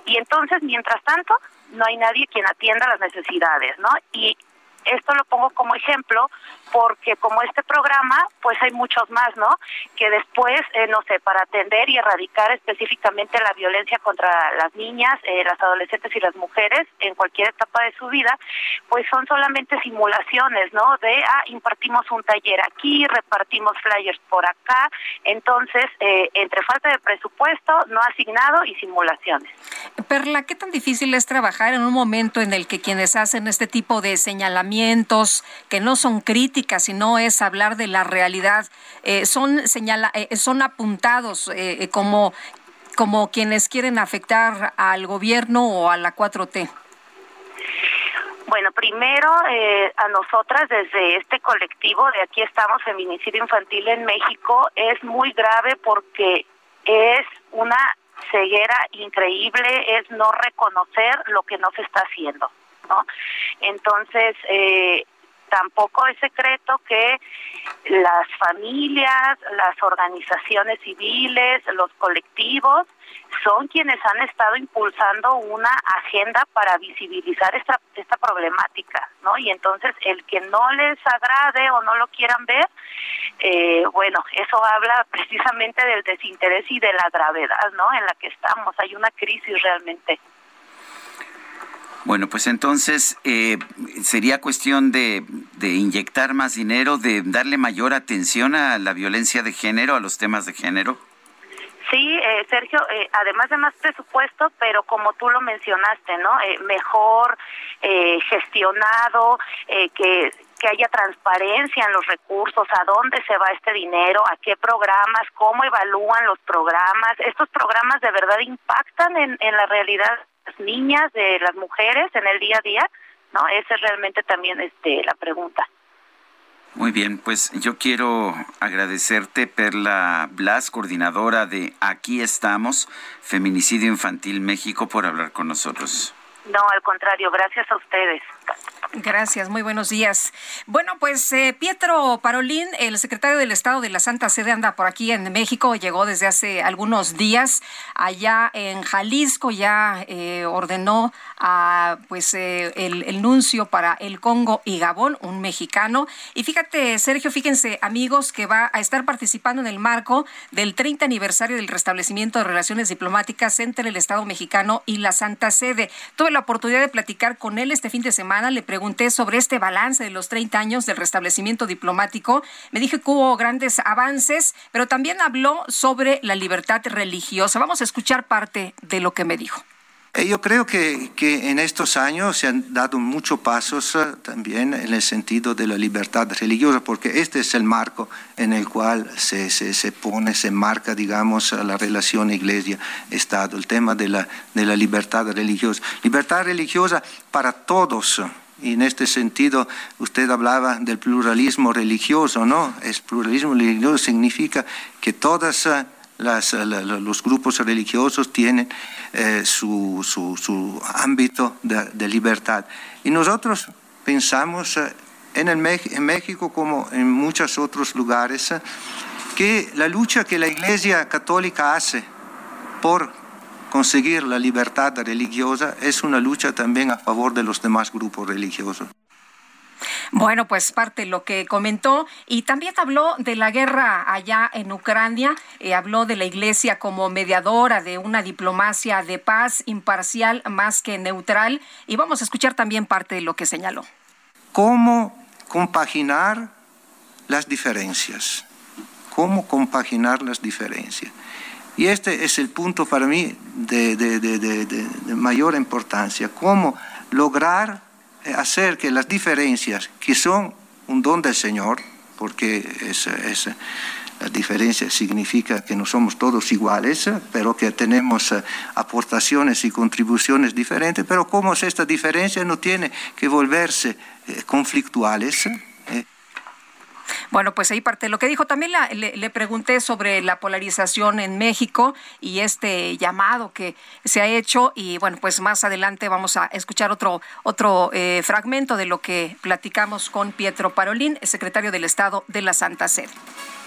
y entonces mientras tanto no hay nadie quien atienda las necesidades, ¿no? Y esto lo pongo como ejemplo porque como este programa, pues hay muchos más, ¿no? Que después, eh, no sé, para atender y erradicar específicamente la violencia contra las niñas, eh, las adolescentes y las mujeres en cualquier etapa de su vida, pues son solamente simulaciones, ¿no? De, ah, impartimos un taller aquí, repartimos flyers por acá, entonces, eh, entre falta de presupuesto, no asignado y simulaciones. Perla, ¿qué tan difícil es trabajar en un momento en el que quienes hacen este tipo de señalamientos, que no son críticos, si no es hablar de la realidad, eh, son señala, eh, son apuntados eh, como, como quienes quieren afectar al gobierno o a la 4T. Bueno, primero a nosotras desde este colectivo de aquí estamos feminicidio infantil en México es muy grave porque es una ceguera increíble, es no reconocer lo que no se está haciendo, ¿no? Entonces eh, tampoco es secreto que las familias, las organizaciones civiles, los colectivos son quienes han estado impulsando una agenda para visibilizar esta, esta problemática, ¿no? Y entonces el que no les agrade o no lo quieran ver, eh, bueno, eso habla precisamente del desinterés y de la gravedad, ¿no? En la que estamos. Hay una crisis realmente. Bueno, pues entonces eh, sería cuestión de, de, inyectar más dinero, de darle mayor atención a la violencia de género, a los temas de género. Sí, eh, Sergio, eh, además de más presupuesto, pero como tú lo mencionaste, ¿no? mejor gestionado, que que haya transparencia en los recursos, a dónde se va este dinero, a qué programas, cómo evalúan los programas. Estos programas de verdad impactan en, en la realidad niñas, de las mujeres en el día a día, ¿no? Esa es realmente también este la pregunta. Muy bien, pues yo quiero agradecerte, Perla Blas, coordinadora de Aquí estamos, Feminicidio Infantil México, por hablar con nosotros. No, al contrario, gracias a ustedes. Gracias, muy buenos días. Bueno, pues eh, Pietro Parolín, el secretario del Estado de la Santa Sede, anda por aquí en México, llegó desde hace algunos días allá en Jalisco, ya eh, ordenó a pues eh, el, el, nuncio para el Congo y Gabón, un mexicano. Y fíjate, Sergio, fíjense, amigos, que va a estar participando en el marco del 30 aniversario del restablecimiento de relaciones diplomáticas entre el Estado mexicano y la Santa Sede. Tuve la oportunidad de platicar con él este fin de semana, le pregunté sobre este balance de los 30 años del restablecimiento diplomático. Me dije que hubo grandes avances, pero también habló sobre la libertad religiosa. Vamos a escuchar parte de lo que me dijo. Eh, yo creo que, que, en estos años se han dado muchos pasos uh, también en el sentido de la libertad religiosa, porque este es el marco en el cual se, se, se pone, se marca, digamos, la relación iglesia-estado, el tema de la, de la libertad religiosa. Libertad religiosa para todos, y en este sentido, usted hablaba del pluralismo religioso, ¿no? El pluralismo religioso significa que todas eh, eh, los grupos religiosos tienen eh, su, su, ámbito de, de, libertad. Y nosotros pensamos en, el, en México como en muchos otros lugares que la lucha que la Iglesia Católica hace por conseguir la libertad religiosa es una lucha también a favor de los demás grupos religiosos. Bueno, pues parte de lo que comentó y también habló de la guerra allá en Ucrania, eh, habló de la Iglesia como mediadora de una diplomacia de paz imparcial más que neutral y vamos a escuchar también parte de lo que señaló. ¿Cómo compaginar las diferencias? ¿Cómo compaginar las diferencias? Y este es el punto para mí de, de, de, de mayor importancia, cómo lograr hacer que las diferencias, que son un don del Señor, porque es, es, la diferencia significa que no somos todos iguales, pero que tenemos eh, aportaciones y contribuciones diferentes, pero cómo esta diferencia no tiene que volverse eh, conflictuales, bueno, pues ahí parte lo que dijo. También le, pregunté sobre la polarización en México y este llamado que se ha hecho. Y bueno, pues más adelante vamos a escuchar otro, otro eh, fragmento de lo que platicamos con Pietro Parolín, secretario del Estado de la Santa Sede.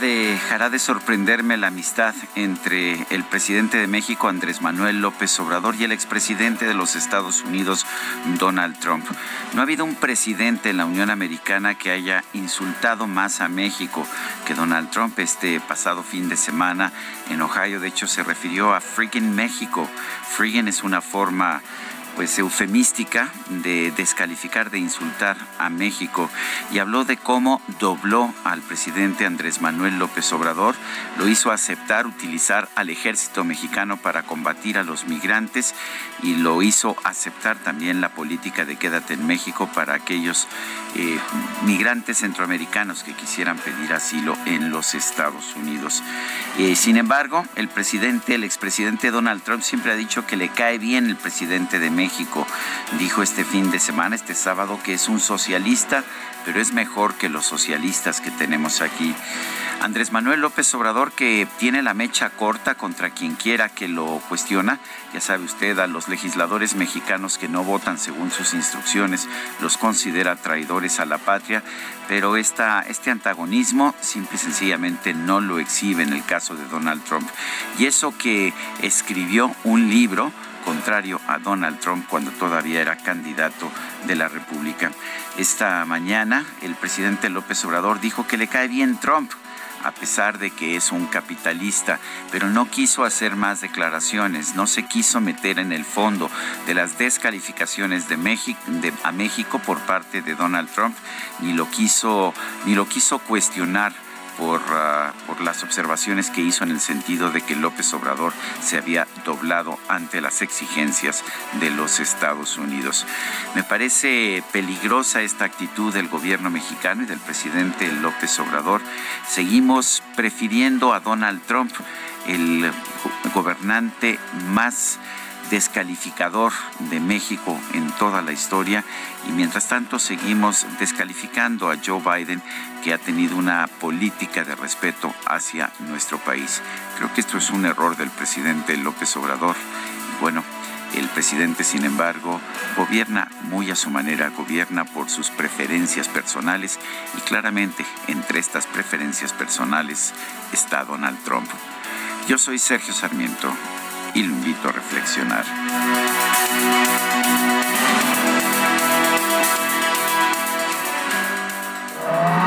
Dejará de sorprenderme la amistad entre el presidente de México, Andrés Manuel López Obrador, y el expresidente de los Estados Unidos, Donald Trump. No ha habido un presidente en la Unión Americana que haya insultado más a México que Donald Trump este pasado fin de semana en Ohio. De hecho, se refirió a freaking México. Freaking es una forma pues eufemística de descalificar, de insultar a México. Y habló de cómo dobló al presidente Andrés Manuel López Obrador, lo hizo aceptar utilizar al ejército mexicano para combatir a los migrantes y lo hizo aceptar también la política de quédate en México para aquellos eh, migrantes centroamericanos que quisieran pedir asilo en los Estados Unidos. Eh, sin embargo, el presidente, el expresidente Donald Trump siempre ha dicho que le cae bien el presidente de México México. Dijo este fin de semana, este sábado, que es un socialista, pero es mejor que los socialistas que tenemos aquí. Andrés Manuel López Obrador, que tiene la mecha corta contra quien quiera que lo cuestiona, ya sabe usted, a los legisladores mexicanos que no votan según sus instrucciones, los considera traidores a la patria, pero esta, este antagonismo simple y sencillamente no lo exhibe en el caso de Donald Trump. Y eso que escribió un libro contrario a Donald Trump cuando todavía era candidato de la República. Esta mañana el presidente López Obrador dijo que le cae bien Trump a pesar de que es un capitalista, pero no quiso hacer más declaraciones, no se quiso meter en el fondo de las descalificaciones de México, a México por parte de Donald Trump, ni lo quiso, ni lo quiso cuestionar por, ah, por, las observaciones que hizo en el sentido de que López Obrador se había doblado ante las exigencias de los Estados Unidos. Me parece peligrosa esta actitud del gobierno mexicano y del presidente López Obrador. Seguimos prefiriendo a Donald Trump, el gobernante más descalificador de México en toda la historia y mientras tanto seguimos descalificando a Joe Biden que ha tenido una política de respeto hacia nuestro país. Creo que esto es un error del presidente López Obrador. bueno, el presidente, sin embargo, gobierna muy a su manera, gobierna por sus preferencias personales y claramente entre estas preferencias personales está Donald Trump. Yo soy Sergio Sarmiento y lo invito a reflexionar.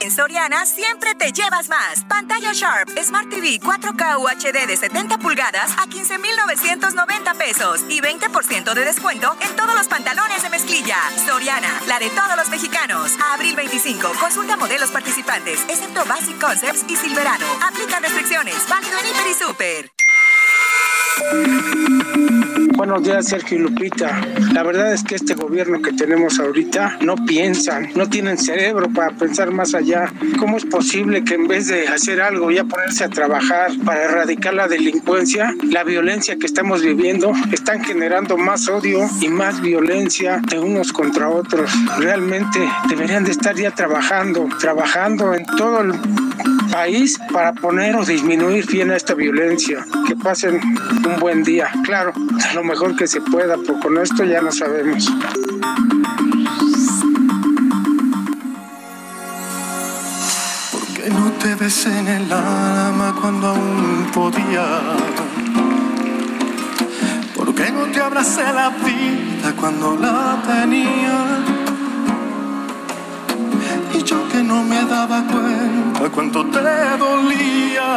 En Soriana siempre te llevas más. Pantalla Sharp Smart TV 4K UHD de 70 pulgadas a 15,990 pesos y 20% de descuento en todos los pantalones de mezclilla. Soriana, la de todos los mexicanos. A abril 25, consulta modelos participantes, excepto Basic Concepts y Silverado. Aplica restricciones. Válido en Hiper y Super. Buenos días, Sergio y Lupita. La verdad es que este gobierno que tenemos ahorita no piensan, no tienen cerebro para pensar más allá. ¿Cómo es posible que en vez de hacer algo, ya ponerse a trabajar para erradicar la delincuencia, la violencia que estamos viviendo, están generando más odio y más violencia de unos contra otros? Realmente deberían de estar ya trabajando, trabajando en todo el país para poner o disminuir bien esta violencia. Que pasen un buen día. Claro, lo mejor que se pueda, pero con esto ya no sabemos. ¿Por qué no te ves en el alma cuando aún podía? ¿Por qué no te abracé la vida cuando la tenía? Y yo que no me daba cuenta cuánto te dolía.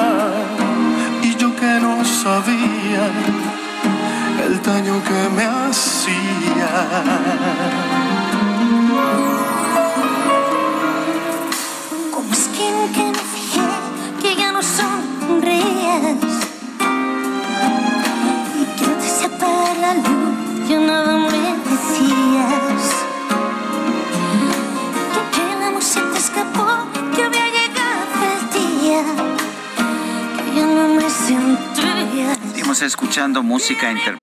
Y yo que no sabía el daño que me hacía. ¿Cómo es que nunca me fijé que ya no sonríes? Y que te se apaga la luz, yo nada me decías. Que, que amor se te escapó, que había llegado el día, que yo no me sentía. Seguimos escuchando música inter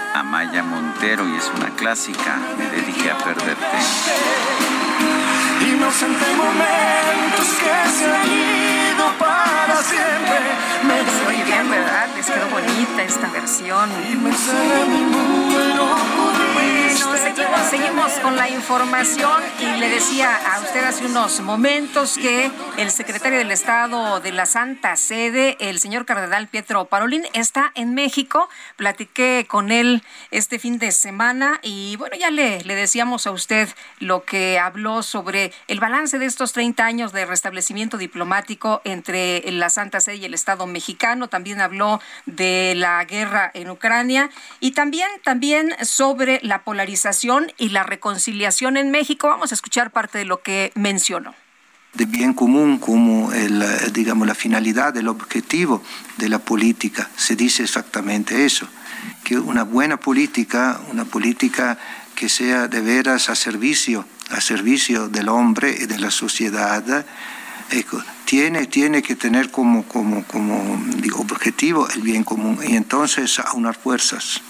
Amaya Montero y es una clásica, Me dediqué a perderte. Inocente momentos que se han ido para siempre. Me Muy bien, ¿verdad? Les quedó bonita esta versión. Y me sale mi pude Bueno, seguimos, seguimos con la información y le decía a usted hace unos momentos que el secretario del Estado de la Santa Sede, el señor cardenal Pietro Parolín, está en México. Platiqué con él este fin de semana y bueno, ya le, le decíamos a usted lo que habló sobre el balance de estos 30 años de restablecimiento diplomático entre la Santa Sede y el Estado mexicano. También habló de la guerra en Ucrania y también, también sobre la polarización y la reconciliación en México. Vamos a escuchar parte de lo que mencionó de bien común como el, eh, digamos, la finalidad, el objetivo de la política. Se dice exactamente eso, que una buena política, una política que sea de veras a servicio, a servicio del hombre y de la sociedad, tiene, tiene que tener como, como, como digo, objetivo el bien común y entonces aunar fuerzas.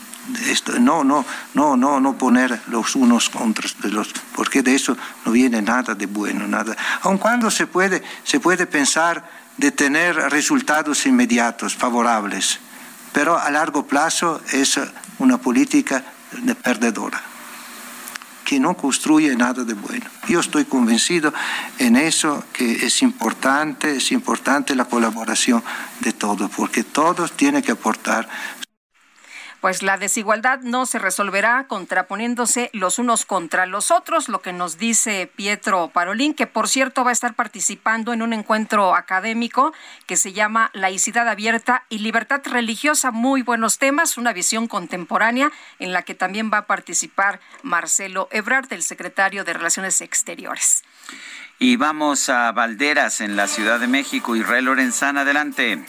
No, no, no, no, no poner los unos contra los, porque de eso no viene nada de bueno, nada. Aun cuando se puede, se puede pensar de tener resultados inmediatos, favorables, pero a largo plazo es una política de perdedora que no construye nada de bueno. Yo estoy convencido en eso que es importante, es importante la colaboración de todos, porque todos tienen que aportar pues la desigualdad no se resolverá contraponiéndose los unos contra los otros, lo que nos dice Pietro Parolín, que por cierto va a estar participando en un encuentro académico que se llama Laicidad Abierta y Libertad Religiosa. Muy buenos temas, una visión contemporánea en la que también va a participar Marcelo Ebrard, el secretario de Relaciones Exteriores. Y vamos a Valderas, en la Ciudad de México. Israel Lorenzana, adelante.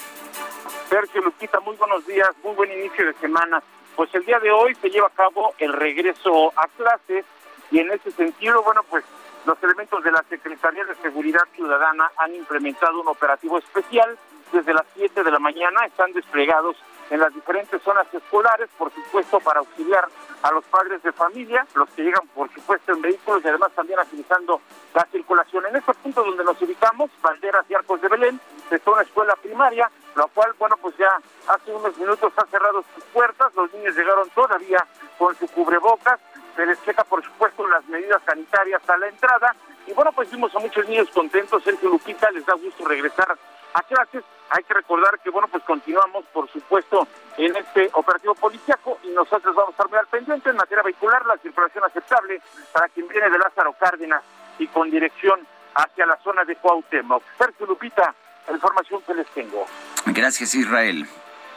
Sergio Lupita, muy buenos días, muy buen inicio de semana. Pues el día de hoy se lleva a cabo el regreso a clases y en ese sentido, bueno, pues los elementos de la Secretaría de Seguridad Ciudadana han implementado un operativo especial. Desde las 7 de la mañana están desplegados en las diferentes zonas escolares, por supuesto, para auxiliar a los padres de familia, los que llegan, por supuesto, en vehículos y además también agilizando la circulación. En este punto donde nos ubicamos, Valderas y Arcos de Belén, es una escuela primaria, la cual, bueno, pues ya hace unos minutos ha cerrado sus puertas, los niños llegaron todavía con su cubrebocas, se les checa, por supuesto, las medidas sanitarias a la entrada, y bueno, pues vimos a muchos niños contentos, Sergio Lupita, les da gusto regresar a clases. Hay que recordar que, bueno, pues continuamos, por supuesto, en este operativo policiaco y nosotros vamos a estar muy al pendiente en materia vehicular, la circulación aceptable para quien viene de Lázaro Cárdenas y con dirección hacia la zona de Cuauhtémoc. Sergio Lupita, la información que les tengo. Gracias, Israel.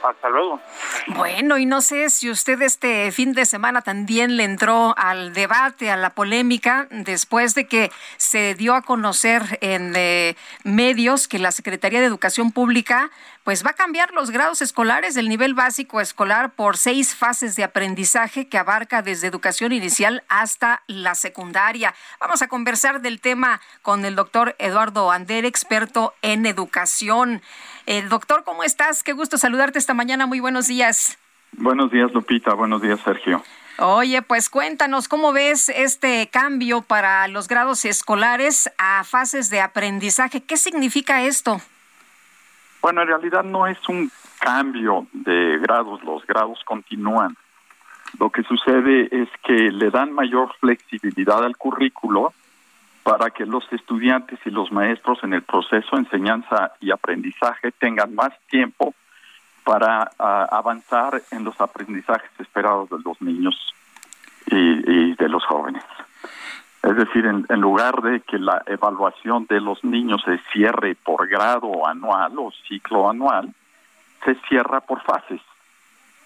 Hasta luego. Bueno, y no sé si usted este fin de semana también le entró al debate, a la polémica, después de que se dio a conocer en eh, medios que la Secretaría de Educación Pública pues va a cambiar los grados escolares del nivel básico escolar por seis fases de aprendizaje que abarca desde educación inicial hasta la secundaria. Vamos a conversar del tema con el doctor Eduardo Ander, experto en educación. Eh, doctor, ¿cómo estás? Qué gusto saludarte esta mañana. Muy buenos días. Buenos días, Lupita. Buenos días, Sergio. Oye, pues cuéntanos, ¿cómo ves este cambio para los grados escolares a fases de aprendizaje? ¿Qué significa esto? Bueno, en realidad no es un cambio de grados, los grados continúan. Lo que sucede es que le dan mayor flexibilidad al currículo para que los estudiantes y los maestros en el proceso de enseñanza y aprendizaje tengan más tiempo para ah, avanzar en los aprendizajes esperados de los niños y de los jóvenes. Es decir, en, lugar de que la evaluación de los niños se cierre por grado anual o ciclo anual, se cierra por fases.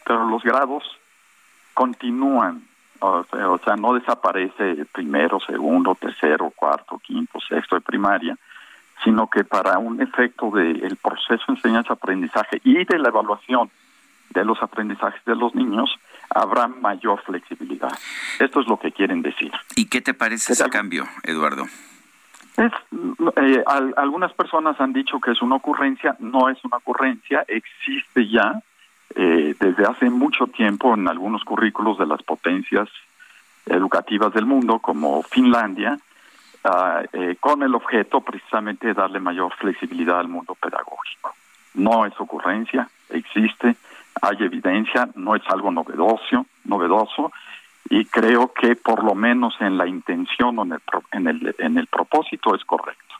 Pero los grados continúan, o sea, no desaparece primero, segundo, tercero, cuarto, quinto, sexto de primaria, sino que para un efecto del proceso de enseñanza-aprendizaje y de la evaluación de los aprendizajes de los niños, habrá mayor flexibilidad. Esto es lo que quieren decir. ¿Y qué te parece ese cambio, Eduardo? Es, eh, algunas personas han dicho que es una ocurrencia, no es una ocurrencia, existe ya eh, desde hace mucho tiempo en algunos currículos de las potencias educativas del mundo, como Finlandia, ah, eh, con el objeto precisamente de darle mayor flexibilidad al mundo pedagógico. No es ocurrencia, existe, hay evidencia, no es algo novedoso, novedoso y creo que por lo menos en la intención o en el, en el, en el propósito es correcto.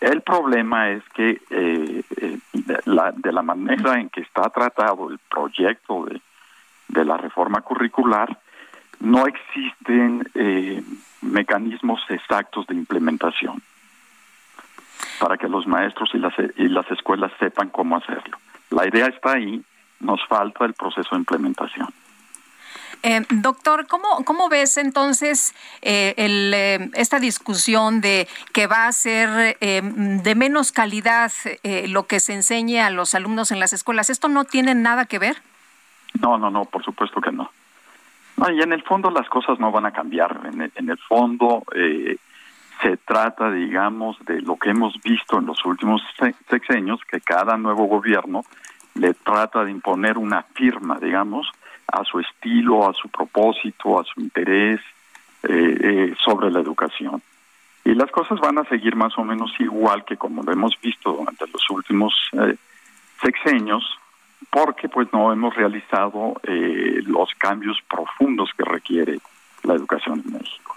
El problema es que eh, eh, de, la, de la manera en que está tratado el proyecto de, de la reforma curricular, no existen eh, mecanismos exactos de implementación para que los maestros y las, y las escuelas sepan cómo hacerlo. La idea está ahí, nos falta el proceso de implementación. Eh, doctor, ¿cómo, ¿cómo ves entonces eh, el, eh, esta discusión de que va a ser eh, de menos calidad eh, lo que se enseñe a los alumnos en las escuelas? ¿Esto no tiene nada que ver? No, no, no, por supuesto que no. no y en el fondo las cosas no van a cambiar. En el, en el fondo se trata, digamos, de lo que hemos visto en los últimos sexenios, que cada nuevo gobierno le trata de imponer una firma, digamos, a su estilo, a su propósito, a su interés eh, eh, sobre la educación. Y las cosas van a seguir más o menos igual que como lo hemos visto durante los últimos eh, sexenios, porque pues no hemos realizado eh, los cambios profundos que requiere la educación en México.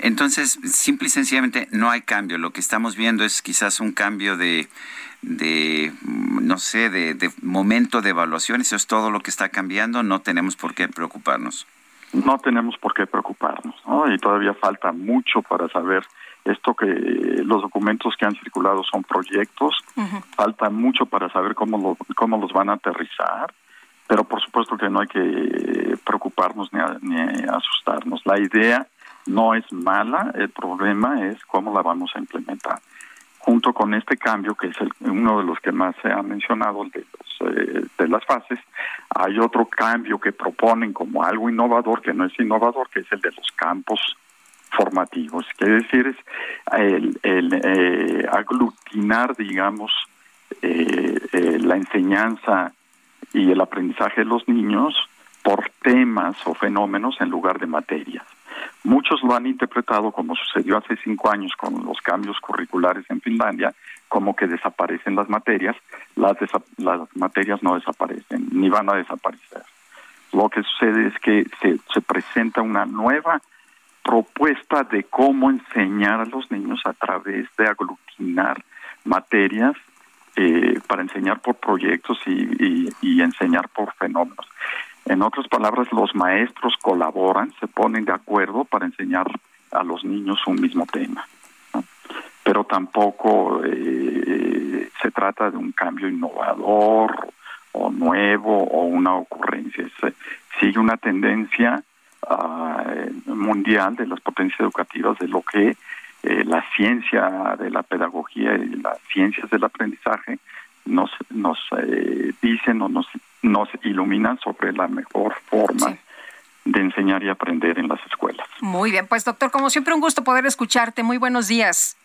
Entonces, simple y sencillamente no hay cambio. Lo que estamos viendo es quizás un cambio de, de no sé, de, de momento de evaluación. Eso es todo lo que está cambiando. No tenemos por qué preocuparnos. No tenemos por qué preocuparnos, ¿no? Y todavía falta mucho para saber esto que los documentos que han circulado son proyectos. Uh -huh. Falta mucho para saber cómo, lo, cómo los van a aterrizar. Pero por supuesto que no hay que preocuparnos ni, a, ni asustarnos. La idea no es mala, el problema es cómo la vamos a implementar. Junto con este cambio, que es el, uno de los que más se ha mencionado, de, los, eh, de las fases, hay otro cambio que proponen como algo innovador, que no es innovador, que es el de los campos formativos. Quiere decir, es el, el eh, aglutinar, digamos, eh, eh, la enseñanza y el aprendizaje de los niños por temas o fenómenos en lugar de materias. Muchos lo han interpretado, como sucedió hace cinco años con los cambios curriculares en Finlandia, como que desaparecen las materias. Las, materias no desaparecen, ni van a desaparecer. Lo que sucede es que se, se presenta una nueva propuesta de cómo enseñar a los niños a través de aglutinar materias eh, para enseñar por proyectos y enseñar por fenómenos. En otras palabras, los maestros colaboran, se ponen de acuerdo para enseñar a los niños un mismo tema. Pero tampoco eh, se trata de un cambio innovador o nuevo o una ocurrencia. Se, sigue una tendencia uh, mundial de las potencias educativas de lo que eh, la ciencia de la pedagogía y las ciencias del aprendizaje nos, nos eh, dicen o nos, nos iluminan sobre la mejor forma. Sí de enseñar y aprender en las escuelas. Muy bien, pues doctor, como siempre un gusto poder escucharte. Muy buenos días.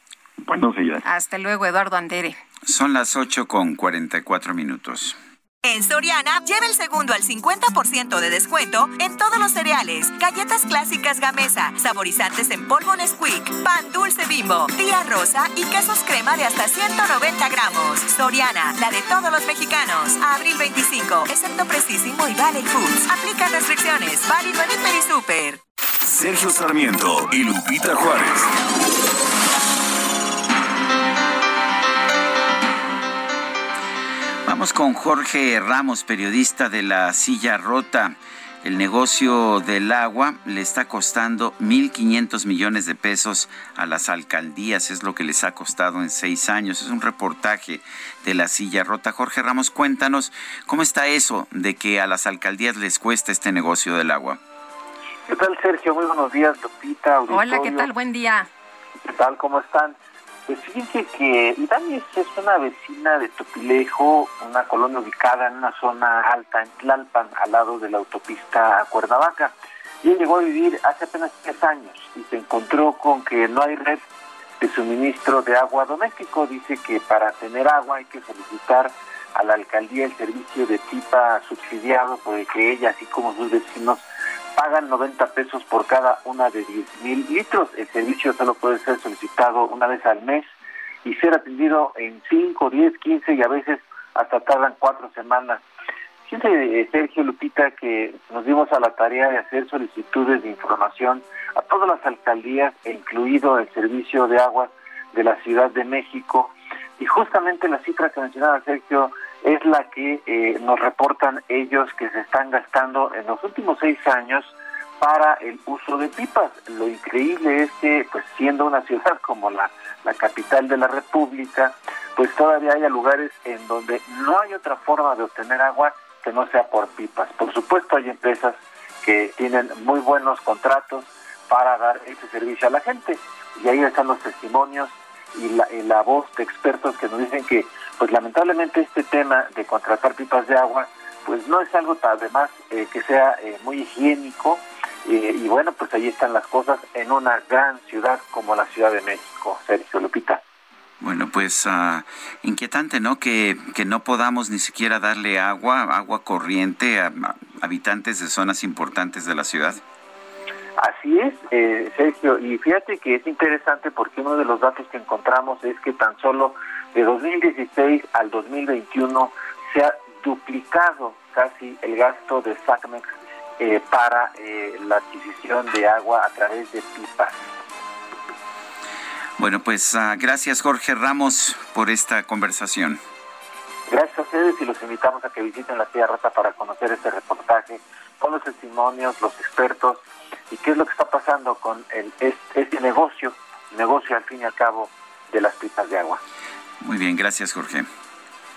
Buenos días. Hasta luego, Eduardo Andere. Son las 8 con 44 minutos. En Soriana, lleva el segundo al 50% de descuento en todos los cereales, galletas clásicas Gamesa, saborizantes en polvo Nesquik, pan dulce bimbo, tía rosa y quesos crema de hasta 190 gramos. Soriana, la de todos los mexicanos. Abril 25, excepto Prestísimo y Valley Foods. Aplica restricciones. Válido en Hiper y Super. Sergio Sarmiento y Lupita Juárez. Vamos con Jorge Ramos, periodista de La Silla Rota. El negocio del agua le está costando 1.500 millones de pesos a las alcaldías, es lo que les ha costado en seis años. Es un reportaje de La Silla Rota. Jorge Ramos, cuéntanos cómo está eso de que a las alcaldías les cuesta este negocio del agua. ¿Qué tal, Sergio? Muy buenos días, Lupita. Auditorio. Hola, ¿qué tal? Buen día. ¿Qué tal? ¿Cómo están? Pues fíjense que Idani es una vecina de Topilejo, una colonia ubicada en una zona alta en Tlalpan, al lado de la autopista Cuernavaca. Y él llegó a vivir hace apenas tres años y se encontró con que no hay red de suministro de agua doméstico. Dice que para tener agua hay que solicitar a la alcaldía el servicio de pipa subsidiado por el que ella, así como sus vecinos, pagan 90 pesos por cada una de 10 mil litros. El servicio solo puede ser solicitado una vez al mes y ser atendido en 5, 10, 15 y a veces hasta tardan cuatro semanas. Eh, Sergio Lupita, que nos dimos a la tarea de hacer solicitudes de información a todas las alcaldías, incluido el servicio de agua de la Ciudad de México. Y justamente la cifra que mencionaba Sergio es la que eh, nos reportan ellos que se están gastando en los últimos seis años para el uso de pipas. Lo increíble es que, pues siendo una ciudad como la, la capital de la República, pues todavía haya lugares en donde no hay otra forma de obtener agua que no sea por pipas. Por supuesto hay empresas que tienen muy buenos contratos para dar ese servicio a la gente y ahí están los testimonios y la, la voz de expertos que nos dicen que pues lamentablemente este tema de contratar pipas de agua pues no es algo además eh, que sea eh, muy higiénico eh, y bueno pues ahí están las cosas en una gran ciudad como la Ciudad de México, Sergio Lupita. Bueno, pues ah, inquietante, ¿no? Que, que no podamos ni siquiera darle agua, agua corriente a habitantes de zonas importantes de la ciudad. Así es, eh, Sergio, y fíjate que es interesante porque uno de los datos que encontramos es que tan solo de 2016 al 2021 se ha duplicado casi el gasto de SACMEX eh, para eh, la adquisición de agua a través de pipas. Bueno, pues uh, gracias Jorge Ramos por esta conversación. Gracias a ustedes y los invitamos a que visiten la Tierra Rota para conocer este reportaje con los testimonios, los expertos y qué es lo que está pasando con el, este, este negocio, negocio al fin y al cabo de las pipas de agua. Muy bien, gracias Jorge.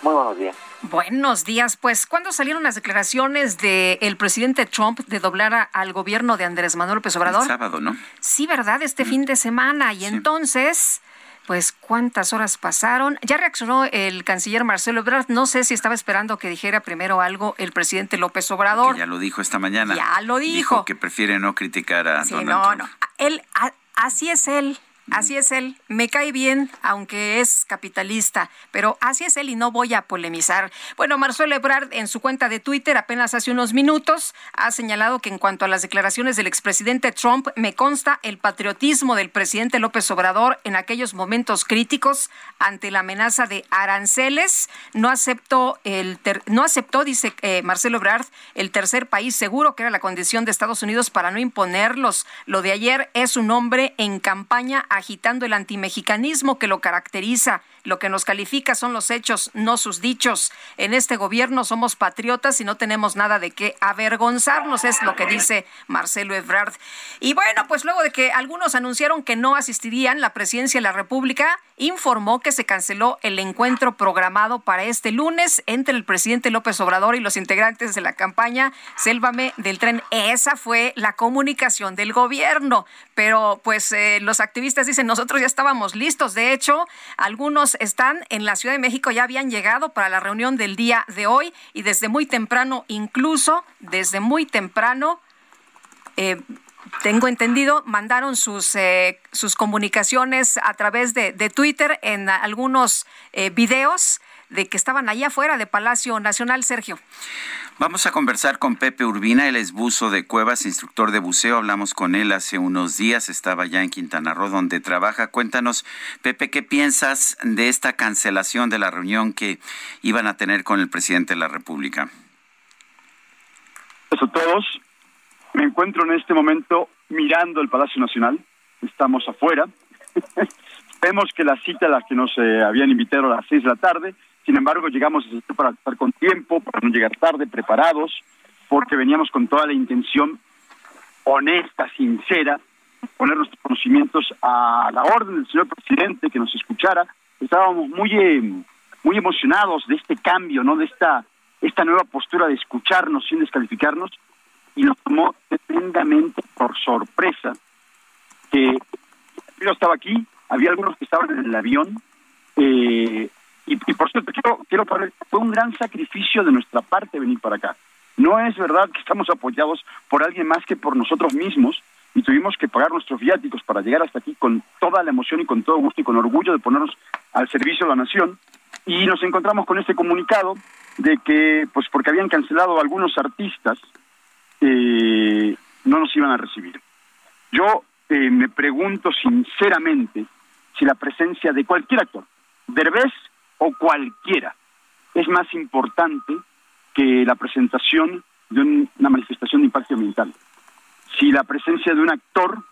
Muy buenos días. Buenos días. Pues, ¿cuándo salieron las declaraciones del presidente Trump de doblar a, al gobierno de Andrés Manuel López Obrador? El sábado, ¿no? Sí, ¿verdad? Este fin de semana. Y entonces, pues, ¿cuántas horas pasaron? Ya reaccionó el canciller Marcelo Ebrard. No sé si estaba esperando que dijera primero algo el presidente López Obrador. Que ya lo dijo esta mañana. Ya lo dijo. Dijo que prefiere no criticar a Sí, Donald no, Trump. no. Él, a- así es él. Así es él. Me cae bien, aunque es capitalista, pero así es él y no voy a polemizar. Bueno, Marcelo Ebrard en su cuenta de Twitter apenas hace unos minutos ha señalado que en cuanto a las declaraciones del expresidente Trump, me consta el patriotismo del presidente López Obrador en aquellos momentos críticos ante la amenaza de aranceles. No aceptó el ter- no aceptó, dice eh, Marcelo Ebrard, el tercer país seguro que era la condición de Estados Unidos para no imponerlos. Lo de ayer es un hombre en campaña agitando el antimexicanismo que lo caracteriza. Lo que nos califica son los hechos, no sus dichos. En este gobierno somos patriotas y no tenemos nada de qué avergonzarnos, es lo que dice Marcelo Ebrard. Y bueno, pues luego de que algunos anunciaron que no asistirían, la presidencia de la República informó que se canceló el encuentro programado para este lunes entre el presidente López Obrador y los integrantes de la campaña Sélvame del tren. Esa fue la comunicación del gobierno. Pero pues eh, los activistas dicen, nosotros ya estábamos listos. De hecho, algunos están en la Ciudad de México, ya habían llegado para la reunión del día de hoy y desde muy temprano, incluso desde muy temprano, eh, tengo entendido, mandaron sus, eh, sus comunicaciones a través de, de Twitter en algunos eh, videos de que estaban allá afuera de Palacio Nacional, Sergio. Vamos a conversar con Pepe Urbina, él es buzo de cuevas, instructor de buceo. Hablamos con él hace unos días, estaba ya en Quintana Roo donde trabaja. Cuéntanos, Pepe, ¿qué piensas de esta cancelación de la reunión que iban a tener con el presidente de la República? a todos. Me encuentro en este momento mirando el Palacio Nacional. Estamos afuera. Vemos que la cita a la que nos eh, habían invitado a las seis de la tarde. Sin embargo, llegamos a para estar con tiempo, para no llegar tarde, preparados, porque veníamos con toda la intención honesta, sincera, poner nuestros conocimientos a la orden del señor presidente que nos escuchara. Estábamos muy, eh, muy emocionados de este cambio, no, de esta esta nueva postura de escucharnos sin descalificarnos y nos tomó tremendamente por sorpresa que yo estaba aquí, había algunos que estaban en el avión eh, y, por cierto quiero quiero poner, fue un gran sacrificio de nuestra parte venir para acá. No es verdad que estamos apoyados por alguien más que por nosotros mismos y tuvimos que pagar nuestros viáticos para llegar hasta aquí con toda la emoción y con todo gusto y con orgullo de ponernos al servicio de la nación y nos encontramos con este comunicado de que, pues porque habían cancelado algunos artistas, eh, no nos iban a recibir. Yo eh, me pregunto sinceramente si la presencia de cualquier actor, Derbez o cualquiera, es más importante que la presentación de una manifestación de impacto ambiental. Si la presencia de un actor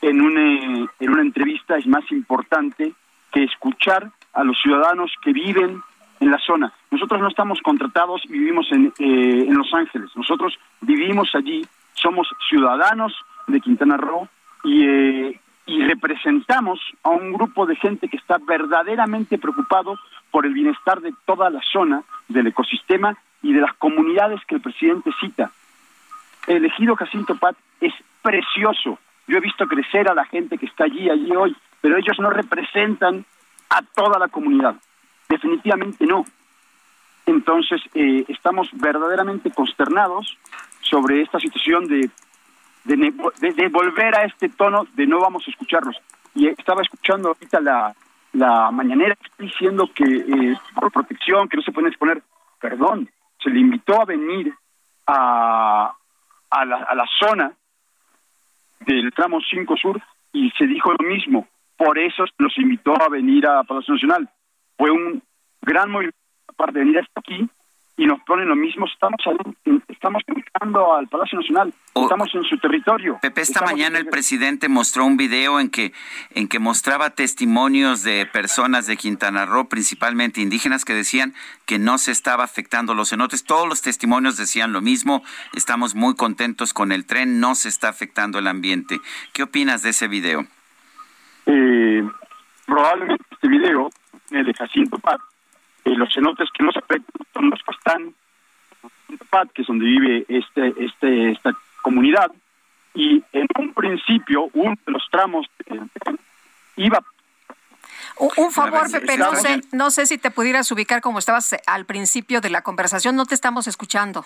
en una, en una entrevista es más importante que escuchar a los ciudadanos que viven en la zona. Nosotros no estamos contratados y vivimos en, eh, en Los Ángeles. Nosotros vivimos allí, somos ciudadanos de Quintana Roo y, eh, y representamos a un grupo de gente que está verdaderamente preocupado por el bienestar de toda la zona, del ecosistema y de las comunidades que el presidente cita. El ejido Jacinto Pat es precioso. Yo he visto crecer a la gente que está allí, allí hoy, pero ellos no representan a toda la comunidad. Definitivamente no. Entonces, eh, estamos verdaderamente consternados sobre esta situación de, de, volver a este tono de no vamos a escucharlos. Y estaba escuchando ahorita la, la mañanera diciendo que eh, por protección, que no se pueden exponer. Perdón, se le invitó a venir a, a, la, a la zona del tramo 5 Sur y se dijo lo mismo. Por eso los invitó a venir a Palacio Nacional. Fue un gran movimiento para venir hasta aquí y nos ponen lo mismo. Estamos estamos entrando al Palacio Nacional, estamos en su territorio. Pepe, esta mañana el presidente mostró un video en que en que mostraba testimonios de personas de Quintana Roo, principalmente indígenas, que decían que no se estaba afectando los cenotes. Todos los testimonios decían lo mismo. Estamos muy contentos con el tren, no se está afectando el ambiente. ¿Qué opinas de ese video? Eh, probablemente este video de Jacinto Paz eh, los cenotes que nos afectan son los que están en que es donde vive este, este, esta comunidad, y en un principio uno de los tramos iba un favor, Pepe, no sé, no sé si te pudieras ubicar como estabas al principio de la conversación, no te estamos escuchando.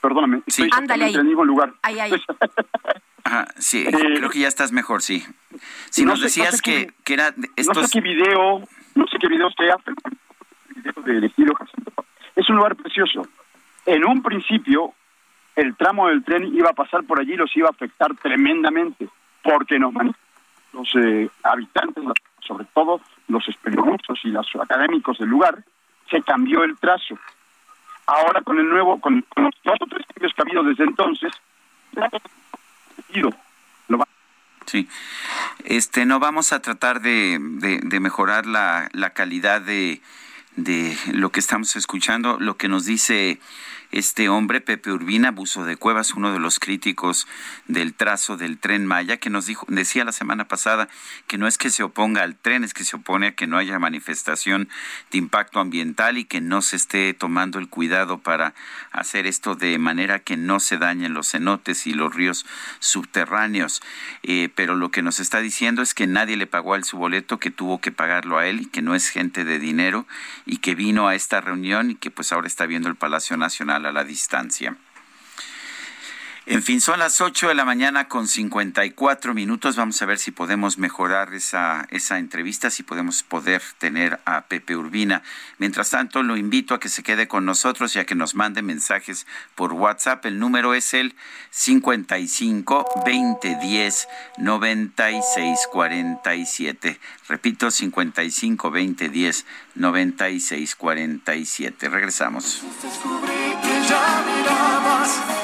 Perdóname, sí. Ándale ahí. en el mismo lugar. Ahí, ahí. Ajá, sí, creo que ya estás mejor, sí. Si nos decías que, que, era estos... No sé qué video, no sé qué video sea, es un lugar precioso. En un principio, el tramo del tren iba a pasar por allí y los iba a afectar tremendamente, porque nos los eh, habitantes, sobre todo los estudiosos y los académicos del lugar, se cambió el trazo. Ahora con el nuevo, con, los dos o tres cambios que ha habido desde entonces, lo Sí, este, no vamos a tratar de, mejorar la calidad de, de lo que estamos escuchando, lo que nos dice este hombre, Pepe Urbina, Buzo de Cuevas, uno de los críticos del trazo del tren Maya, que nos dijo, decía la semana pasada que no es que se oponga al tren, es que se opone a que no haya manifestación de impacto ambiental y que no se esté tomando el cuidado para hacer esto de manera que no se dañen los cenotes y los ríos subterráneos. Eh, pero lo que nos está diciendo es que nadie le pagó a él su boleto, que tuvo que pagarlo a él y que no es gente de dinero y que vino a esta reunión y que pues ahora está viendo el Palacio Nacional a la distancia. En fin, son las 8 de la mañana con 54 minutos. Vamos a ver si podemos mejorar esa, esa entrevista, si podemos poder tener a Pepe Urbina. Mientras tanto, lo invito a que se quede con nosotros y a que nos mande mensajes por WhatsApp. El número es el 55 2010 96 47. Repito, 55 2010 96 47. Regresamos ya mirabas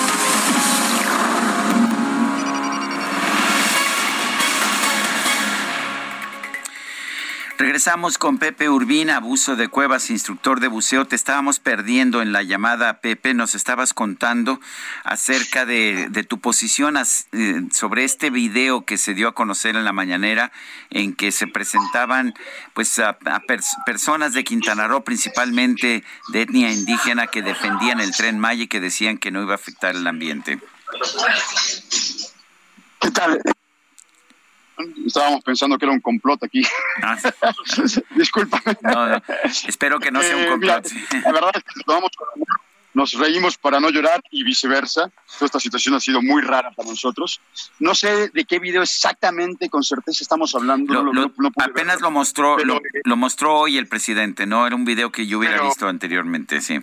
Regresamos con Pepe Urbina, abuso de cuevas, instructor de buceo. Te estábamos perdiendo en la llamada, Pepe. Nos estabas contando acerca de, tu posición eh, sobre este video que se dio a conocer en la mañanera, en que se presentaban pues a, personas de Quintana Roo, principalmente de etnia indígena, que defendían el tren Maya y que decían que no iba a afectar el ambiente. ¿Qué tal? Estábamos pensando que era un complot aquí. Ah, Disculpa. espero que no sea un eh, complot. la verdad es que tomamos nos reímos para no llorar y viceversa. Toda esta situación ha sido muy rara para nosotros. No sé de qué video exactamente con certeza estamos hablando. apenas lo mostró, lo, mostró hoy el presidente, ¿no? Era un video que yo hubiera visto anteriormente, sí.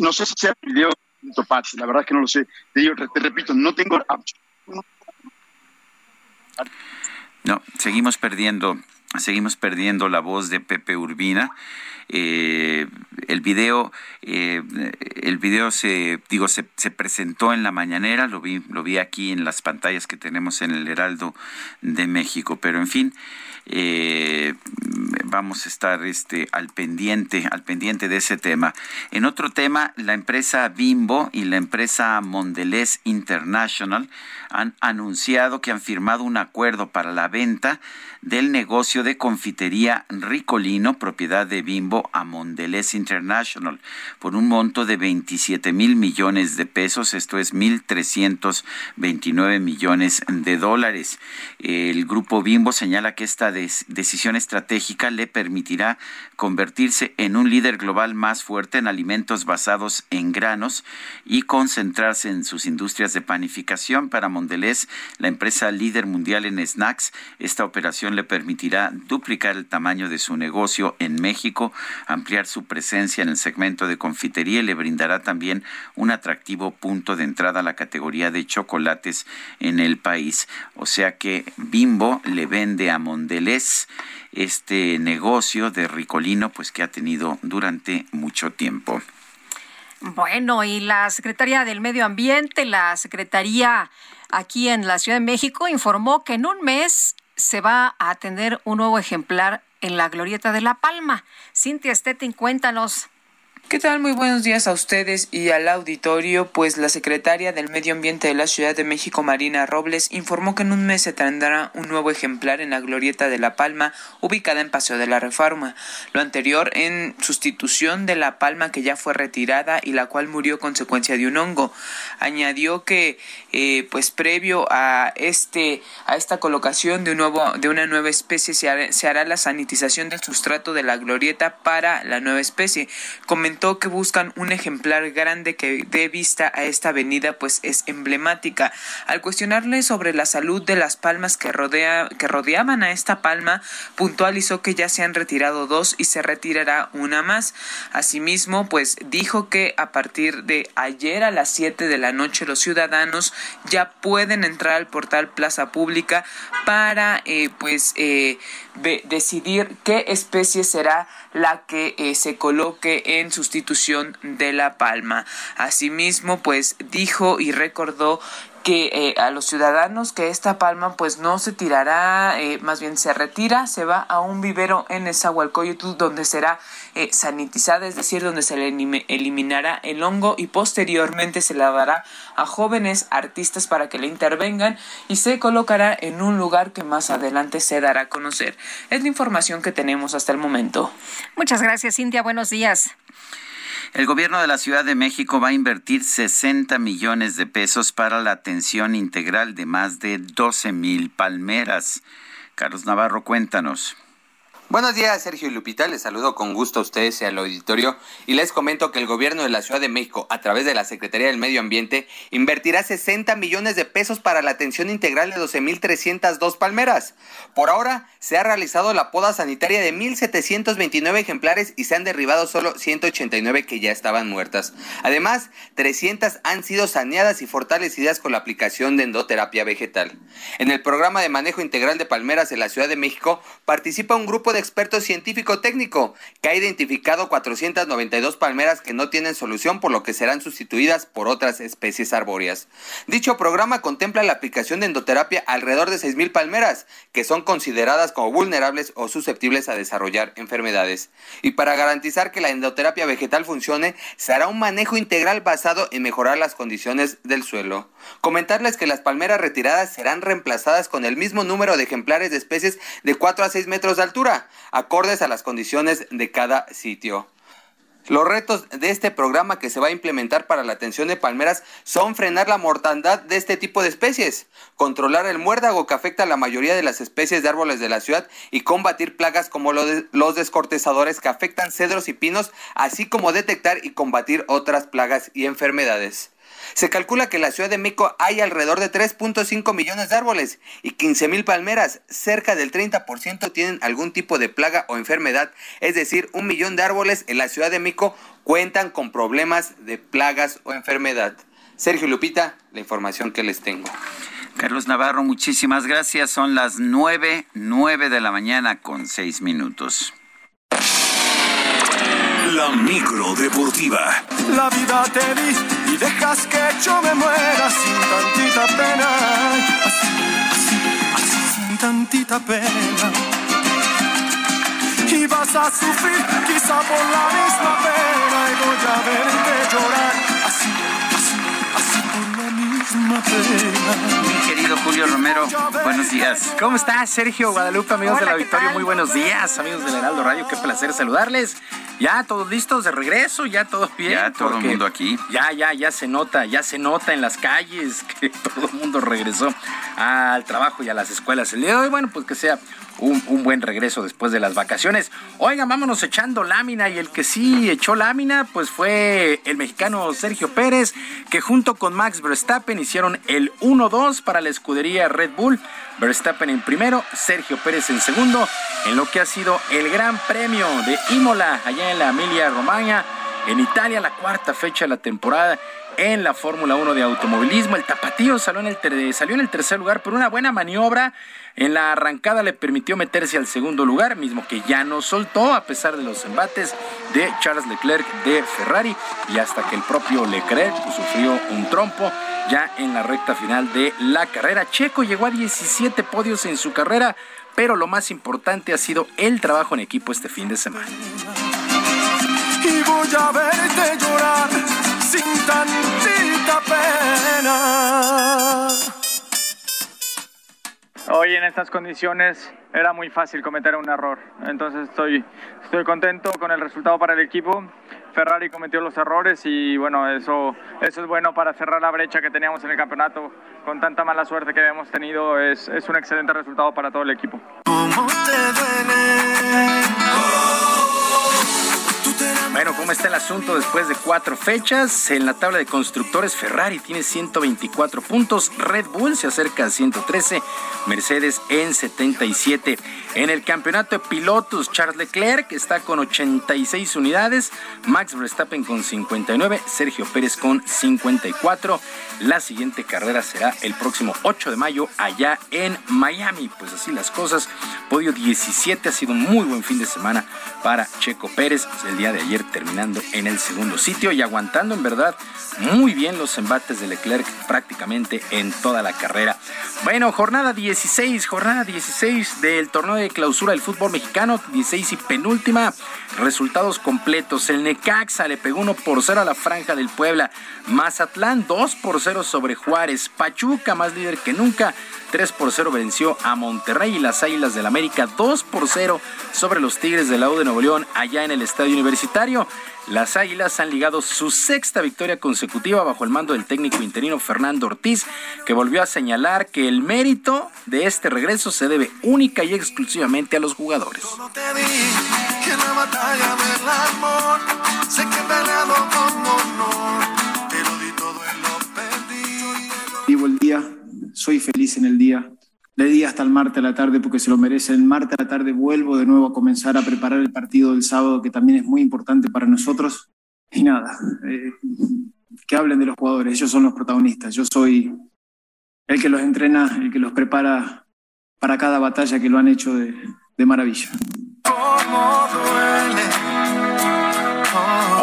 No sé si sea el video, la verdad que no lo sé. Te, te repito, no tengo no, seguimos perdiendo, seguimos perdiendo la voz de Pepe Urbina. Eh, el video, eh, el video se, digo, se, se, presentó en la mañanera, lo vi, lo vi aquí en las pantallas que tenemos en el Heraldo de México, pero en fin, eh, vamos a estar este, al pendiente, al pendiente de ese tema. En otro tema, la empresa Bimbo y la empresa Mondelez International han anunciado que han firmado un acuerdo para la venta del negocio de confitería Ricolino, propiedad de Bimbo, a Mondelez International, por un monto de 27 mil millones de pesos, esto es 1.329 millones de dólares. El grupo Bimbo señala que esta decisión estratégica le permitirá convertirse en un líder global más fuerte en alimentos basados en granos y concentrarse en sus industrias de panificación. Para Mondelez, la empresa líder mundial en snacks, esta operación le permitirá duplicar el tamaño de su negocio en México, ampliar su presencia en el segmento de confitería y le brindará también un atractivo punto de entrada a la categoría de chocolates en el país. O sea que Bimbo le vende a Mondelez este negocio de Ricolino, pues que ha tenido durante mucho tiempo. Bueno, y la Secretaría del Medio Ambiente, la Secretaría aquí en la Ciudad de México, informó que en un mes se va a atender un nuevo ejemplar en la Glorieta de La Palma. Cintia Stettin, cuéntanos. ¿Qué tal? Muy buenos días a ustedes y al auditorio. Pues la secretaria del Medio Ambiente de la Ciudad de México, Marina Robles, informó que en un mes se tendrá un nuevo ejemplar en la Glorieta de La Palma, ubicada en Paseo de la Reforma. Lo anterior en sustitución de La Palma, que ya fue retirada y la cual murió consecuencia de un hongo. Añadió que, eh, pues previo a este, a esta colocación de un nuevo, de una nueva especie, se hará, se hará la sanitización del sustrato de la Glorieta para la nueva especie. Comentó que buscan un ejemplar grande que dé vista a esta avenida, pues es emblemática. Al cuestionarle sobre la salud de las palmas que, rodea, que rodeaban a esta palma, puntualizó que ya se han retirado dos y se retirará una más. Asimismo, pues dijo que a partir de ayer a las 7 de la noche los ciudadanos ya pueden entrar al portal Plaza Pública para eh, pues eh, decidir qué especie será la que eh, se coloque en sustitución de la palma. Asimismo, pues dijo y recordó que eh, a los ciudadanos que esta palma pues no se tirará, eh, más bien se retira, se va a un vivero en Esahualcoyotl donde será eh, sanitizada, es decir, donde se le eliminará el hongo y posteriormente se la dará a jóvenes artistas para que le intervengan y se colocará en un lugar que más adelante se dará a conocer. Es la información que tenemos hasta el momento. Muchas gracias, Cintia. Buenos días. El gobierno de la Ciudad de México va a invertir 60 millones de pesos para la atención integral de más de 12 mil palmeras. Carlos Navarro, cuéntanos. Buenos días, Sergio y Lupita. Les saludo con gusto a ustedes y al auditorio y les comento que el gobierno de la Ciudad de México, a través de la Secretaría del Medio Ambiente, invertirá 60 millones de pesos para la atención integral de 12.302 palmeras. Por ahora, se ha realizado la poda sanitaria de 1.729 ejemplares y se han derribado solo 189 que ya estaban muertas. Además, 300 han sido saneadas y fortalecidas con la aplicación de endoterapia vegetal. En el programa de manejo integral de palmeras en la Ciudad de México participa un grupo de experto científico técnico que ha identificado 492 palmeras que no tienen solución, por lo que serán sustituidas por otras especies arbóreas. Dicho programa contempla la aplicación de endoterapia a alrededor de 6.000 palmeras, que son consideradas como vulnerables o susceptibles a desarrollar enfermedades. Y para garantizar que la endoterapia vegetal funcione, se hará un manejo integral basado en mejorar las condiciones del suelo. Comentarles que las palmeras retiradas serán reemplazadas con el mismo número de ejemplares de especies de 4 a 6 metros de altura, acordes a las condiciones de cada sitio. Los retos de este programa que se va a implementar para la atención de palmeras son frenar la mortandad de este tipo de especies, controlar el muérdago que afecta a la mayoría de las especies de árboles de la ciudad y combatir plagas como los descortezadores que afectan cedros y pinos, así como detectar y combatir otras plagas y enfermedades. Se calcula que en la Ciudad de México hay alrededor de 3.5 millones de árboles y 15 mil palmeras. Cerca del 30% tienen algún tipo de plaga o enfermedad. Es decir, un millón de árboles en la Ciudad de México cuentan con problemas de plagas o enfermedad. Sergio Lupita, la información que les tengo. Carlos Navarro, muchísimas gracias. Son las nueve, nueve de la mañana con seis minutos. La micro deportiva. La vida te di y dejas que yo me muera sin tantita pena. Así, así, así, sin tantita pena. Y vas a sufrir quizá por la misma pena y voy a verte llorar. Misma pena. Mi querido Julio Romero, buenos días. ¿Cómo estás, Sergio Guadalupe, amigos Hola, del ¿qué auditorio? Muy buenos días, amigos del Heraldo Radio. Qué placer saludarles. Ya todos listos de regreso, ya todos bien. Ya todo el mundo aquí. Ya, ya, ya se nota, ya se nota en las calles que todo el mundo regresó al trabajo y a las escuelas el día de hoy. Bueno, pues que sea un, buen regreso después de las vacaciones. Oigan, vámonos echando lámina y el que sí echó lámina, pues fue el mexicano Sergio Pérez, que junto con Max Verstappen hicieron el 1-2 para la escudería Red Bull. Verstappen en primero, Sergio Pérez en segundo, en lo que ha sido el Gran Premio de Imola, allá en la Emilia Romagna, en Italia, la cuarta fecha de la temporada en la Fórmula 1 de automovilismo. El tapatío salió en el, salió en el tercer lugar, pero una buena maniobra en la arrancada le permitió meterse al segundo lugar, mismo que ya no soltó a pesar de los embates de Charles Leclerc de Ferrari y hasta que el propio Leclerc pues, sufrió un trompo ya en la recta final de la carrera. Checo llegó a 17 podios en su carrera, pero lo más importante ha sido el trabajo en equipo este fin de semana. y voy a llorar sin tantita pena. Hoy en estas condiciones era muy fácil cometer un error, entonces estoy, estoy contento con el resultado para el equipo. Ferrari cometió los errores y bueno, eso, eso es bueno para cerrar la brecha que teníamos en el campeonato. Con tanta mala suerte que hemos tenido, es, es un excelente resultado para todo el equipo. Bueno, ¿cómo está el asunto después de cuatro fechas? En la tabla de constructores, Ferrari tiene 124 puntos, Red Bull se acerca a 113, Mercedes en 77. En el campeonato de pilotos, Charles Leclerc está con 86 unidades, Max Verstappen con 59, Sergio Pérez con 54. La siguiente carrera será el próximo 8 de mayo allá en Miami. Pues así las cosas. Podio 17 ha sido un muy buen fin de semana para Checo Pérez. El día de ayer terminando en el segundo sitio y aguantando en verdad muy bien los embates de Leclerc prácticamente en toda la carrera. Bueno, jornada 16, jornada 16 del torneo de clausura del fútbol mexicano, 16 y penúltima. Resultados completos. El Necaxa le pegó 1 por 0 a la franja del Puebla. Mazatlán 2 por 0 sobre Juárez. Pachuca, más líder que nunca, 3 por 0 venció a Monterrey y las Águilas del América 2 por 0 sobre los Tigres de la U de Nuevo León allá en el Estadio Universitario. Las Águilas han ligado su sexta victoria consecutiva bajo el mando del técnico interino Fernando Ortiz, que volvió a señalar que el mérito de este regreso se debe única y exclusivamente a los jugadores. Vivo el día, soy feliz en el día. Le di hasta el martes a la tarde porque se lo merece. El martes a la tarde vuelvo de nuevo a comenzar a preparar el partido del sábado, que también es muy importante para nosotros. Y nada, eh, que hablen de los jugadores, ellos son los protagonistas. Yo soy el que los entrena, el que los prepara para cada batalla que lo han hecho de, de maravilla. duele.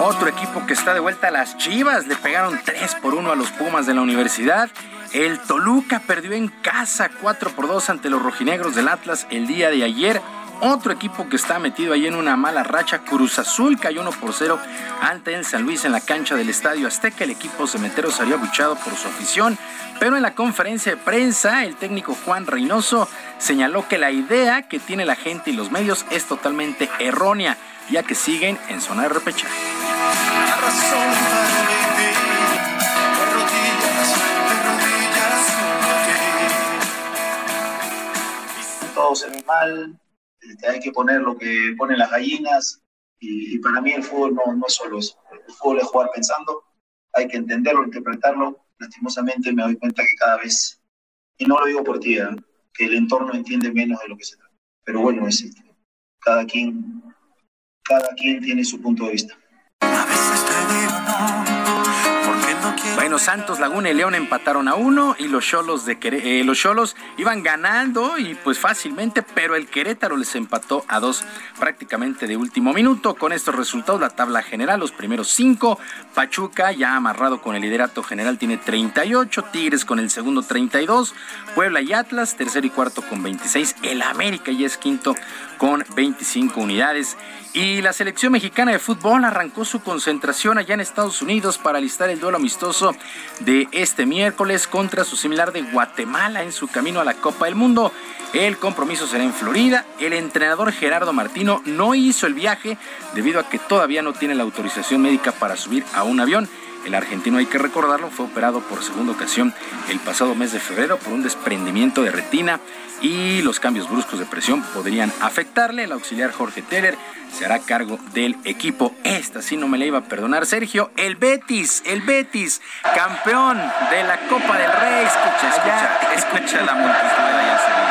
Otro equipo que está de vuelta a las Chivas, le pegaron 3 por 1 a los Pumas de la universidad. El Toluca perdió en casa 4 por 2 ante los rojinegros del Atlas el día de ayer. Otro equipo que está metido ahí en una mala racha, Cruz Azul, cayó 1 por 0 ante el San Luis en la cancha del Estadio Azteca. El equipo cementero salió abuchado por su afición, pero en la conferencia de prensa, el técnico Juan Reynoso señaló que la idea que tiene la gente y los medios es totalmente errónea, ya que siguen en zona de repechaje. Se ve mal, este, hay que poner lo que ponen las gallinas y, para mí el fútbol no, no es solo eso, el fútbol es jugar pensando, hay que entenderlo, interpretarlo, lastimosamente me doy cuenta que cada vez, y no lo digo por ti, ¿eh? que el entorno entiende menos de lo que se trata, pero bueno, es cada quien, cada quien tiene su punto de vista. Bueno, Santos, Laguna y León empataron a uno y los Cholos eh, los Cholos iban ganando y pues fácilmente, pero el Querétaro les empató a dos prácticamente de último minuto. Con estos resultados, la tabla general, los primeros cinco, Pachuca ya amarrado con el liderato general tiene 38, Tigres con el segundo 32, Puebla y Atlas, tercero y cuarto con 26, el América ya es quinto con 25 unidades. Y la selección mexicana de fútbol arrancó su concentración allá en Estados Unidos para alistar el duelo amistoso de este miércoles contra su similar de Guatemala en su camino a la Copa del Mundo. El compromiso será en Florida. El entrenador Gerardo Martino no hizo el viaje debido a que todavía no tiene la autorización médica para subir a un avión. El argentino, hay que recordarlo, fue operado por segunda ocasión el pasado mes de febrero por un desprendimiento de retina y los cambios bruscos de presión podrían afectarle. El auxiliar Jorge Teller se hará cargo del equipo. Esta sí no me la iba a perdonar, Sergio. El Betis, el Betis, campeón de la Copa del Rey. Escucha, escucha, escucha la multitud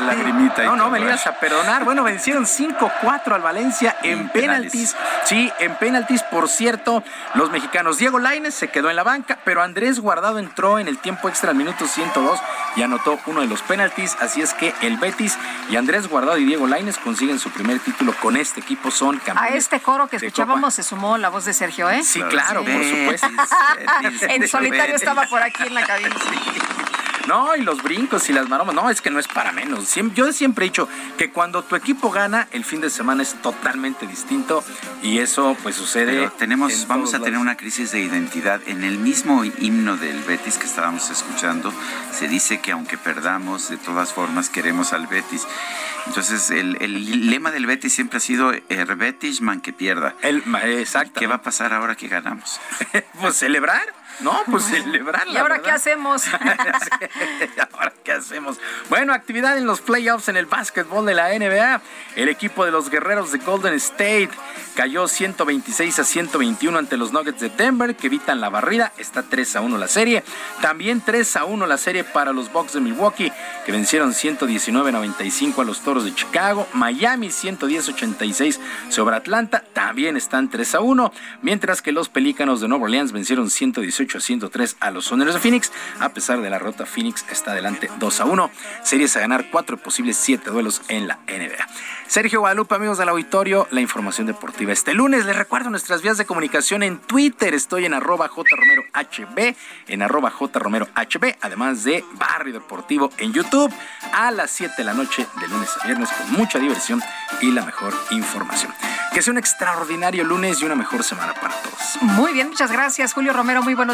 la, la lagrimita. No, no, me lo ibas a perdonar. Bueno, vencieron 5-4 al Valencia en penaltis. Sí, en penaltis, por cierto, los mexicanos. Diego Laines se quedó en la banca, pero Andrés Guardado entró en el tiempo extra al minuto 102 y anotó uno de los penaltis. Así es que el Betis y Andrés Guardado y Diego Laines consiguen su primer título con este equipo. Son A campeones. este coro que escuchábamos se sumó la voz de Sergio, ¿eh? Sí, claro, por supuesto. en solitario estaba por aquí en la cabina. No, y los brincos y las maromas, no, es que no es para menos. Siem- yo siempre he dicho que cuando tu equipo gana, el fin de semana es totalmente distinto y eso pues sucede. Pero tenemos, en vamos a tener una crisis de identidad. En el mismo himno del Betis que estábamos escuchando, se dice que aunque perdamos, de todas formas queremos al Betis. Entonces, el, el lema del Betis siempre ha sido el Betis man que pierda. El, exacto. ¿Qué va a pasar ahora que ganamos? pues celebrar. No, pues celebrar. ¿Y ahora verdad. qué hacemos? Ahora, ¿qué hacemos? Bueno, actividad en los playoffs en el básquetbol de la NBA. El equipo de los guerreros de Golden State cayó 126 a 121 ante los Nuggets de Denver, que evitan la barrida. Está 3 a 1 la serie. También 3 a 1 la serie para los Bucks de Milwaukee, que vencieron 119 a 95 a los Toros de Chicago. Miami 110 a 86 sobre Atlanta. También están 3 a 1. Mientras que los Pelícanos de Nueva Orleans vencieron 118 a 103 a los Soneros de Phoenix. A pesar de la rota, Phoenix está adelante 2 a 1. Series a ganar 4 posibles 7 duelos en la NBA. Sergio Guadalupe, amigos del auditorio, la información deportiva este lunes. Les recuerdo nuestras vías de comunicación en Twitter. Estoy en arroba jromerohb, en arroba jromerohb, además de Barrio Deportivo en YouTube a las 7 de la noche de lunes a viernes con mucha diversión y la mejor información. Que sea un extraordinario lunes y una mejor semana para todos. Muy bien, muchas gracias, Julio Romero. Muy buenos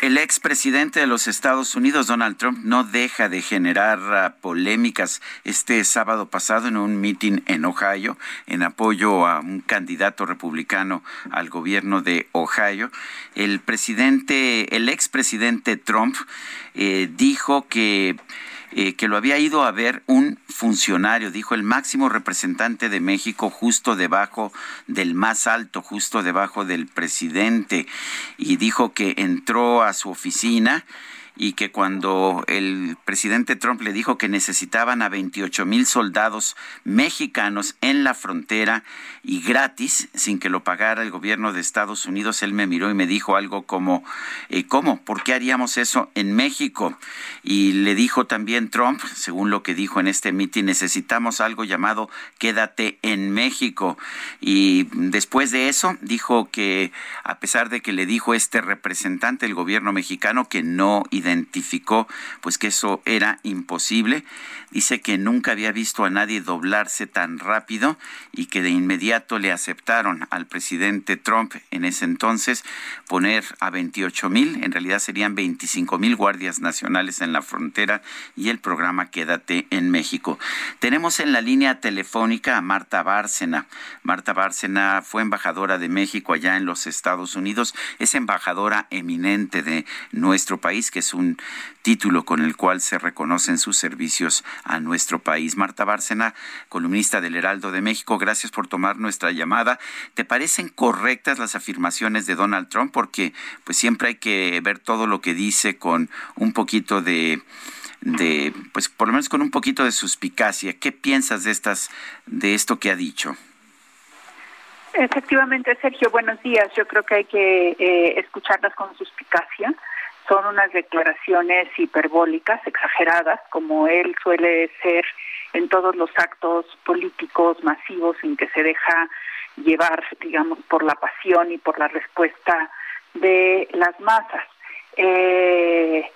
El expresidente de los Estados Unidos, Donald Trump, no deja de generar ah, polémicas. Este sábado pasado, en un meeting en Ohio, en apoyo a un candidato republicano al gobierno de Ohio, el presidente, el expresidente Trump, eh, dijo que eh, que lo había ido a ver un funcionario, dijo el máximo representante de México justo debajo del más alto, justo debajo del presidente, y dijo que entró a su oficina y que cuando el presidente Trump le dijo que necesitaban a 28 mil soldados mexicanos en la frontera y gratis, sin que lo pagara el gobierno de Estados Unidos, él me miró y me dijo algo como, eh, ¿cómo? ¿Por qué haríamos eso en México? Y le dijo también Trump, según lo que dijo en este mitin, necesitamos algo llamado Quédate en México. Y después de eso dijo que a pesar de que le dijo este representante del gobierno mexicano que no identificó pues que eso era imposible. Dice que nunca había visto a nadie doblarse tan rápido y que de inmediato le aceptaron al presidente Trump en ese entonces poner a 28 mil, en realidad serían 25 mil guardias nacionales en la frontera y el programa Quédate en México. Tenemos en la línea telefónica a Marta Bárcena. Marta Bárcena fue embajadora de México allá en los Estados Unidos, es embajadora eminente de nuestro país, que es un título con el cual se reconocen sus servicios a nuestro país. Marta Bárcena, columnista del Heraldo de México, gracias por tomar nuestra llamada. ¿Te parecen correctas las afirmaciones de Donald Trump? Porque pues siempre hay que ver todo lo que dice con un poquito de de pues por lo menos con un poquito de suspicacia. ¿Qué piensas de estas de esto que ha dicho? Efectivamente, Sergio, buenos días. Yo creo que hay que eh, escucharlas con suspicacia son unas declaraciones hiperbólicas, exageradas, como él suele ser en todos los actos políticos masivos en que se deja llevar, digamos, por la pasión y por la respuesta de las masas. Eh,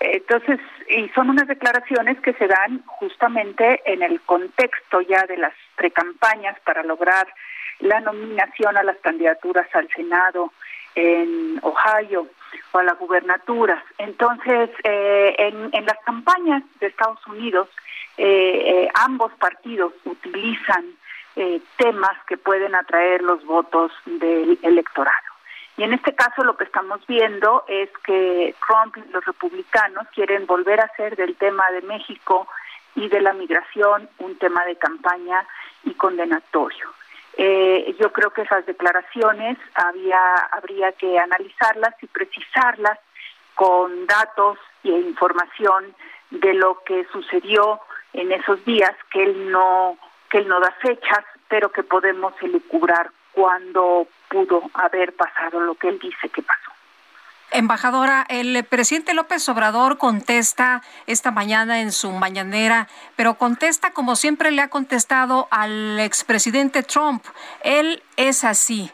entonces, y son unas declaraciones que se dan justamente en el contexto ya de las precampañas para lograr la nominación a las candidaturas al Senado en Ohio o a la gubernatura. Entonces, eh, en, las campañas de Estados Unidos, eh, eh, ambos partidos utilizan temas que pueden atraer los votos del electorado. Y en este caso lo que estamos viendo es que Trump los republicanos quieren volver a hacer del tema de México y de la migración un tema de campaña y condenatorio. Eh, yo creo que esas declaraciones había, habría que analizarlas y precisarlas con datos e información de lo que sucedió en esos días, que él no, que él no da fechas, pero que podemos elucubrar cuando pudo haber pasado lo que él dice que pasó. Embajadora, el presidente López Obrador contesta esta mañana en su mañanera, pero contesta como siempre le ha contestado al expresidente Trump. Él es así,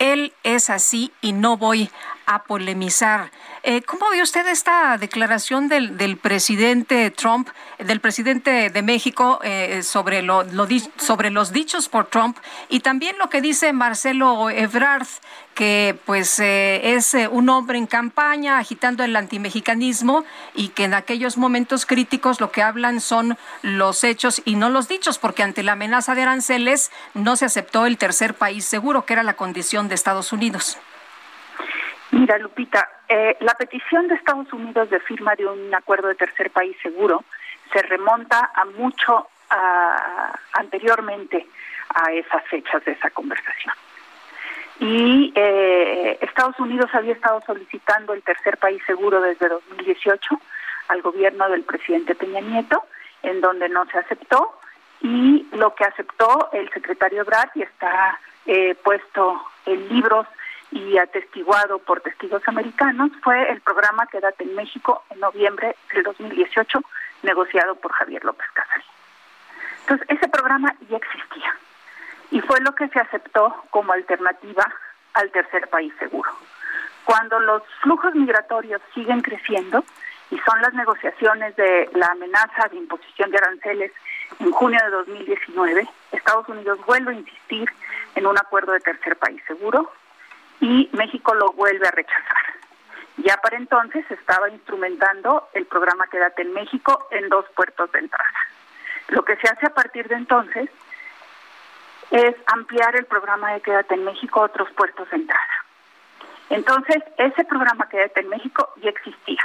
él es así y no voy a polemizar. Eh, ¿Cómo ve usted esta declaración del, del, presidente Trump, del presidente de México eh, sobre, lo, sobre los dichos por Trump y también lo que dice Marcelo Ebrard, que pues eh, es un hombre en campaña agitando el antimexicanismo y que en aquellos momentos críticos lo que hablan son los hechos y no los dichos, porque ante la amenaza de aranceles no se aceptó el tercer país seguro, que era la condición de Estados Unidos. Mira, Lupita, eh, la petición de Estados Unidos de firma de un acuerdo de tercer país seguro se remonta a mucho anteriormente a esas fechas de esa conversación. Y eh, Estados Unidos había estado solicitando el tercer país seguro desde 2018 al gobierno del presidente Peña Nieto, en donde no se aceptó, y lo que aceptó el secretario Brad y está eh, puesto en libros y atestiguado por testigos americanos fue el programa Quédate en México en noviembre del 2018, negociado por Javier López Casal. Entonces, ese programa ya existía y fue lo que se aceptó como alternativa al tercer país seguro. Cuando los flujos migratorios siguen creciendo y son las negociaciones de la amenaza de imposición de aranceles en junio de 2019, Estados Unidos vuelve a insistir en un acuerdo de tercer país seguro y México lo vuelve a rechazar. Ya para entonces estaba instrumentando el programa Quédate en México en dos puertos de entrada. Lo que se hace a partir de entonces es ampliar el programa de Quédate en México a otros puertos de entrada. Entonces, ese programa Quédate en México ya existía.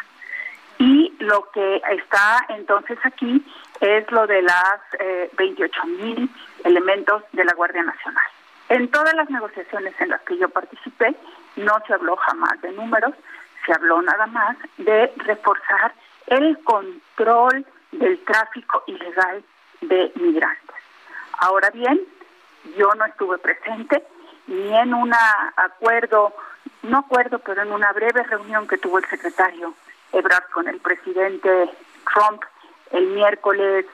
Y lo que está entonces aquí es lo de las eh, 28 mil elementos de la Guardia Nacional. En todas las negociaciones en las que yo participé no se habló jamás de números, se habló nada más de reforzar el control del tráfico ilegal de migrantes. Ahora bien, yo no estuve presente ni en un acuerdo, no acuerdo, pero en una breve reunión que tuvo el secretario Ebrard con el presidente Trump el miércoles,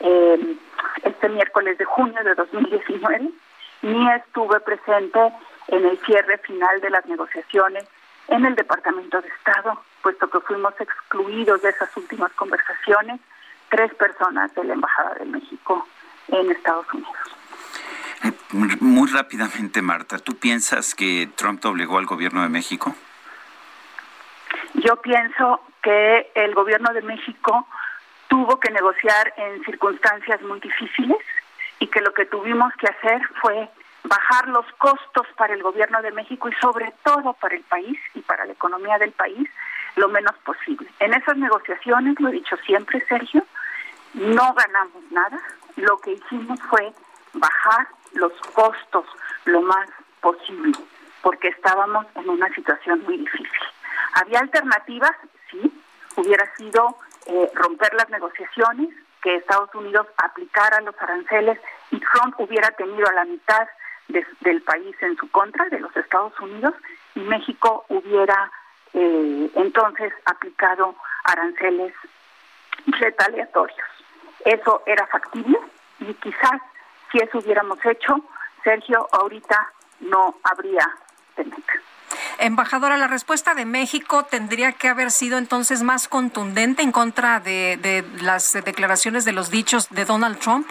eh, este miércoles de junio de 2019, ni estuve presente en el cierre final de las negociaciones en el Departamento de Estado, puesto que fuimos excluidos de esas últimas conversaciones tres personas de la Embajada de México en Estados Unidos. Eh, muy rápidamente, Marta, ¿tú piensas que Trump obligó al gobierno de México? Yo pienso que el gobierno de México tuvo que negociar en circunstancias muy difíciles y que lo que tuvimos que hacer fue bajar los costos para el gobierno de México y sobre todo para el país y para la economía del país lo menos posible. En esas negociaciones, lo he dicho siempre, Sergio, no ganamos nada. Lo que hicimos fue bajar los costos lo más posible, porque estábamos en una situación muy difícil. ¿Había alternativas? Sí. Hubiera sido eh, romper las negociaciones, que Estados Unidos aplicara los aranceles y Trump hubiera tenido a la mitad del país en su contra, de los Estados Unidos, y México hubiera eh, entonces aplicado aranceles retaliatorios. Eso era factible y quizás si eso hubiéramos hecho, Sergio, ahorita no habría TEMEC. Embajadora, la respuesta de México tendría que haber sido entonces más contundente en contra de, de las declaraciones de los dichos de Donald Trump.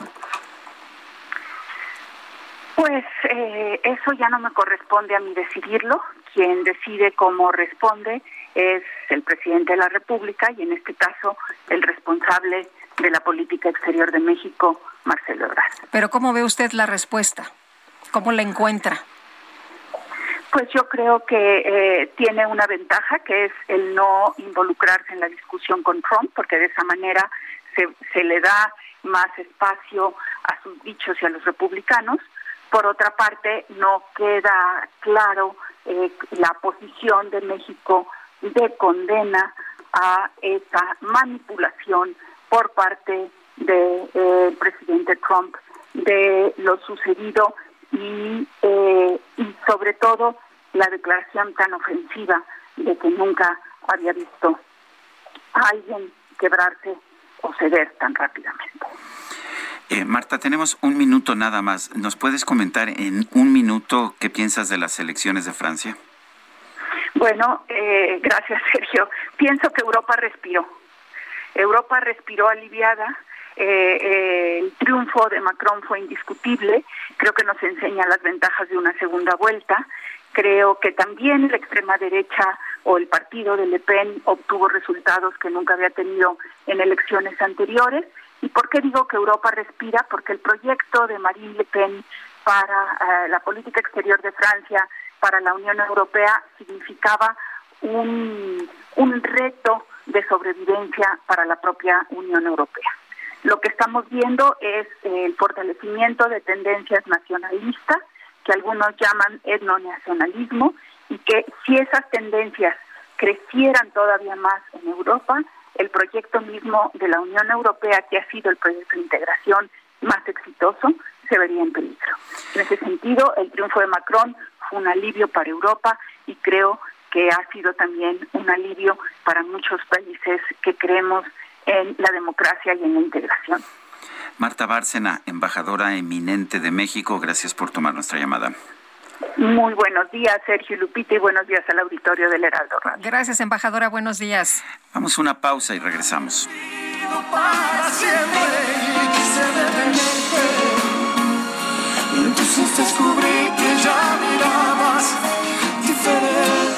Pues eh, eso ya no me corresponde a mí decidirlo. Quien decide cómo responde es el presidente de la República y en este caso el responsable de la política exterior de México, Marcelo Ebrard. Pero ¿cómo ve usted la respuesta? ¿Cómo la encuentra? Pues yo creo que eh, tiene una ventaja que es el no involucrarse en la discusión con Trump, porque de esa manera se, se le da más espacio a sus dichos y a los republicanos. Por otra parte, no queda claro eh, la posición de México de condena a esa manipulación por parte del de, eh, presidente Trump de lo sucedido y, eh, y sobre todo la declaración tan ofensiva de que nunca había visto a alguien quebrarse o ceder tan rápidamente. Eh, Marta, tenemos un minuto nada más. ¿Nos puedes comentar en un minuto qué piensas de las elecciones de Francia? Bueno, eh, gracias Sergio. Pienso que Europa respiró. Europa respiró aliviada. Eh, eh, el triunfo de Macron fue indiscutible. Creo que nos enseña las ventajas de una segunda vuelta. Creo que también la extrema derecha o el partido de Le Pen obtuvo resultados que nunca había tenido en elecciones anteriores. ¿Y por qué digo que Europa respira? Porque el proyecto de Marine Le Pen para uh, la política exterior de Francia, para la Unión Europea, significaba un, un reto de sobrevivencia para la propia Unión Europea. Lo que estamos viendo es el fortalecimiento de tendencias nacionalistas, que algunos llaman etnonacionalismo, y que si esas tendencias crecieran todavía más en Europa, el proyecto mismo de la Unión Europea, que ha sido el proyecto de integración más exitoso, se vería en peligro. En ese sentido, el triunfo de Macron fue un alivio para Europa y creo que ha sido también un alivio para muchos países que creemos en la democracia y en la integración. Marta Bárcena, embajadora eminente de México, gracias por tomar nuestra llamada. Muy buenos días, Sergio Lupita, y buenos días al auditorio del Heraldo Radio. Gracias, embajadora, buenos días. Vamos a una pausa y regresamos. Para siempre y quise detenerte. Y entonces descubrí que ya mirabas diferente.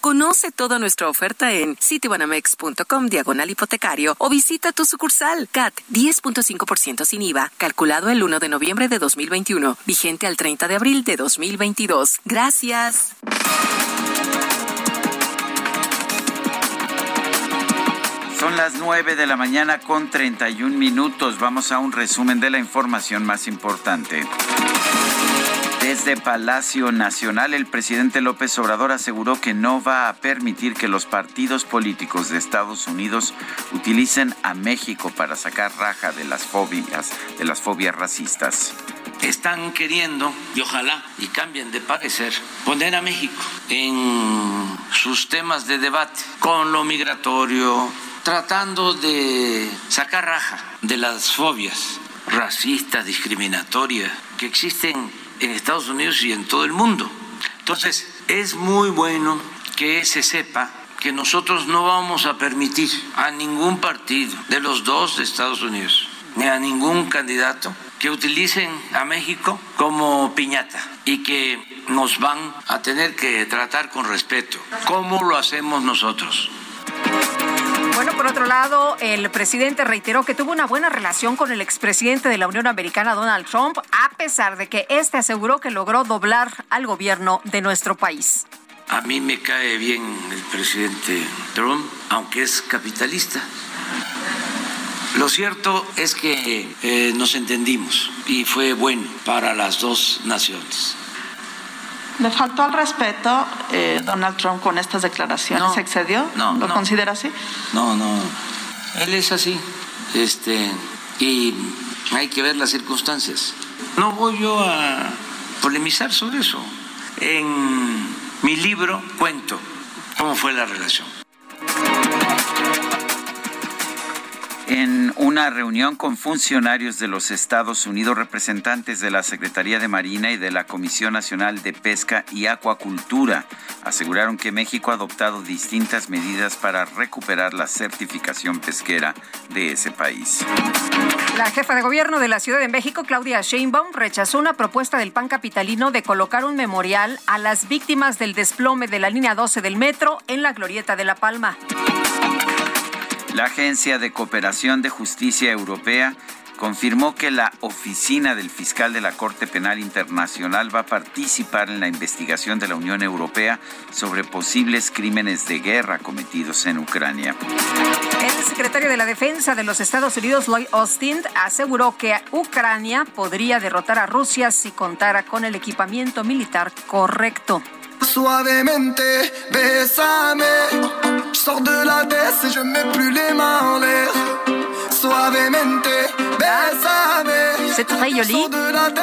Conoce toda nuestra oferta en citibanamex.com diagonal hipotecario o visita tu sucursal CAT 10.5% sin IVA, calculado el 1 de noviembre de 2021, vigente al 30 de abril de 2022. Gracias. Son las 9 de la mañana con 31 minutos. Vamos a un resumen de la información más importante. Desde Palacio Nacional, el presidente López Obrador aseguró que no va a permitir que los partidos políticos de Estados Unidos utilicen a México para sacar raja de las fobias, de las fobias racistas. Están queriendo, y ojalá y cambien de parecer, poner a México en sus temas de debate con lo migratorio, tratando de sacar raja de las fobias racistas, discriminatorias que existen en Estados Unidos y en todo el mundo. Entonces, es muy bueno que se sepa que nosotros no vamos a permitir a ningún partido de los dos de Estados Unidos, ni a ningún candidato que utilicen a México como piñata y que nos van a tener que tratar con respeto, como lo hacemos nosotros. Bueno, por otro lado, el presidente reiteró que tuvo una buena relación con el expresidente de la Unión Americana, Donald Trump, a pesar de que este aseguró que logró doblar al gobierno de nuestro país. A mí me cae bien el presidente Trump, aunque es capitalista. Lo cierto es que eh, nos entendimos y fue bueno para las dos naciones. ¿Le faltó al respeto eh, Donald Trump con estas declaraciones? No, ¿Se excedió? no, ¿Lo no. considera así? No, no. Él es así. Este, y hay que ver las circunstancias. No voy yo a polemizar sobre eso. En mi libro cuento cómo fue la relación. En una reunión con funcionarios de los Estados Unidos, representantes de la Secretaría de Marina y de la Comisión Nacional de Pesca y Acuacultura aseguraron que México ha adoptado distintas medidas para recuperar la certificación pesquera de ese país. La jefa de gobierno de la Ciudad de México, Claudia Sheinbaum, rechazó una propuesta del PAN capitalino de colocar un memorial a las víctimas del desplome de la línea 12 del metro en la Glorieta de La Palma. La Agencia de Cooperación de Justicia Europea confirmó que la oficina del fiscal de la Corte Penal Internacional va a participar en la investigación de la Unión Europea sobre posibles crímenes de guerra cometidos en Ucrania. El secretario de la Defensa de los Estados Unidos, Lloyd Austin, aseguró que Ucrania podría derrotar a Rusia si contara con el equipamiento militar correcto. Suavemente, bésame. Je sors de la baisse et je mets plus les mains en l'air. Suavemente, bésame. C'est très joli.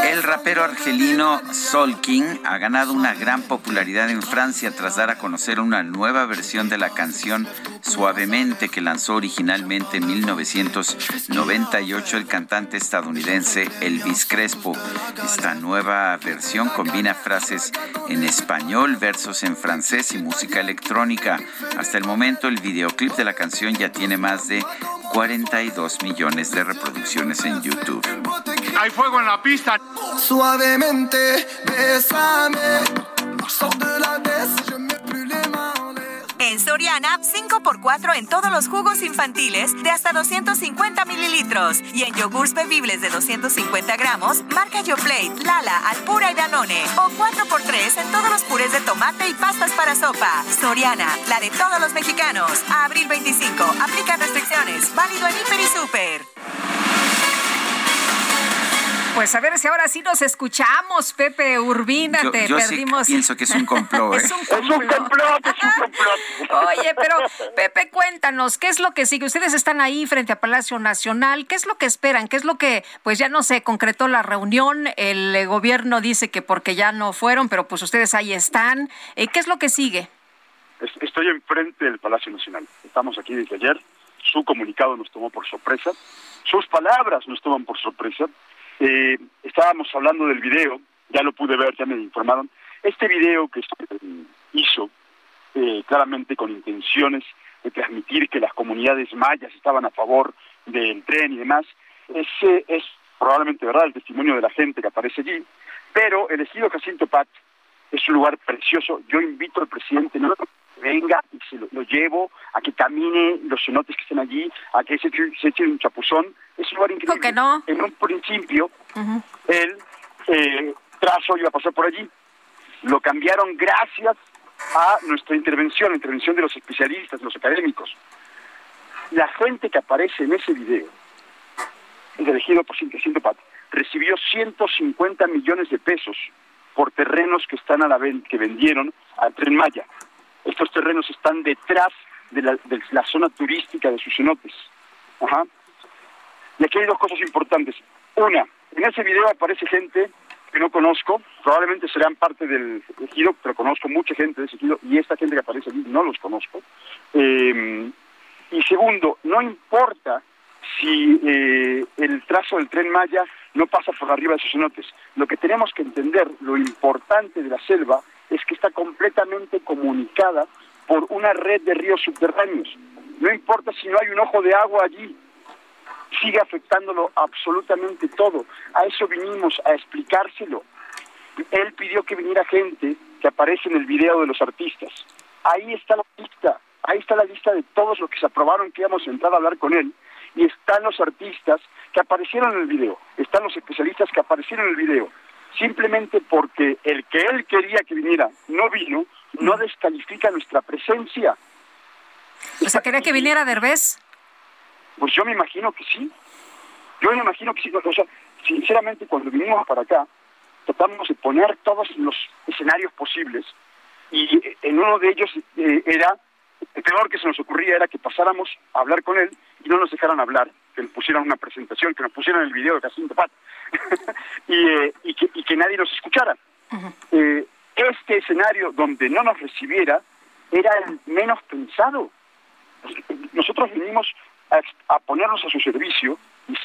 El rapero argelino Sol King ha ganado una gran popularidad en Francia tras dar a conocer una nueva versión de la canción Suavemente que lanzó originalmente en 1998 el cantante estadounidense Elvis Crespo. Esta nueva versión combina frases en español, versos en francés y música electrónica. Hasta el momento el videoclip de la canción ya tiene más de 42 millones de reproducciones en YouTube. Hay fuego en la pista. Suavemente, bésame. De la en Soriana, 5 4x4 en todos los jugos infantiles de hasta 250 mililitros. Y en yogurts bebibles de 250 gramos, marca YoPlate, Lala, Alpura y Danone. O 4x3 en todos los purés de tomate y pastas para sopa. Soriana, la de todos los mexicanos. Abril 25. Aplica restricciones. Válido en Hiper y Super. Pues a ver si ahora sí nos escuchamos, Pepe Urbina, yo, te yo perdimos. Sí pienso que es un complot. ¿eh? es un complot. Es un complot, Oye, pero Pepe, cuéntanos, ¿qué es lo que sigue? Ustedes están ahí frente a Palacio Nacional, ¿qué es lo que esperan? ¿Qué es lo que, pues ya no se concretó la reunión? El eh, gobierno dice que porque ya no fueron, pero pues ustedes ahí están. Eh, ¿Qué es lo que sigue? Estoy enfrente del Palacio Nacional. Estamos aquí desde ayer. Su comunicado nos tomó por sorpresa. Sus palabras nos toman por sorpresa. Eh, estábamos hablando del video, ya lo pude ver, ya me informaron. Este video que hizo eh, claramente con intenciones de transmitir que las comunidades mayas estaban a favor del tren y demás, ese es probablemente verdad el testimonio de la gente que aparece allí, pero el ejido Jacinto Pat es un lugar precioso. Yo invito al presidente no venga y se lo, llevo a que camine los cenotes que estén allí, a que se, se eche un chapuzón. Es un lugar increíble. que no? En un principio, el eh, trazo iba a pasar por allí. Lo cambiaron gracias a nuestra intervención, la intervención de los especialistas, de los académicos. La gente que aparece en ese video, elegido por Pat, recibió 150 millones de pesos por terrenos que están a la que vendieron al Tren Maya. Estos terrenos están detrás de la, zona turística de sus cenotes. Y aquí hay dos cosas importantes. Una, en ese video aparece gente que no conozco, probablemente serán parte del ejido, pero conozco mucha gente de ese ejido y esta gente que aparece allí no los conozco. Eh, y segundo, no importa si eh, el trazo del tren Maya no pasa por arriba de sus cenotes. Lo que tenemos que entender, lo importante de la selva, es que está completamente comunicada por una red de ríos subterráneos. No importa si no hay un ojo de agua allí, sigue afectándolo absolutamente todo. A eso vinimos, a explicárselo. Él pidió que viniera gente que aparece en el video de los artistas. Ahí está la lista, ahí está la lista de todos los que se aprobaron que íbamos a entrar a hablar con él. Y están los artistas que aparecieron en el video, están los especialistas que aparecieron en el video simplemente porque el que él quería que viniera no vino, no descalifica nuestra presencia. O sea, ¿quería que viniera Derbez? Pues yo me imagino que sí. Yo me imagino que sí. O sea, sinceramente, cuando vinimos para acá, tratamos de poner todos los escenarios posibles y en uno de ellos eh, era, el peor que se nos ocurría era que pasáramos a hablar con él y no nos dejaran hablar, que nos pusieran una presentación, que nos pusieran el video de Jacinto Pat. Eh, y, que, nadie nos escuchara. Eh, este escenario donde no nos recibiera era el menos pensado. Nosotros vinimos a, ponernos a su servicio y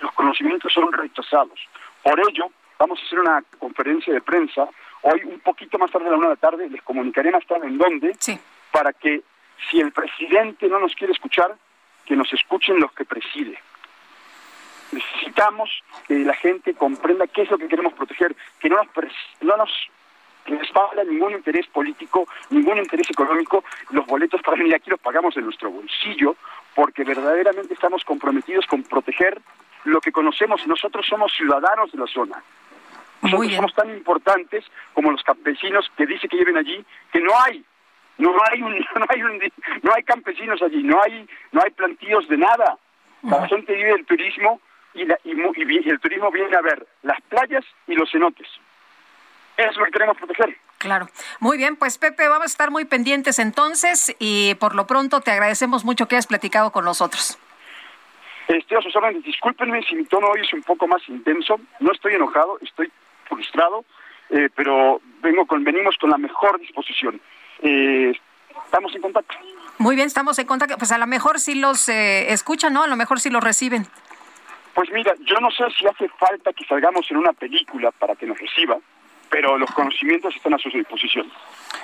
los conocimientos son rechazados. Por ello, vamos a hacer una conferencia de prensa hoy un poquito más tarde a la una de la tarde, les comunicaré más tarde en dónde, para que si el presidente no nos quiere escuchar, que nos escuchen los que preside necesitamos que la gente comprenda qué es lo que queremos proteger, que no nos, no nos respalda ningún interés político, ningún interés económico. Los boletos para venir aquí los pagamos de nuestro bolsillo, porque verdaderamente estamos comprometidos con proteger lo que conocemos. Nosotros somos ciudadanos de la zona. Nosotros somos tan importantes como los campesinos que dice que lleven allí, que no hay. No hay, un, no, hay un, no hay campesinos allí, no hay, no hay plantíos de nada. La gente vive del turismo y, el turismo viene a ver las playas y los cenotes. Eso es lo que queremos proteger. Claro. Muy bien, pues Pepe, vamos a estar muy pendientes entonces y por lo pronto te agradecemos mucho que hayas platicado con nosotros. Estoy a sus órdenes. Discúlpenme si mi tono hoy es un poco más intenso. No estoy enojado, estoy frustrado, eh, pero vengo con, venimos con la mejor disposición. Eh, estamos en contacto. Muy bien, estamos en contacto. Pues a lo mejor sí los eh, escuchan, ¿no? A lo mejor sí los reciben. Pues mira, yo no sé si hace falta que salgamos en una película para que nos reciba, pero los conocimientos están a su disposición.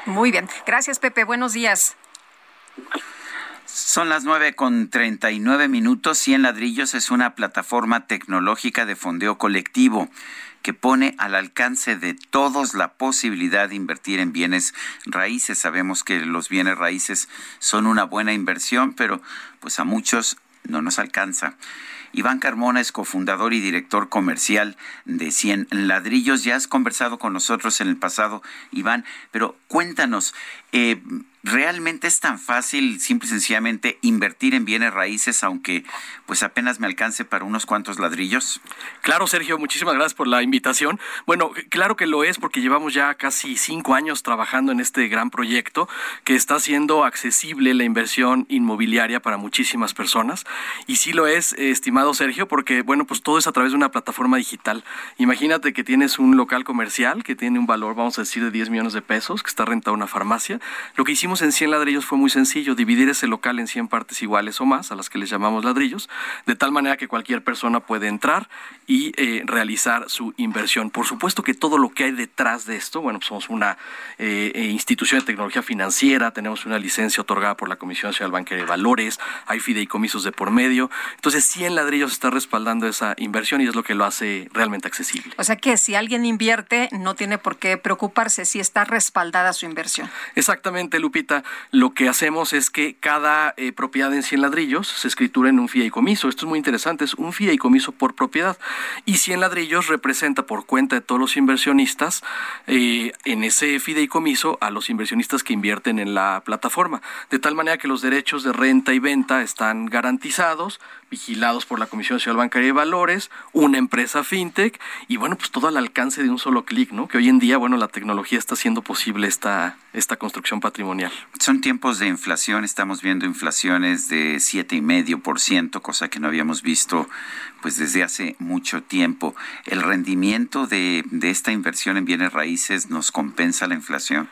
Muy bien. Gracias, Pepe. Buenos días. Son las nueve con treinta y nueve minutos. Cien ladrillos es una plataforma tecnológica de fondeo colectivo que pone al alcance de todos la posibilidad de invertir en bienes raíces. Sabemos que los bienes raíces son una buena inversión, pero pues a muchos no nos alcanza. Iván Carmona es cofundador y director comercial de 100 Ladrillos. Ya has conversado con nosotros en el pasado, Iván, pero cuéntanos, eh, ¿Realmente es tan fácil, simple y sencillamente, invertir en bienes raíces, aunque pues apenas me alcance para unos cuantos ladrillos? Claro, Sergio, muchísimas gracias por la invitación. Bueno, claro que lo es porque llevamos ya casi cinco años trabajando en este gran proyecto que está haciendo accesible la inversión inmobiliaria para muchísimas personas. Y sí lo es, estimado Sergio, porque bueno, pues todo es a través de una plataforma digital. Imagínate que tienes un local comercial que tiene un valor, vamos a decir, de 10 millones de pesos, que está rentado una farmacia. Lo que hicimos en 100 ladrillos fue muy sencillo, dividir ese local en 100 partes iguales o más, a las que les llamamos ladrillos, de tal manera que cualquier persona puede entrar y eh, realizar su inversión. Por supuesto que todo lo que hay detrás de esto, bueno, pues somos una eh, eh, institución de tecnología financiera, tenemos una licencia otorgada por la Comisión Nacional Bancaria de Valores, hay fideicomisos de por medio, entonces 100 ladrillos está respaldando esa inversión y es lo que lo hace realmente accesible. O sea que si alguien invierte, no tiene por qué preocuparse si está respaldada su inversión. Exactamente, Lupita lo que hacemos es que cada eh, propiedad en 100 ladrillos se escritura en un fideicomiso. Esto es muy interesante, es un fideicomiso por propiedad. Y 100 ladrillos representa por cuenta de todos los inversionistas eh, en ese fideicomiso a los inversionistas que invierten en la plataforma. De tal manera que los derechos de renta y venta están garantizados, vigilados por la Comisión Nacional Bancaria de Valores, una empresa fintech y bueno, pues todo al alcance de un solo clic, ¿no? Que hoy en día, bueno, la tecnología está haciendo posible esta, esta construcción patrimonial. Son tiempos de inflación, estamos viendo inflaciones de siete y medio por ciento, cosa que no habíamos visto pues desde hace mucho tiempo. ¿El rendimiento de, de esta inversión en bienes raíces nos compensa la inflación?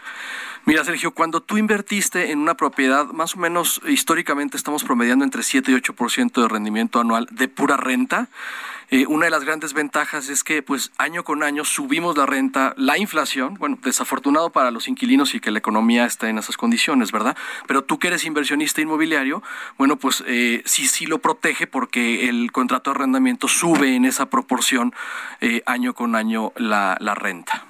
Mira, Sergio, cuando tú invertiste en una propiedad, más o menos históricamente estamos promediando entre 7 y 8% de rendimiento anual de pura renta. Eh, una de las grandes ventajas es que, pues, año con año subimos la renta, la inflación, bueno, desafortunado para los inquilinos y que la economía está en esas condiciones, ¿verdad? Pero tú que eres inversionista inmobiliario, bueno, pues eh, sí, sí lo protege porque el contrato de arrendamiento sube en esa proporción eh, año con año la, la renta.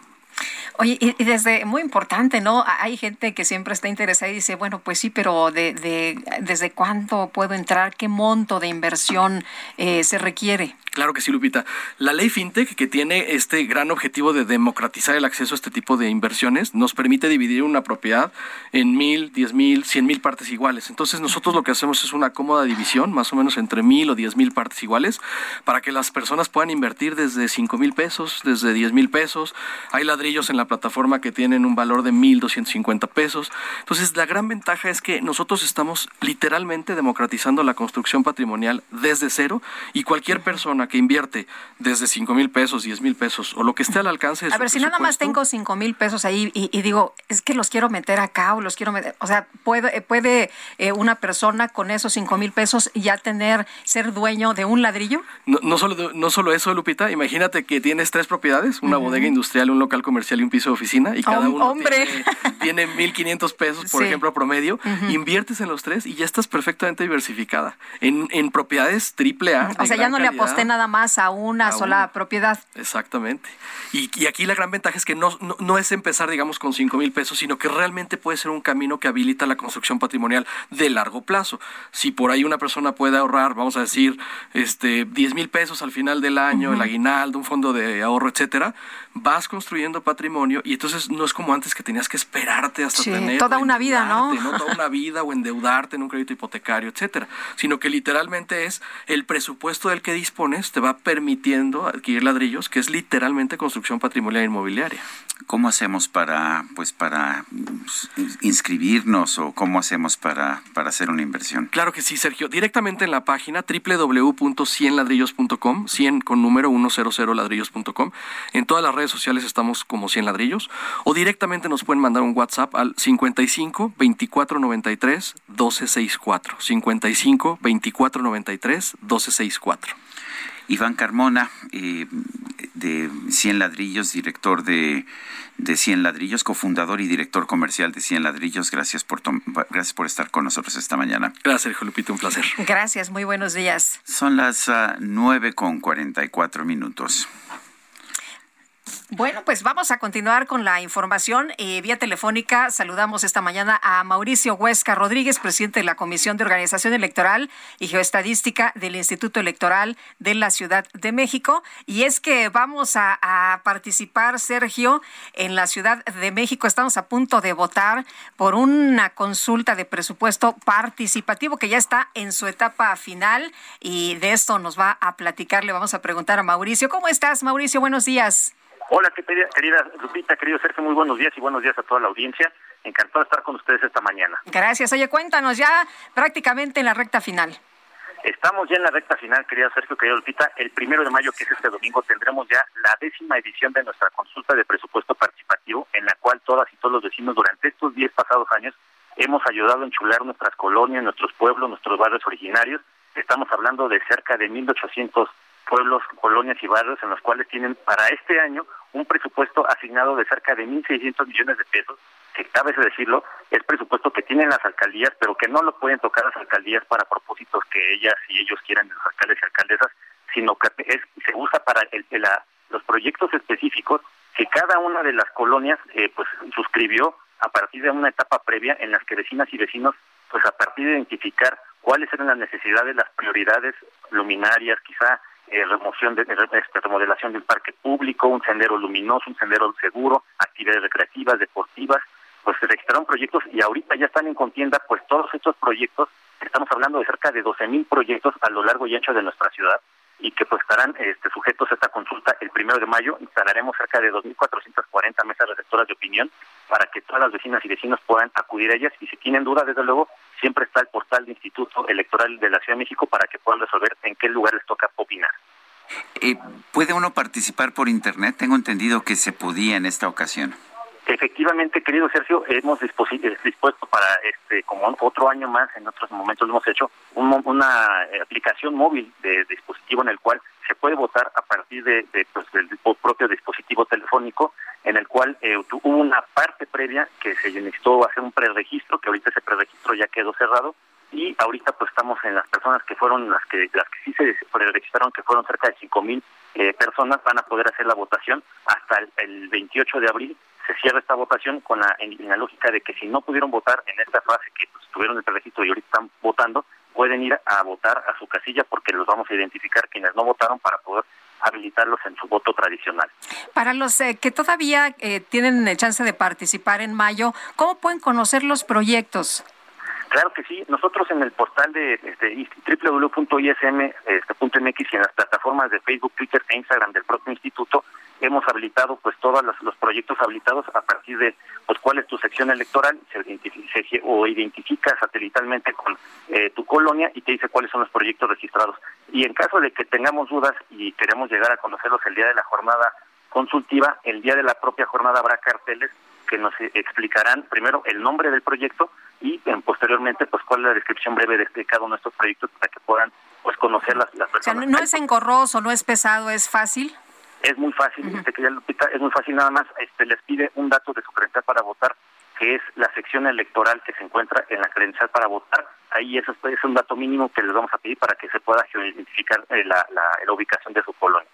Oye, y, desde, muy importante, ¿no? Hay gente que siempre está interesada y dice, bueno, pues sí, pero de, de ¿desde cuánto puedo entrar? ¿Qué monto de inversión eh, se requiere? Claro que sí, Lupita. La ley FinTech, que tiene este gran objetivo de democratizar el acceso a este tipo de inversiones, nos permite dividir una propiedad en mil, diez mil, cien mil partes iguales. Entonces nosotros lo que hacemos es una cómoda división, más o menos entre mil o diez mil partes iguales, para que las personas puedan invertir desde cinco mil pesos, desde diez mil pesos. Hay ladrillos en la plataforma que tienen un valor de mil doscientos cincuenta pesos. Entonces la gran ventaja es que nosotros estamos literalmente democratizando la construcción patrimonial desde cero y cualquier persona que invierte desde 5 mil pesos, 10 mil pesos o lo que esté al alcance de A ver, si nada más tengo 5 mil pesos ahí y, digo, es que los quiero meter acá o los quiero meter, o sea, puede, puede eh, una persona con esos 5 mil pesos ya tener, ser dueño de un ladrillo? No, no, solo, no solo eso, Lupita, imagínate que tienes tres propiedades, una bodega industrial, un local comercial y un piso de oficina y cada uno hombre. tiene, 1.500 pesos, por ejemplo, promedio, inviertes en los tres y ya estás perfectamente diversificada en, en propiedades triple A. O sea, ya no le aposté nada más a una sola propiedad. Exactamente. Y, aquí la gran ventaja es que no, no, es empezar, digamos, con 5 mil pesos, sino que realmente puede ser un camino que habilita la construcción patrimonial de largo plazo. Si por ahí una persona puede ahorrar, vamos a decir, este 10 mil pesos al final del año, el aguinaldo, un fondo de ahorro, etcétera, vas construyendo patrimonio y entonces no es como antes que tenías que esperarte hasta tener toda una vida, ¿no? ¿no? Toda una vida o endeudarte en un crédito hipotecario, etcétera, sino que literalmente es el presupuesto del que dispones te va permitiendo adquirir ladrillos, que es literalmente construcción patrimonial inmobiliaria. ¿Cómo hacemos para pues para inscribirnos o cómo hacemos para, para hacer una inversión? Claro que sí, Sergio. Directamente en la página www.100ladrillos.com, 100 con número 100 ladrillos.com. En todas las redes sociales estamos como 100 ladrillos o directamente nos pueden mandar un WhatsApp al 55 24 93 12 64. 55 24 93 12 64. Iván Carmona, eh, de Cien Ladrillos, director de, de Cien Ladrillos, cofundador y director comercial de Cien Ladrillos. Gracias por, gracias por estar con nosotros esta mañana. Gracias, Lupita, un placer. Gracias, muy buenos días. Son las uh, nueve con cuatro minutos. Bueno, pues vamos a continuar con la información. Eh, vía telefónica saludamos esta mañana a Mauricio Huesca Rodríguez, presidente de la Comisión de Organización Electoral y Geoestadística del Instituto Electoral de la Ciudad de México. Y es que vamos a, a participar, Sergio, en la Ciudad de México. Estamos a punto de votar por una consulta de presupuesto participativo que ya está en su etapa final y de esto nos va a platicar. Le vamos a preguntar a Mauricio. ¿Cómo estás, Mauricio? Buenos días. Hola, querida, querida Lupita, querido Sergio, muy buenos días y buenos días a toda la audiencia. Encantado de estar con ustedes esta mañana. Gracias. Oye, cuéntanos ya prácticamente en la recta final. Estamos ya en la recta final, querida Sergio, querida Lupita. El primero de mayo, que es este domingo, tendremos ya la décima edición de nuestra consulta de presupuesto participativo, en la cual todas y todos los vecinos durante estos diez pasados años hemos ayudado a enchular nuestras colonias, nuestros pueblos, nuestros barrios originarios. Estamos hablando de cerca de 1.800 pueblos, colonias y barrios en los cuales tienen para este año un presupuesto asignado de cerca de 1.600 millones de pesos, que cabe decirlo, es presupuesto que tienen las alcaldías, pero que no lo pueden tocar las alcaldías para propósitos que ellas y ellos quieran, los alcaldes y alcaldesas, sino que es, se usa para el, la, los proyectos específicos que cada una de las colonias eh, pues suscribió a partir de una etapa previa en las que vecinas y vecinos, pues a partir de identificar cuáles eran las necesidades, las prioridades luminarias, quizá eh, remoción de este, remodelación del parque público, un sendero luminoso, un sendero seguro, actividades recreativas, deportivas, pues se registraron proyectos y ahorita ya están en contienda pues todos estos proyectos, estamos hablando de cerca de 12 mil proyectos a lo largo y ancho de nuestra ciudad y que pues estarán este, sujetos a esta consulta el primero de mayo. Instalaremos cerca de 2.440 mesas receptoras de opinión para que todas las vecinas y vecinos puedan acudir a ellas y si tienen dudas, desde luego, siempre está el portal de Instituto Electoral de la Ciudad de México para que puedan resolver en qué lugar les toca opinar. Eh, ¿Puede uno participar por Internet? Tengo entendido que se podía en esta ocasión. Efectivamente, querido Sergio, hemos eh, dispuesto para este como otro año más, en otros momentos hemos hecho una eh, aplicación móvil de, dispositivo en el cual se puede votar a partir de, pues, del propio dispositivo telefónico, en el cual eh, hubo una parte previa que se necesitó hacer un preregistro, que ahorita ese preregistro ya quedó cerrado, y ahorita pues estamos en las personas que fueron las que las que sí se preregistraron, que fueron cerca de cinco mil personas, van a poder hacer la votación hasta el, el 28 de abril se cierra esta votación con la, en, la lógica de que si no pudieron votar en esta fase que pues, tuvieron el registro y ahorita están votando, pueden ir a votar a su casilla porque los vamos a identificar quienes no votaron para poder habilitarlos en su voto tradicional. Para los eh, que todavía eh, tienen chance de participar en mayo, ¿cómo pueden conocer los proyectos? Claro que sí. Nosotros en el portal de este, www.ism.mx este, y en las plataformas de Facebook, Twitter e Instagram del propio instituto hemos habilitado pues todos los, proyectos habilitados a partir de pues cuál es tu sección electoral se, o identifica satelitalmente con eh, tu colonia y te dice cuáles son los proyectos registrados y en caso de que tengamos dudas y queremos llegar a conocerlos el día de la jornada consultiva el día de la propia jornada habrá carteles que nos explicarán primero el nombre del proyecto y eh, posteriormente pues cuál es la descripción breve de, cada uno de estos proyectos para que puedan pues conocer las, las personas. O sea, no es engorroso, no es pesado, es fácil. Es muy fácil, este, es muy fácil nada más, este, les pide un dato de su credencial para votar, que es la sección electoral que se encuentra en la credencial para votar. Ahí eso es un dato mínimo que les vamos a pedir para que se pueda identificar eh, la, la, ubicación de su colonia.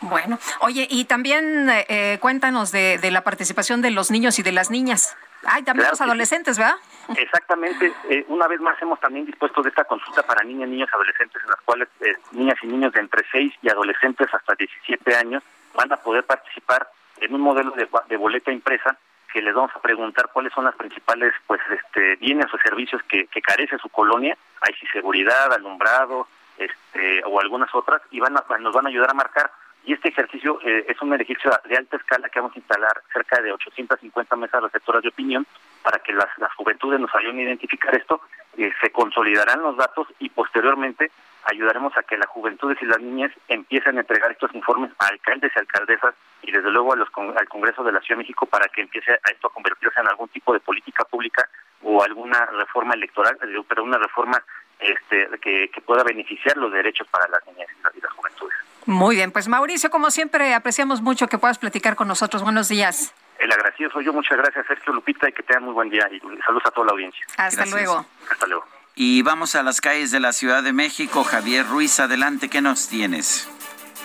Bueno, oye, y también eh, eh, cuéntanos de, de la participación de los niños y de las niñas. Ay, también los adolescentes, ¿verdad? Exactamente. Eh, una vez más hemos también dispuesto de esta consulta para niñas, niños, adolescentes, en las cuales eh, niñas y niños de entre 6 y adolescentes hasta 17 años van a poder participar en un modelo de, de boleta impresa que les vamos a preguntar cuáles son las principales pues este bienes o servicios que, que carece su colonia, hay si seguridad, alumbrado, este o algunas otras y van nos van a ayudar a marcar y este ejercicio eh, es un ejercicio de alta escala que vamos a instalar cerca de 850 mesas receptoras de opinión para que las, las juventudes nos ayuden a identificar esto, eh, se consolidarán los datos y posteriormente ayudaremos a que las juventudes y las niñas empiecen a entregar estos informes a alcaldes y alcaldesas y desde luego a los, al Congreso de la Ciudad de México para que empiece a esto a convertirse en algún tipo de política pública o alguna reforma electoral, eh, pero una reforma este, que, que pueda beneficiar los derechos para las niñas y las juventudes. Muy bien, pues Mauricio, como siempre, apreciamos mucho que puedas platicar con nosotros. Buenos días. El agradecido soy yo. Muchas gracias, Sergio Lupita, y que tengan muy buen día. Y saludos a toda la audiencia. Hasta luego. Hasta luego. Y vamos a las calles de la Ciudad de México. Javier Ruiz, adelante, ¿qué nos tienes?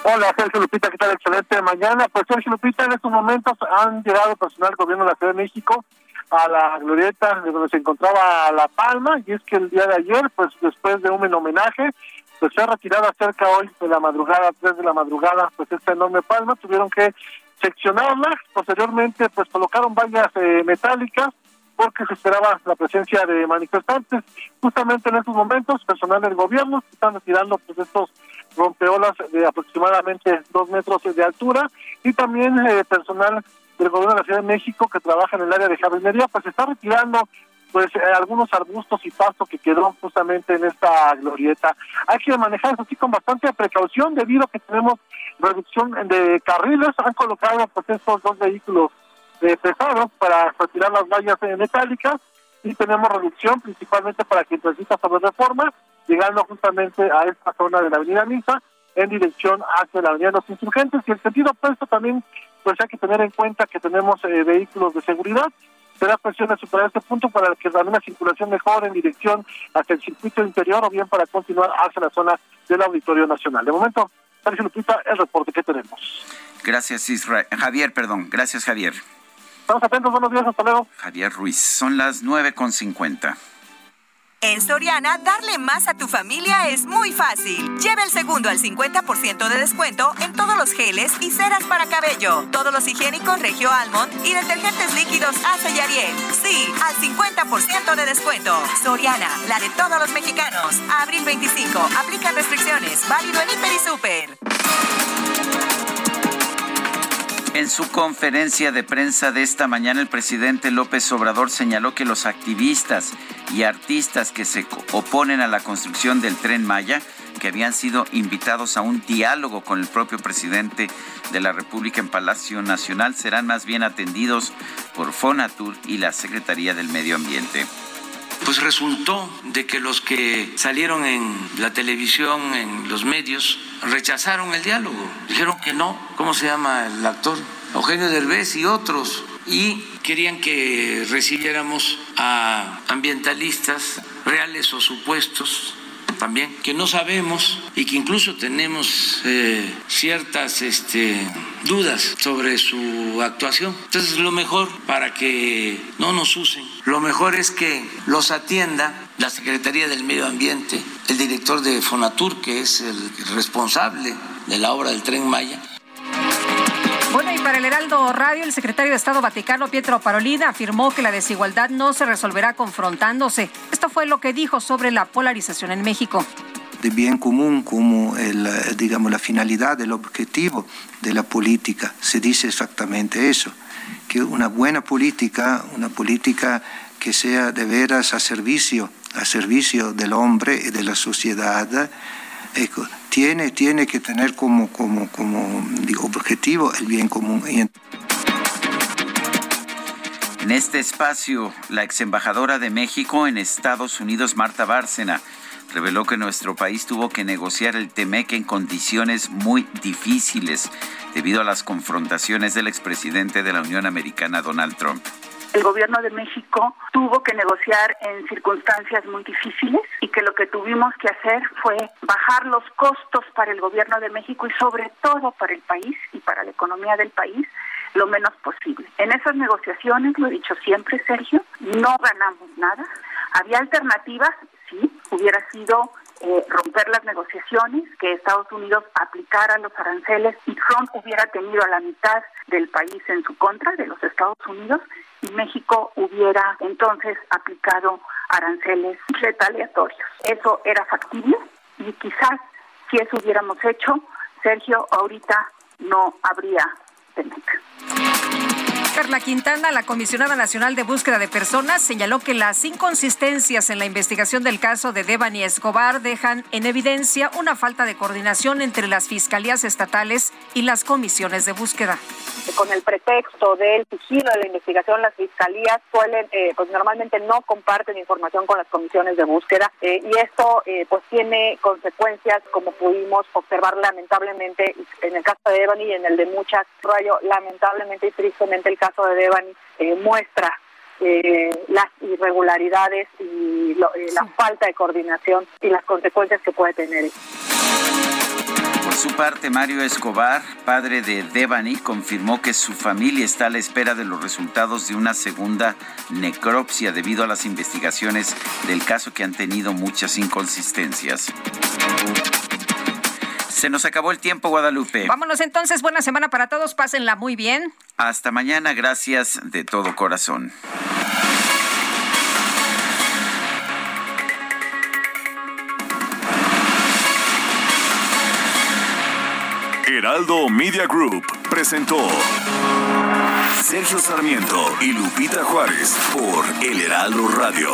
Hola, Sergio Lupita, ¿qué tal? Excelente mañana. Pues Sergio Lupita, en estos momentos han llegado personal del gobierno de la Ciudad de México a la glorieta de donde se encontraba La Palma, y es que el día de ayer, pues después de un homenaje, pues se ha retirado cerca hoy de la madrugada, tres de la madrugada, pues esta enorme palma, tuvieron que seccionarla, posteriormente pues colocaron vallas eh, metálicas, porque se esperaba la presencia de manifestantes. Justamente en estos momentos, personal del gobierno están retirando pues estos rompeolas de aproximadamente dos metros de altura. Y también eh, personal del gobierno de la Ciudad de México que trabaja en el área de jardinería, pues está retirando pues eh, algunos arbustos y pasto que quedó justamente en esta glorieta. Hay que manejar eso así con bastante precaución debido a que tenemos reducción de carriles. Han colocado pues estos dos vehículos eh, pesados para retirar las vallas metálicas y tenemos reducción principalmente para quien transita sobre reforma llegando justamente a esta zona de la Avenida Misa en dirección hacia la Avenida los Insurgentes. Y el sentido opuesto también, pues hay que tener en cuenta que tenemos eh, vehículos de seguridad. Será cuestión de superar este punto para que una circulación mejor en dirección hacia el circuito interior o bien para continuar hacia la zona del Auditorio Nacional. De momento, Sergio Lupita, el reporte que tenemos. Gracias, Israel. Javier, perdón. Gracias, Javier. Estamos atentos. Buenos días. Hasta luego. Javier Ruiz. Son las nueve con cincuenta. En Soriana, darle más a tu familia es muy fácil. Lleva el segundo al 50% de descuento en todos los geles y ceras para cabello, todos los higiénicos Regio Almond y detergentes líquidos Ace y Ariel. Sí, al 50% de descuento. Soriana, la de todos los mexicanos. Abril 25. Aplica restricciones. Válido en Hiper y Super. En su conferencia de prensa de esta mañana, el presidente López Obrador señaló que los activistas y artistas que se oponen a la construcción del tren Maya, que habían sido invitados a un diálogo con el propio presidente de la República en Palacio Nacional, serán más bien atendidos por Fonatur y la Secretaría del Medio Ambiente. Pues resultó de que los que salieron en la televisión, en los medios, rechazaron el diálogo. Dijeron que no. ¿Cómo se llama el actor? Eugenio Derbez y otros. Y querían que recibiéramos a ambientalistas reales o supuestos también, que no sabemos y que incluso tenemos eh, ciertas este, dudas sobre su actuación. Entonces lo mejor para que no nos usen, lo mejor es que los atienda la Secretaría del Medio Ambiente, el director de Fonatur, que es el responsable de la obra del tren Maya, bueno, y para el Heraldo Radio, el secretario de Estado Vaticano, Pietro Parolida, afirmó que la desigualdad no se resolverá confrontándose. Esto fue lo que dijo sobre la polarización en México de bien común como el, digamos, la finalidad, el objetivo de la política. Se dice exactamente eso, que una buena política, una política que sea de veras a servicio, a servicio del hombre y de la sociedad, tiene, tiene que tener como, como, como digo, objetivo el bien común. En este espacio, la ex embajadora de México en Estados Unidos, Marta Bárcena, reveló que nuestro país tuvo que negociar el TEMEC en condiciones muy difíciles debido a las confrontaciones del expresidente de la Unión Americana, Donald Trump el gobierno de México tuvo que negociar en circunstancias muy difíciles y que lo que tuvimos que hacer fue bajar los costos para el gobierno de México y sobre todo para el país y para la economía del país lo menos posible. En esas negociaciones, lo he dicho siempre, Sergio, no ganamos nada. Había alternativas, sí, hubiera sido eh, romper las negociaciones, que Estados Unidos aplicara los aranceles y Trump hubiera tenido a la mitad del país en su contra, de los Estados Unidos, y México hubiera entonces aplicado aranceles retaliatorios. Eso era factible y quizás si eso hubiéramos hecho, Sergio, ahorita no habría TEMEC. Carla Quintana, la comisionada nacional de búsqueda de personas, señaló que las inconsistencias en la investigación del caso de Devani Escobar dejan en evidencia una falta de coordinación entre las fiscalías estatales y las comisiones de búsqueda. Con el pretexto del sigilo de la investigación, las fiscalías suelen, eh, pues normalmente no comparten información con las comisiones de búsqueda eh, y esto eh, pues tiene consecuencias como pudimos observar lamentablemente en el caso de Devani y en el de muchas, rayo lamentablemente y tristemente el caso de Devani eh, muestra eh, las irregularidades y eh, la falta de coordinación y las consecuencias que puede tener. Por su parte, Mario Escobar, padre de Devani, confirmó que su familia está a la espera de los resultados de una segunda necropsia debido a las investigaciones del caso que han tenido muchas inconsistencias. Se nos acabó el tiempo, Guadalupe. Vámonos entonces, buena semana para todos, pásenla muy bien. Hasta mañana, gracias de todo corazón. Heraldo Media Group presentó Sergio Sarmiento y Lupita Juárez por El Heraldo Radio.